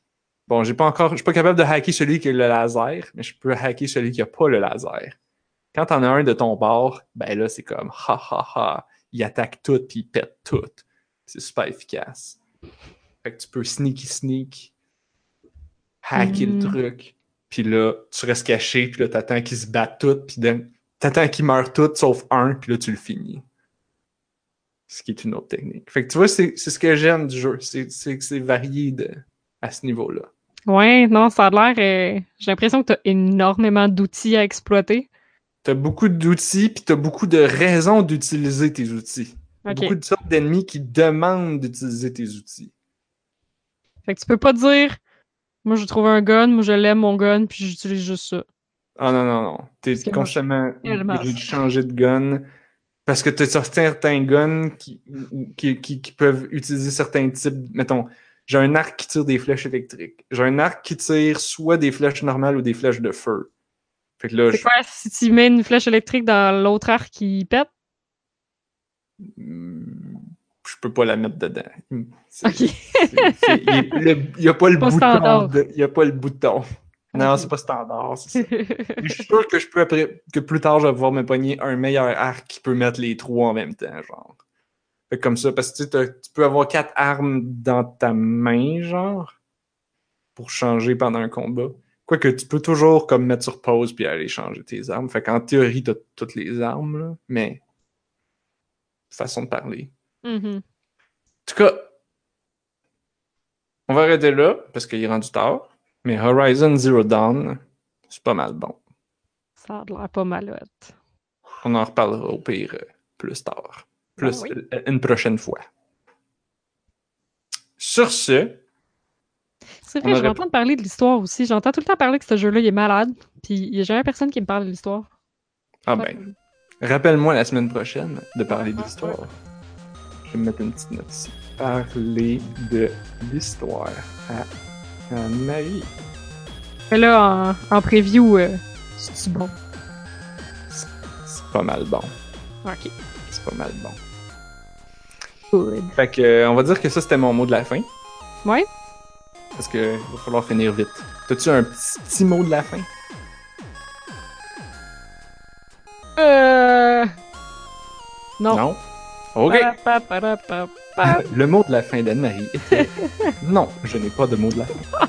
Bon, j'ai pas encore. Je suis pas capable de hacker celui qui a le laser, mais je peux hacker celui qui a pas le laser. Quand t'en as un de ton bord, ben là, c'est comme ha ha ha. Il attaque tout puis il pète tout. C'est super efficace. Fait que tu peux sneaky sneak, hacker le truc, puis là, tu restes caché, puis là, t'attends qu'ils se battent tous, puis t'attends qu'ils meurent tous sauf un, puis là, tu le finis. Ce qui est une autre technique. Fait que tu vois, c'est ce que j'aime du jeu. C'est c'est que c'est varié de, à ce niveau-là. Ouais, non, ça a l'air. euh, J'ai l'impression que t'as énormément d'outils à exploiter. T'as beaucoup d'outils, puis t'as beaucoup de raisons d'utiliser tes outils. Ok. Beaucoup de sortes d'ennemis qui demandent d'utiliser tes outils. Fait que tu peux pas dire, moi je trouve un gun, moi je l'aime mon gun, puis j'utilise juste ça. Ah non, non, non. T'es constamment obligé de changer de gun. Parce que t'as certains guns qui, qui, qui, qui peuvent utiliser certains types. Mettons, j'ai un arc qui tire des flèches électriques. J'ai un arc qui tire soit des flèches normales ou des flèches de feu. Fait que là, C'est je, quoi, si tu mets une flèche électrique dans l'autre arc qui pète? Hmm, je peux pas la mettre dedans. C'est- Ok. c'est- c'est- il est- le- il y a pas le Pas bouton. standard. de- il y a pas le bouton. Non, c'est pas standard. c'est ça. Mais Je suis sûr que je peux après, que plus tard, je vais pouvoir me pogner un meilleur arc qui peut mettre les trois en même temps, genre. Fait que comme ça, parce que tu sais, t'as- tu peux avoir quatre armes dans ta main, genre, pour changer pendant un combat. Quoique tu peux toujours comme mettre sur pause puis aller changer tes armes. Fait qu'en théorie, t'as toutes les armes, là, mais façon de parler. Mhm. En tout cas, on va arrêter là parce qu'il est rendu tard. Mais Horizon Zero Dawn, c'est pas mal bon. Ça a l'air pas mal hot. On en reparlera au pire euh, plus tard. Plus oui. euh, une prochaine fois. Sur ce, C'est vrai, je entendre parler de l'histoire aussi. J'entends tout le temps parler que ce jeu-là, il est malade. Puis il y a jamais personne qui me parle de l'histoire. ah ben, rappelle-moi la semaine prochaine de parler de l'histoire. Je vais me mettre une petite note ici. Parler de l'histoire à Anne-Marie. Mais là, en, en preview, euh, c'est bon. C'est pas mal bon. Ok. C'est pas mal bon. Good. Fait que, euh, on va dire que ça, c'était mon mot de la fin. Ouais. Parce que il va falloir finir vite. T'as-tu un petit, petit mot de la fin? Euh. Non. Non? OK. Pa-pa-pa-pa-pa. Le mot de la fin d'Anne-Marie était Non, je n'ai pas de mot de la fin.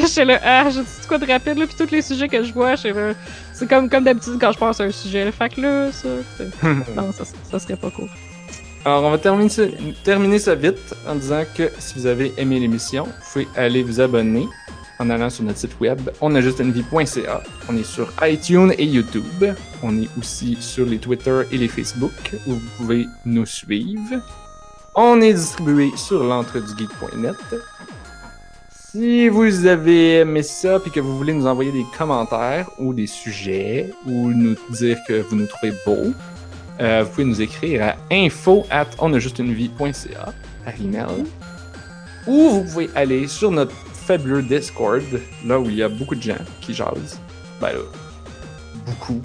Je suis là, ah, je dis quoi de rapide, là, puis tous les sujets que je vois, je là. C'est comme, comme d'habitude quand je pense à un sujet. Fait que là, ça. Non, ça, ça serait pas cool. Alors, on va terminer ça, vite en disant que si vous avez aimé l'émission, vous pouvez aller vous abonner en allant sur notre site web onajustunevie.ca. On est sur iTunes et YouTube. On est aussi sur les Twitter et les Facebook où vous pouvez nous suivre. On est distribué sur l'entredugeek.net. Si vous avez aimé ça et que vous voulez nous envoyer des commentaires ou des sujets ou nous dire que vous nous trouvez beaux, euh, vous pouvez nous écrire à info at onajustunevie.ca par email. Ou vous pouvez aller sur notre fabuleux Discord, là où il y a beaucoup de gens qui jasent. Ben là, beaucoup.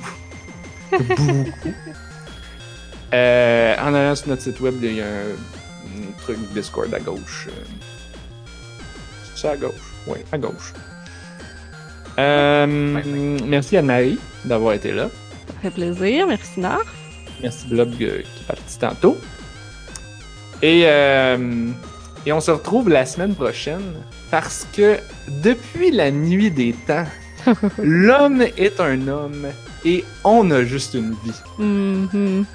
beaucoup. Euh, en allant sur notre site web, il y a un, un truc Discord à gauche. euh. C'est à gauche? Oui, à gauche. Euh, Merci Anne-Marie d'avoir été là. Ça fait plaisir. Merci, Nar. Merci Blob euh, qui est parti tantôt. Et, euh, et on se retrouve la semaine prochaine parce que depuis la nuit des temps, l'homme est un homme et on a juste une vie. Mhm.